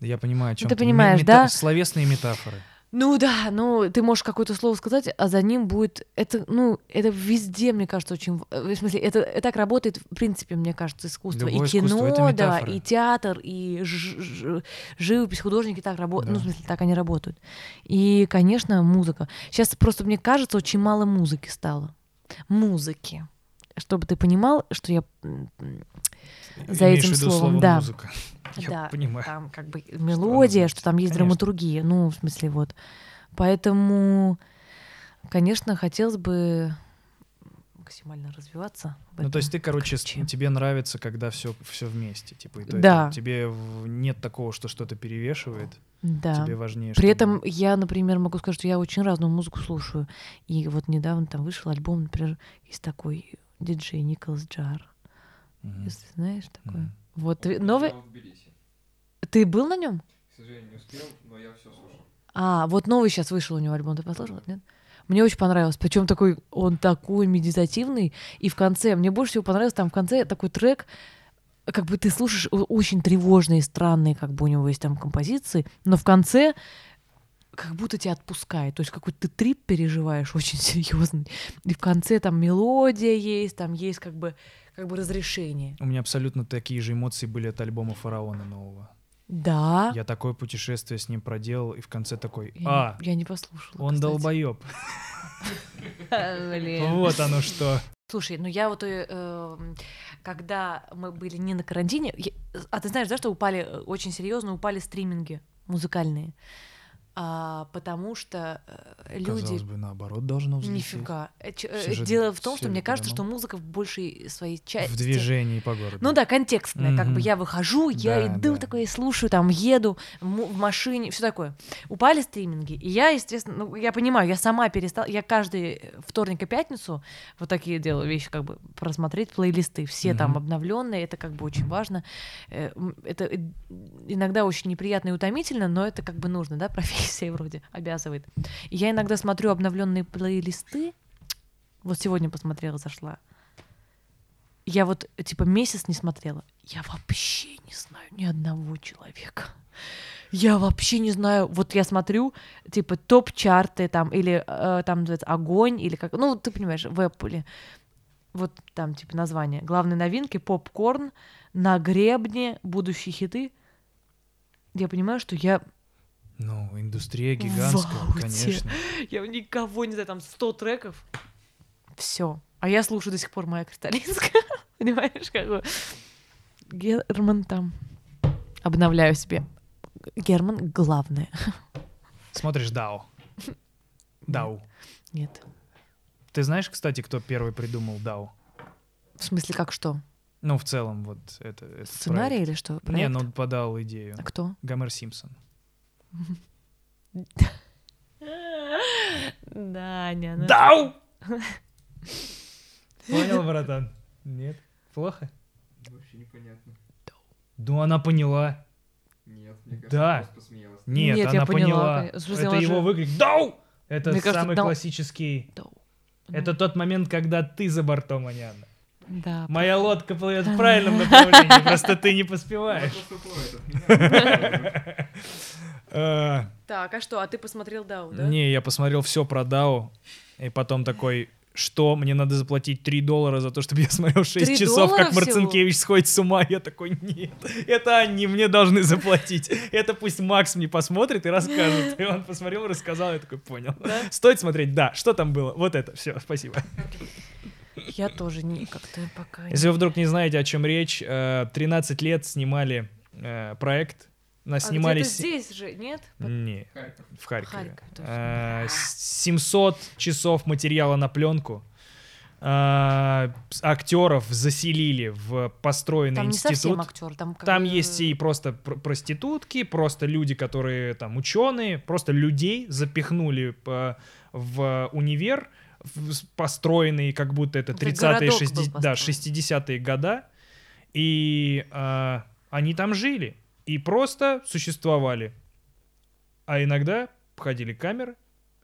я понимаю, о чем ты понимаешь, да? Словесные метафоры. Ну да, ну ты можешь какое-то слово сказать, а за ним будет, это, ну, это везде, мне кажется, очень, в смысле, это, это так работает, в принципе, мне кажется, искусство, Любое и кино, искусство — да, и театр, и ж- ж- живопись, художники так работают, ну, Да. в смысле, так они работают. И, конечно, музыка. Сейчас просто, мне кажется, очень мало музыки стало. Музыки. Чтобы ты понимал, что я за Имеешь этим словом, слово да. музыка. Я да, понимаю. там как бы мелодия, значит. что там есть Конечно. драматургия, ну, в смысле, вот. Поэтому, конечно, хотелось бы максимально развиваться. Ну, то есть ты, короче, ключе. тебе нравится, когда все, все вместе, типа, и то, и Да. то. Тебе нет такого, что что-то перевешивает. Да. Тебе важнее, При чтобы- этом я, например, могу сказать, что я очень разную музыку слушаю. И вот недавно там вышел альбом, например, есть такой диджей Николас Джар. Мгм. Если знаешь такой. Мгм. Вот Я новый. Ты был на нем? К сожалению, не успел, но я все слушал. А, вот новый сейчас вышел у него альбом. Ты послушал? Нет? Мне очень понравилось. Причем такой, он такой медитативный. И в конце, мне больше всего понравилось, там в конце такой трек, как бы ты слушаешь очень тревожные, странные, как бы у него есть там композиции, но в конце как будто тебя отпускает. То есть какой-то ты трип переживаешь очень серьезный. И в конце там мелодия есть, там есть как бы, как бы разрешение. У меня абсолютно такие же эмоции были от альбома «Фараона» нового. Да. Я такое путешествие с ним проделал, и в конце такой, Я, а, не, я не послушала. он кстати. долбоеб. Вот оно что. Слушай, ну я вот, э, эм, когда мы были не на карантине, я- а ты знаешь, да, что упали, э, очень серьезно упали стриминги музыкальные. А, потому что э, люди... Казалось бы, наоборот должно взлететь. Нифига. Э, Все э, Дело в том, что мне же кажется, что по-домам. музыка в большей своей части... В движении по городу. Ну да, контекстная, как бы я выхожу, я Да, иду да. такое, слушаю, там еду в машине, все такое. Упали стриминги, и я, естественно, ну я понимаю, я сама перестала, я каждый вторник и пятницу вот такие делаю вещи, как бы просмотреть плейлисты, все там Мгм. обновленные, это как бы очень важно. Это иногда очень неприятно и утомительно, но это как бы нужно, да, профессия вроде обязывает. И я иногда смотрю обновленные плейлисты, вот сегодня посмотрела, зашла. Я вот, типа, месяц не смотрела. Я вообще не знаю ни одного человека. Я вообще не знаю. Вот я смотрю, типа, топ-чарты там, или э, там называется огонь, или как. Ну, ты понимаешь, в Apple. Вот там, типа, название. Главные новинки, попкорн, на гребне, будущие хиты. Я понимаю, что я, Ну, индустрия гигантская, Вау, конечно. я никого не знаю, там 100 треков. Все. А я слушаю до сих пор моя кристаллинская. Понимаешь, как бы. Герман там. Обновляю себе. Герман главное. Смотришь Дау. Дау. Нет. Ты знаешь, кстати, кто первый придумал Дау? В смысле, как что? Ну, в целом, вот это... Сценарий проект. или что? Не, Проект? ну он подал идею. А кто? Гомер Симпсон. Даня. ну Дау! Понял, братан? Нет? Плохо? Вообще непонятно. Ну, она поняла. Нет, мне кажется, Да. просто посмеялась. Нет, Нет, она я поняла, Это она его выкрик «Дау!» Это Мне кажется, самый «Дау». классический. Дау. Это тот момент, когда ты за бортом, а не она. Да. Моя лодка плывет в правильном направлении, просто ты не поспеваешь. А, Так, а что? А ты посмотрел Дау, да? Не, я посмотрел все про Дау, и потом такой, что, мне надо заплатить 3 доллара за то, чтобы я смотрел 6 3 часов, как Марцинкевич сходит с ума. Я такой, нет, это они мне должны заплатить. Это пусть Макс мне посмотрит и расскажет. И он посмотрел, рассказал, я такой, понял. Да? Стоит смотреть? Да. Что там было? Вот это. Все, спасибо. Я тоже не как-то пока... Если вы вдруг не знаете, о чем речь, э, 13 лет снимали э, проект. Нас А снимали... здесь же, нет? Не, Харьков. в Харькове. Харьков. Э, с- 700 часов материала на пленку. актеров заселили в построенный Там не институт. совсем актер, там как Там есть и просто пр- проститутки, просто люди, которые там ученые, просто людей запихнули по- в универ, построенный как будто это Это 30-е, городок был 60 да, построен. 60-е года. И а, они там жили и просто существовали. А иногда ходили камеры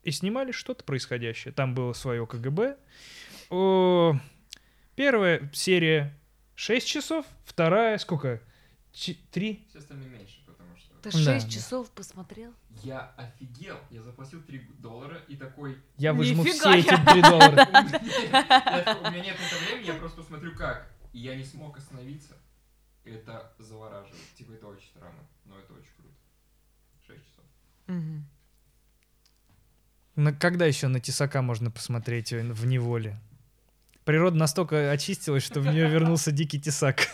и снимали что-то происходящее. Там было свое КГБ. О, первая серия 6 часов, вторая сколько? Ч- Три? Все остальные меньше, потому что... Ты Да, 6 да. часов посмотрел? Я офигел. Я заплатил 3 доллара и такой... Я выжму Нифига все я. эти 3 доллара. У меня нет на это времени, я просто смотрю как. И я не смог остановиться. Это завораживает. Типа это очень странно, но это очень круто. 6 часов. Мгм. На- Когда еще на тесака можно посмотреть э, в неволе? Природа настолько очистилась, что в нее вернулся дикий тесак.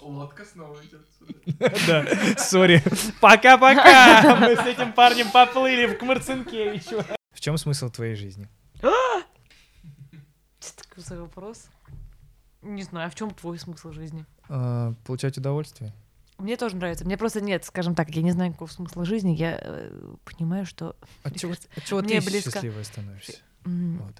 Лодка снова идет сюда. Да, сори. Пока-пока! Мы с этим парнем поплыли в Кмарцинкевичу. В чем смысл твоей жизни? Что такой за вопрос? Не знаю, а в чем твой смысл жизни? А, Получать удовольствие. Мне тоже нравится. Мне просто нет, скажем так, я не знаю какого смысла жизни. Я э, понимаю, что От чего, от чего ты близко. счастливой становишься? м, Вот.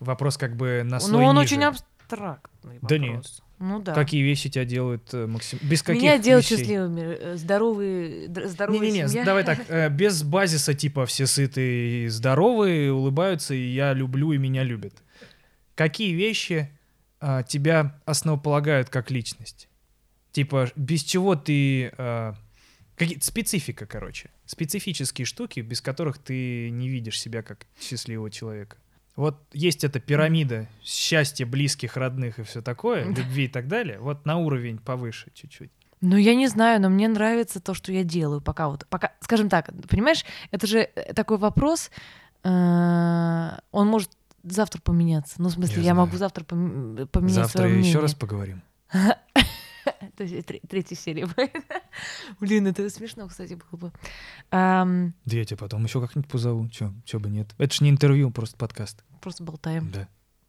Вопрос как бы на ну слой он ниже. очень абстрактный. Да нет. вопрос. Ну да. Какие вещи тебя делают э, максим... Без каких Меня делают вещей? счастливыми, э, здоровые, здоровая Не-не-не, семья. давай так, э, без базиса типа все сытые и здоровые, улыбаются, и я люблю, и меня любят. Какие вещи а, тебя основополагают как личность? Типа, без чего ты... а, какие- специфика, короче. Специфические штуки, без которых ты не видишь себя как счастливого человека. Вот есть эта пирамида счастья близких, родных и все такое, любви и так далее. Вот на уровень повыше чуть-чуть. Ну, я не знаю, но мне нравится то, что я делаю пока вот. Пока, скажем так, понимаешь, это же э, такой вопрос, э, он может завтра поменяться. Ну, в смысле, Я я, могу завтра пом- поменять Завтра своё еще мнение. раз поговорим. То есть тре- третья серия будет. Блин, это смешно, кстати, было бы. Да я тебя потом еще как-нибудь позову. Че, бы нет. Это ж не интервью, просто подкаст. Просто болтаем. Да.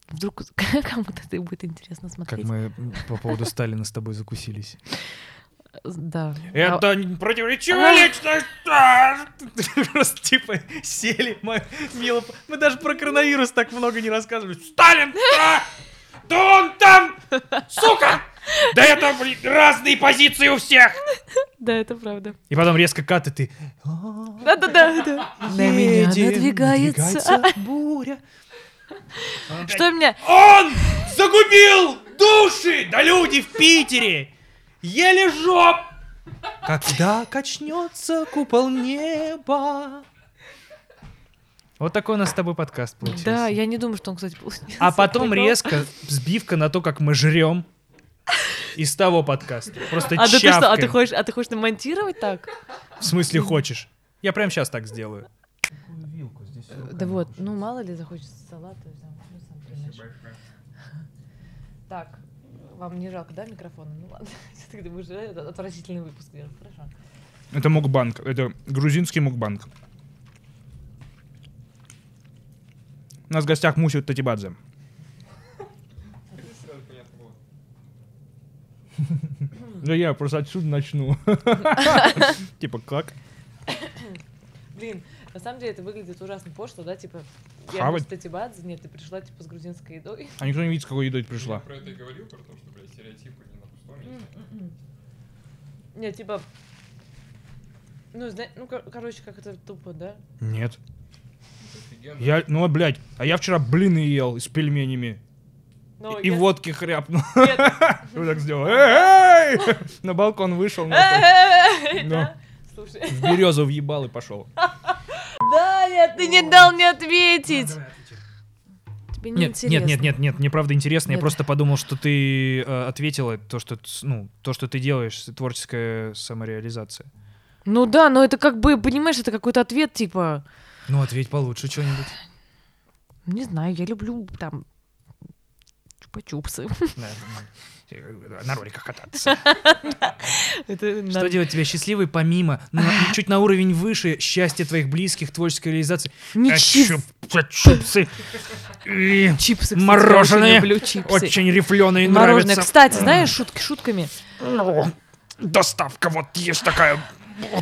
Вдруг кому-то это будет интересно Как смотреть. мы по поводу Сталина с тобой закусились. Да. А- Это противоречивая личность! а! Просто типа сели, мы, мило... Мы даже про коронавирус так много не рассказывали. Сталин! а! Да он там! Сука! Да это, блин, разные позиции у всех! Да, это правда. И потом резко кат, и ты... Да-да-да. да. На меня «Едем, надвигается. буря. Что меня... Он загубил души! Да люди в Питере! Еле жоп! Когда качнется купол неба. Вот такой у нас с тобой подкаст получился. Да, я не думаю, что он, кстати, получился. А потом резко сбивка на то, как мы жрем из того подкаста. Просто А да ты что, а ты хочешь, а ты хочешь намонтировать так? В смысле хочешь? Я прям сейчас так сделаю. Да вот, ну мало ли захочется салат. то есть там, сам понимаешь. Так, вам не жалко, да, микрофона? Ну ладно, все-таки мы же это отвратительный выпуск. Хорошо. Это мукбанк. Это грузинский мукбанк. У нас в гостях Мусю Татибадзе. Да я просто отсюда начну. Типа как? Блин, на самом деле это выглядит ужасно пошло, да, типа, я Хавать? без Татибадзе, нет, ты пришла, типа, с грузинской едой. А никто не видит, с какой едой ты Я пришла. про это и говорил, про то, что, блядь, стереотипы не на пустом месте. Нет, типа, ну, зна- ну, кор- короче, как это тупо, да? Нет. Это офигенно. Я, ну, блядь, а я вчера блины ел с пельменями. Но И я- водки хряпнул. Нет. Вот так сделал. Эй! На балкон вышел, нахуй, Эй, Да. да? Слушай. в березу въебал и пошел. Нет, ты не дал мне ответить. Тебе не Нет, нет, нет, нет, нет, мне правда интересно. Я Нет. просто подумал, что ты э, ответила то, что ну то, что ты делаешь, творческая самореализация. Ну да, но это как бы, понимаешь, это какой-то ответ, типа, Ну ответь получше что-нибудь. не знаю, я люблю там чупа-чупсы. Да, На роликах кататься. Что делать тебя счастливой помимо, чуть на уровень выше счастья твоих близких, творческой реализации? И Чипсы, кстати, Мороженое. очень чипсы. Рифленые Мороженое. Кстати, знаешь, шутки шутками. Ну, Доставка вот есть такая,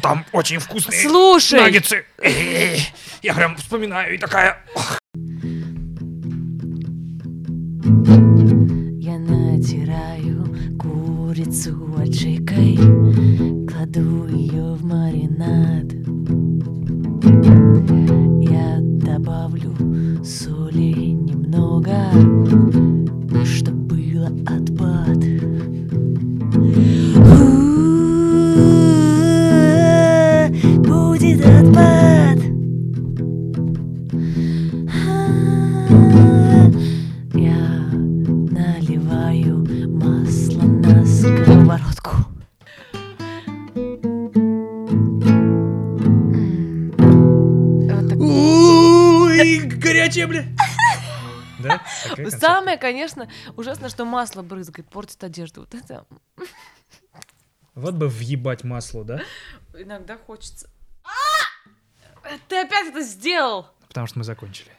там очень вкусные Слушай, наггетсы. Э, Я прям вспоминаю и такая... Я натираю курицу аджикой, кладу ее в маринад. Я добавлю соли немного, чтоб было отпад. У, Будет отпад. Ой, горячая, бля. Да? Самое, конечно, ужасно, что масло брызгает, портит одежду. Вот это Вот бы въебать масло, да? иногда хочется. А! Ты опять это сделал! Потому что мы закончили.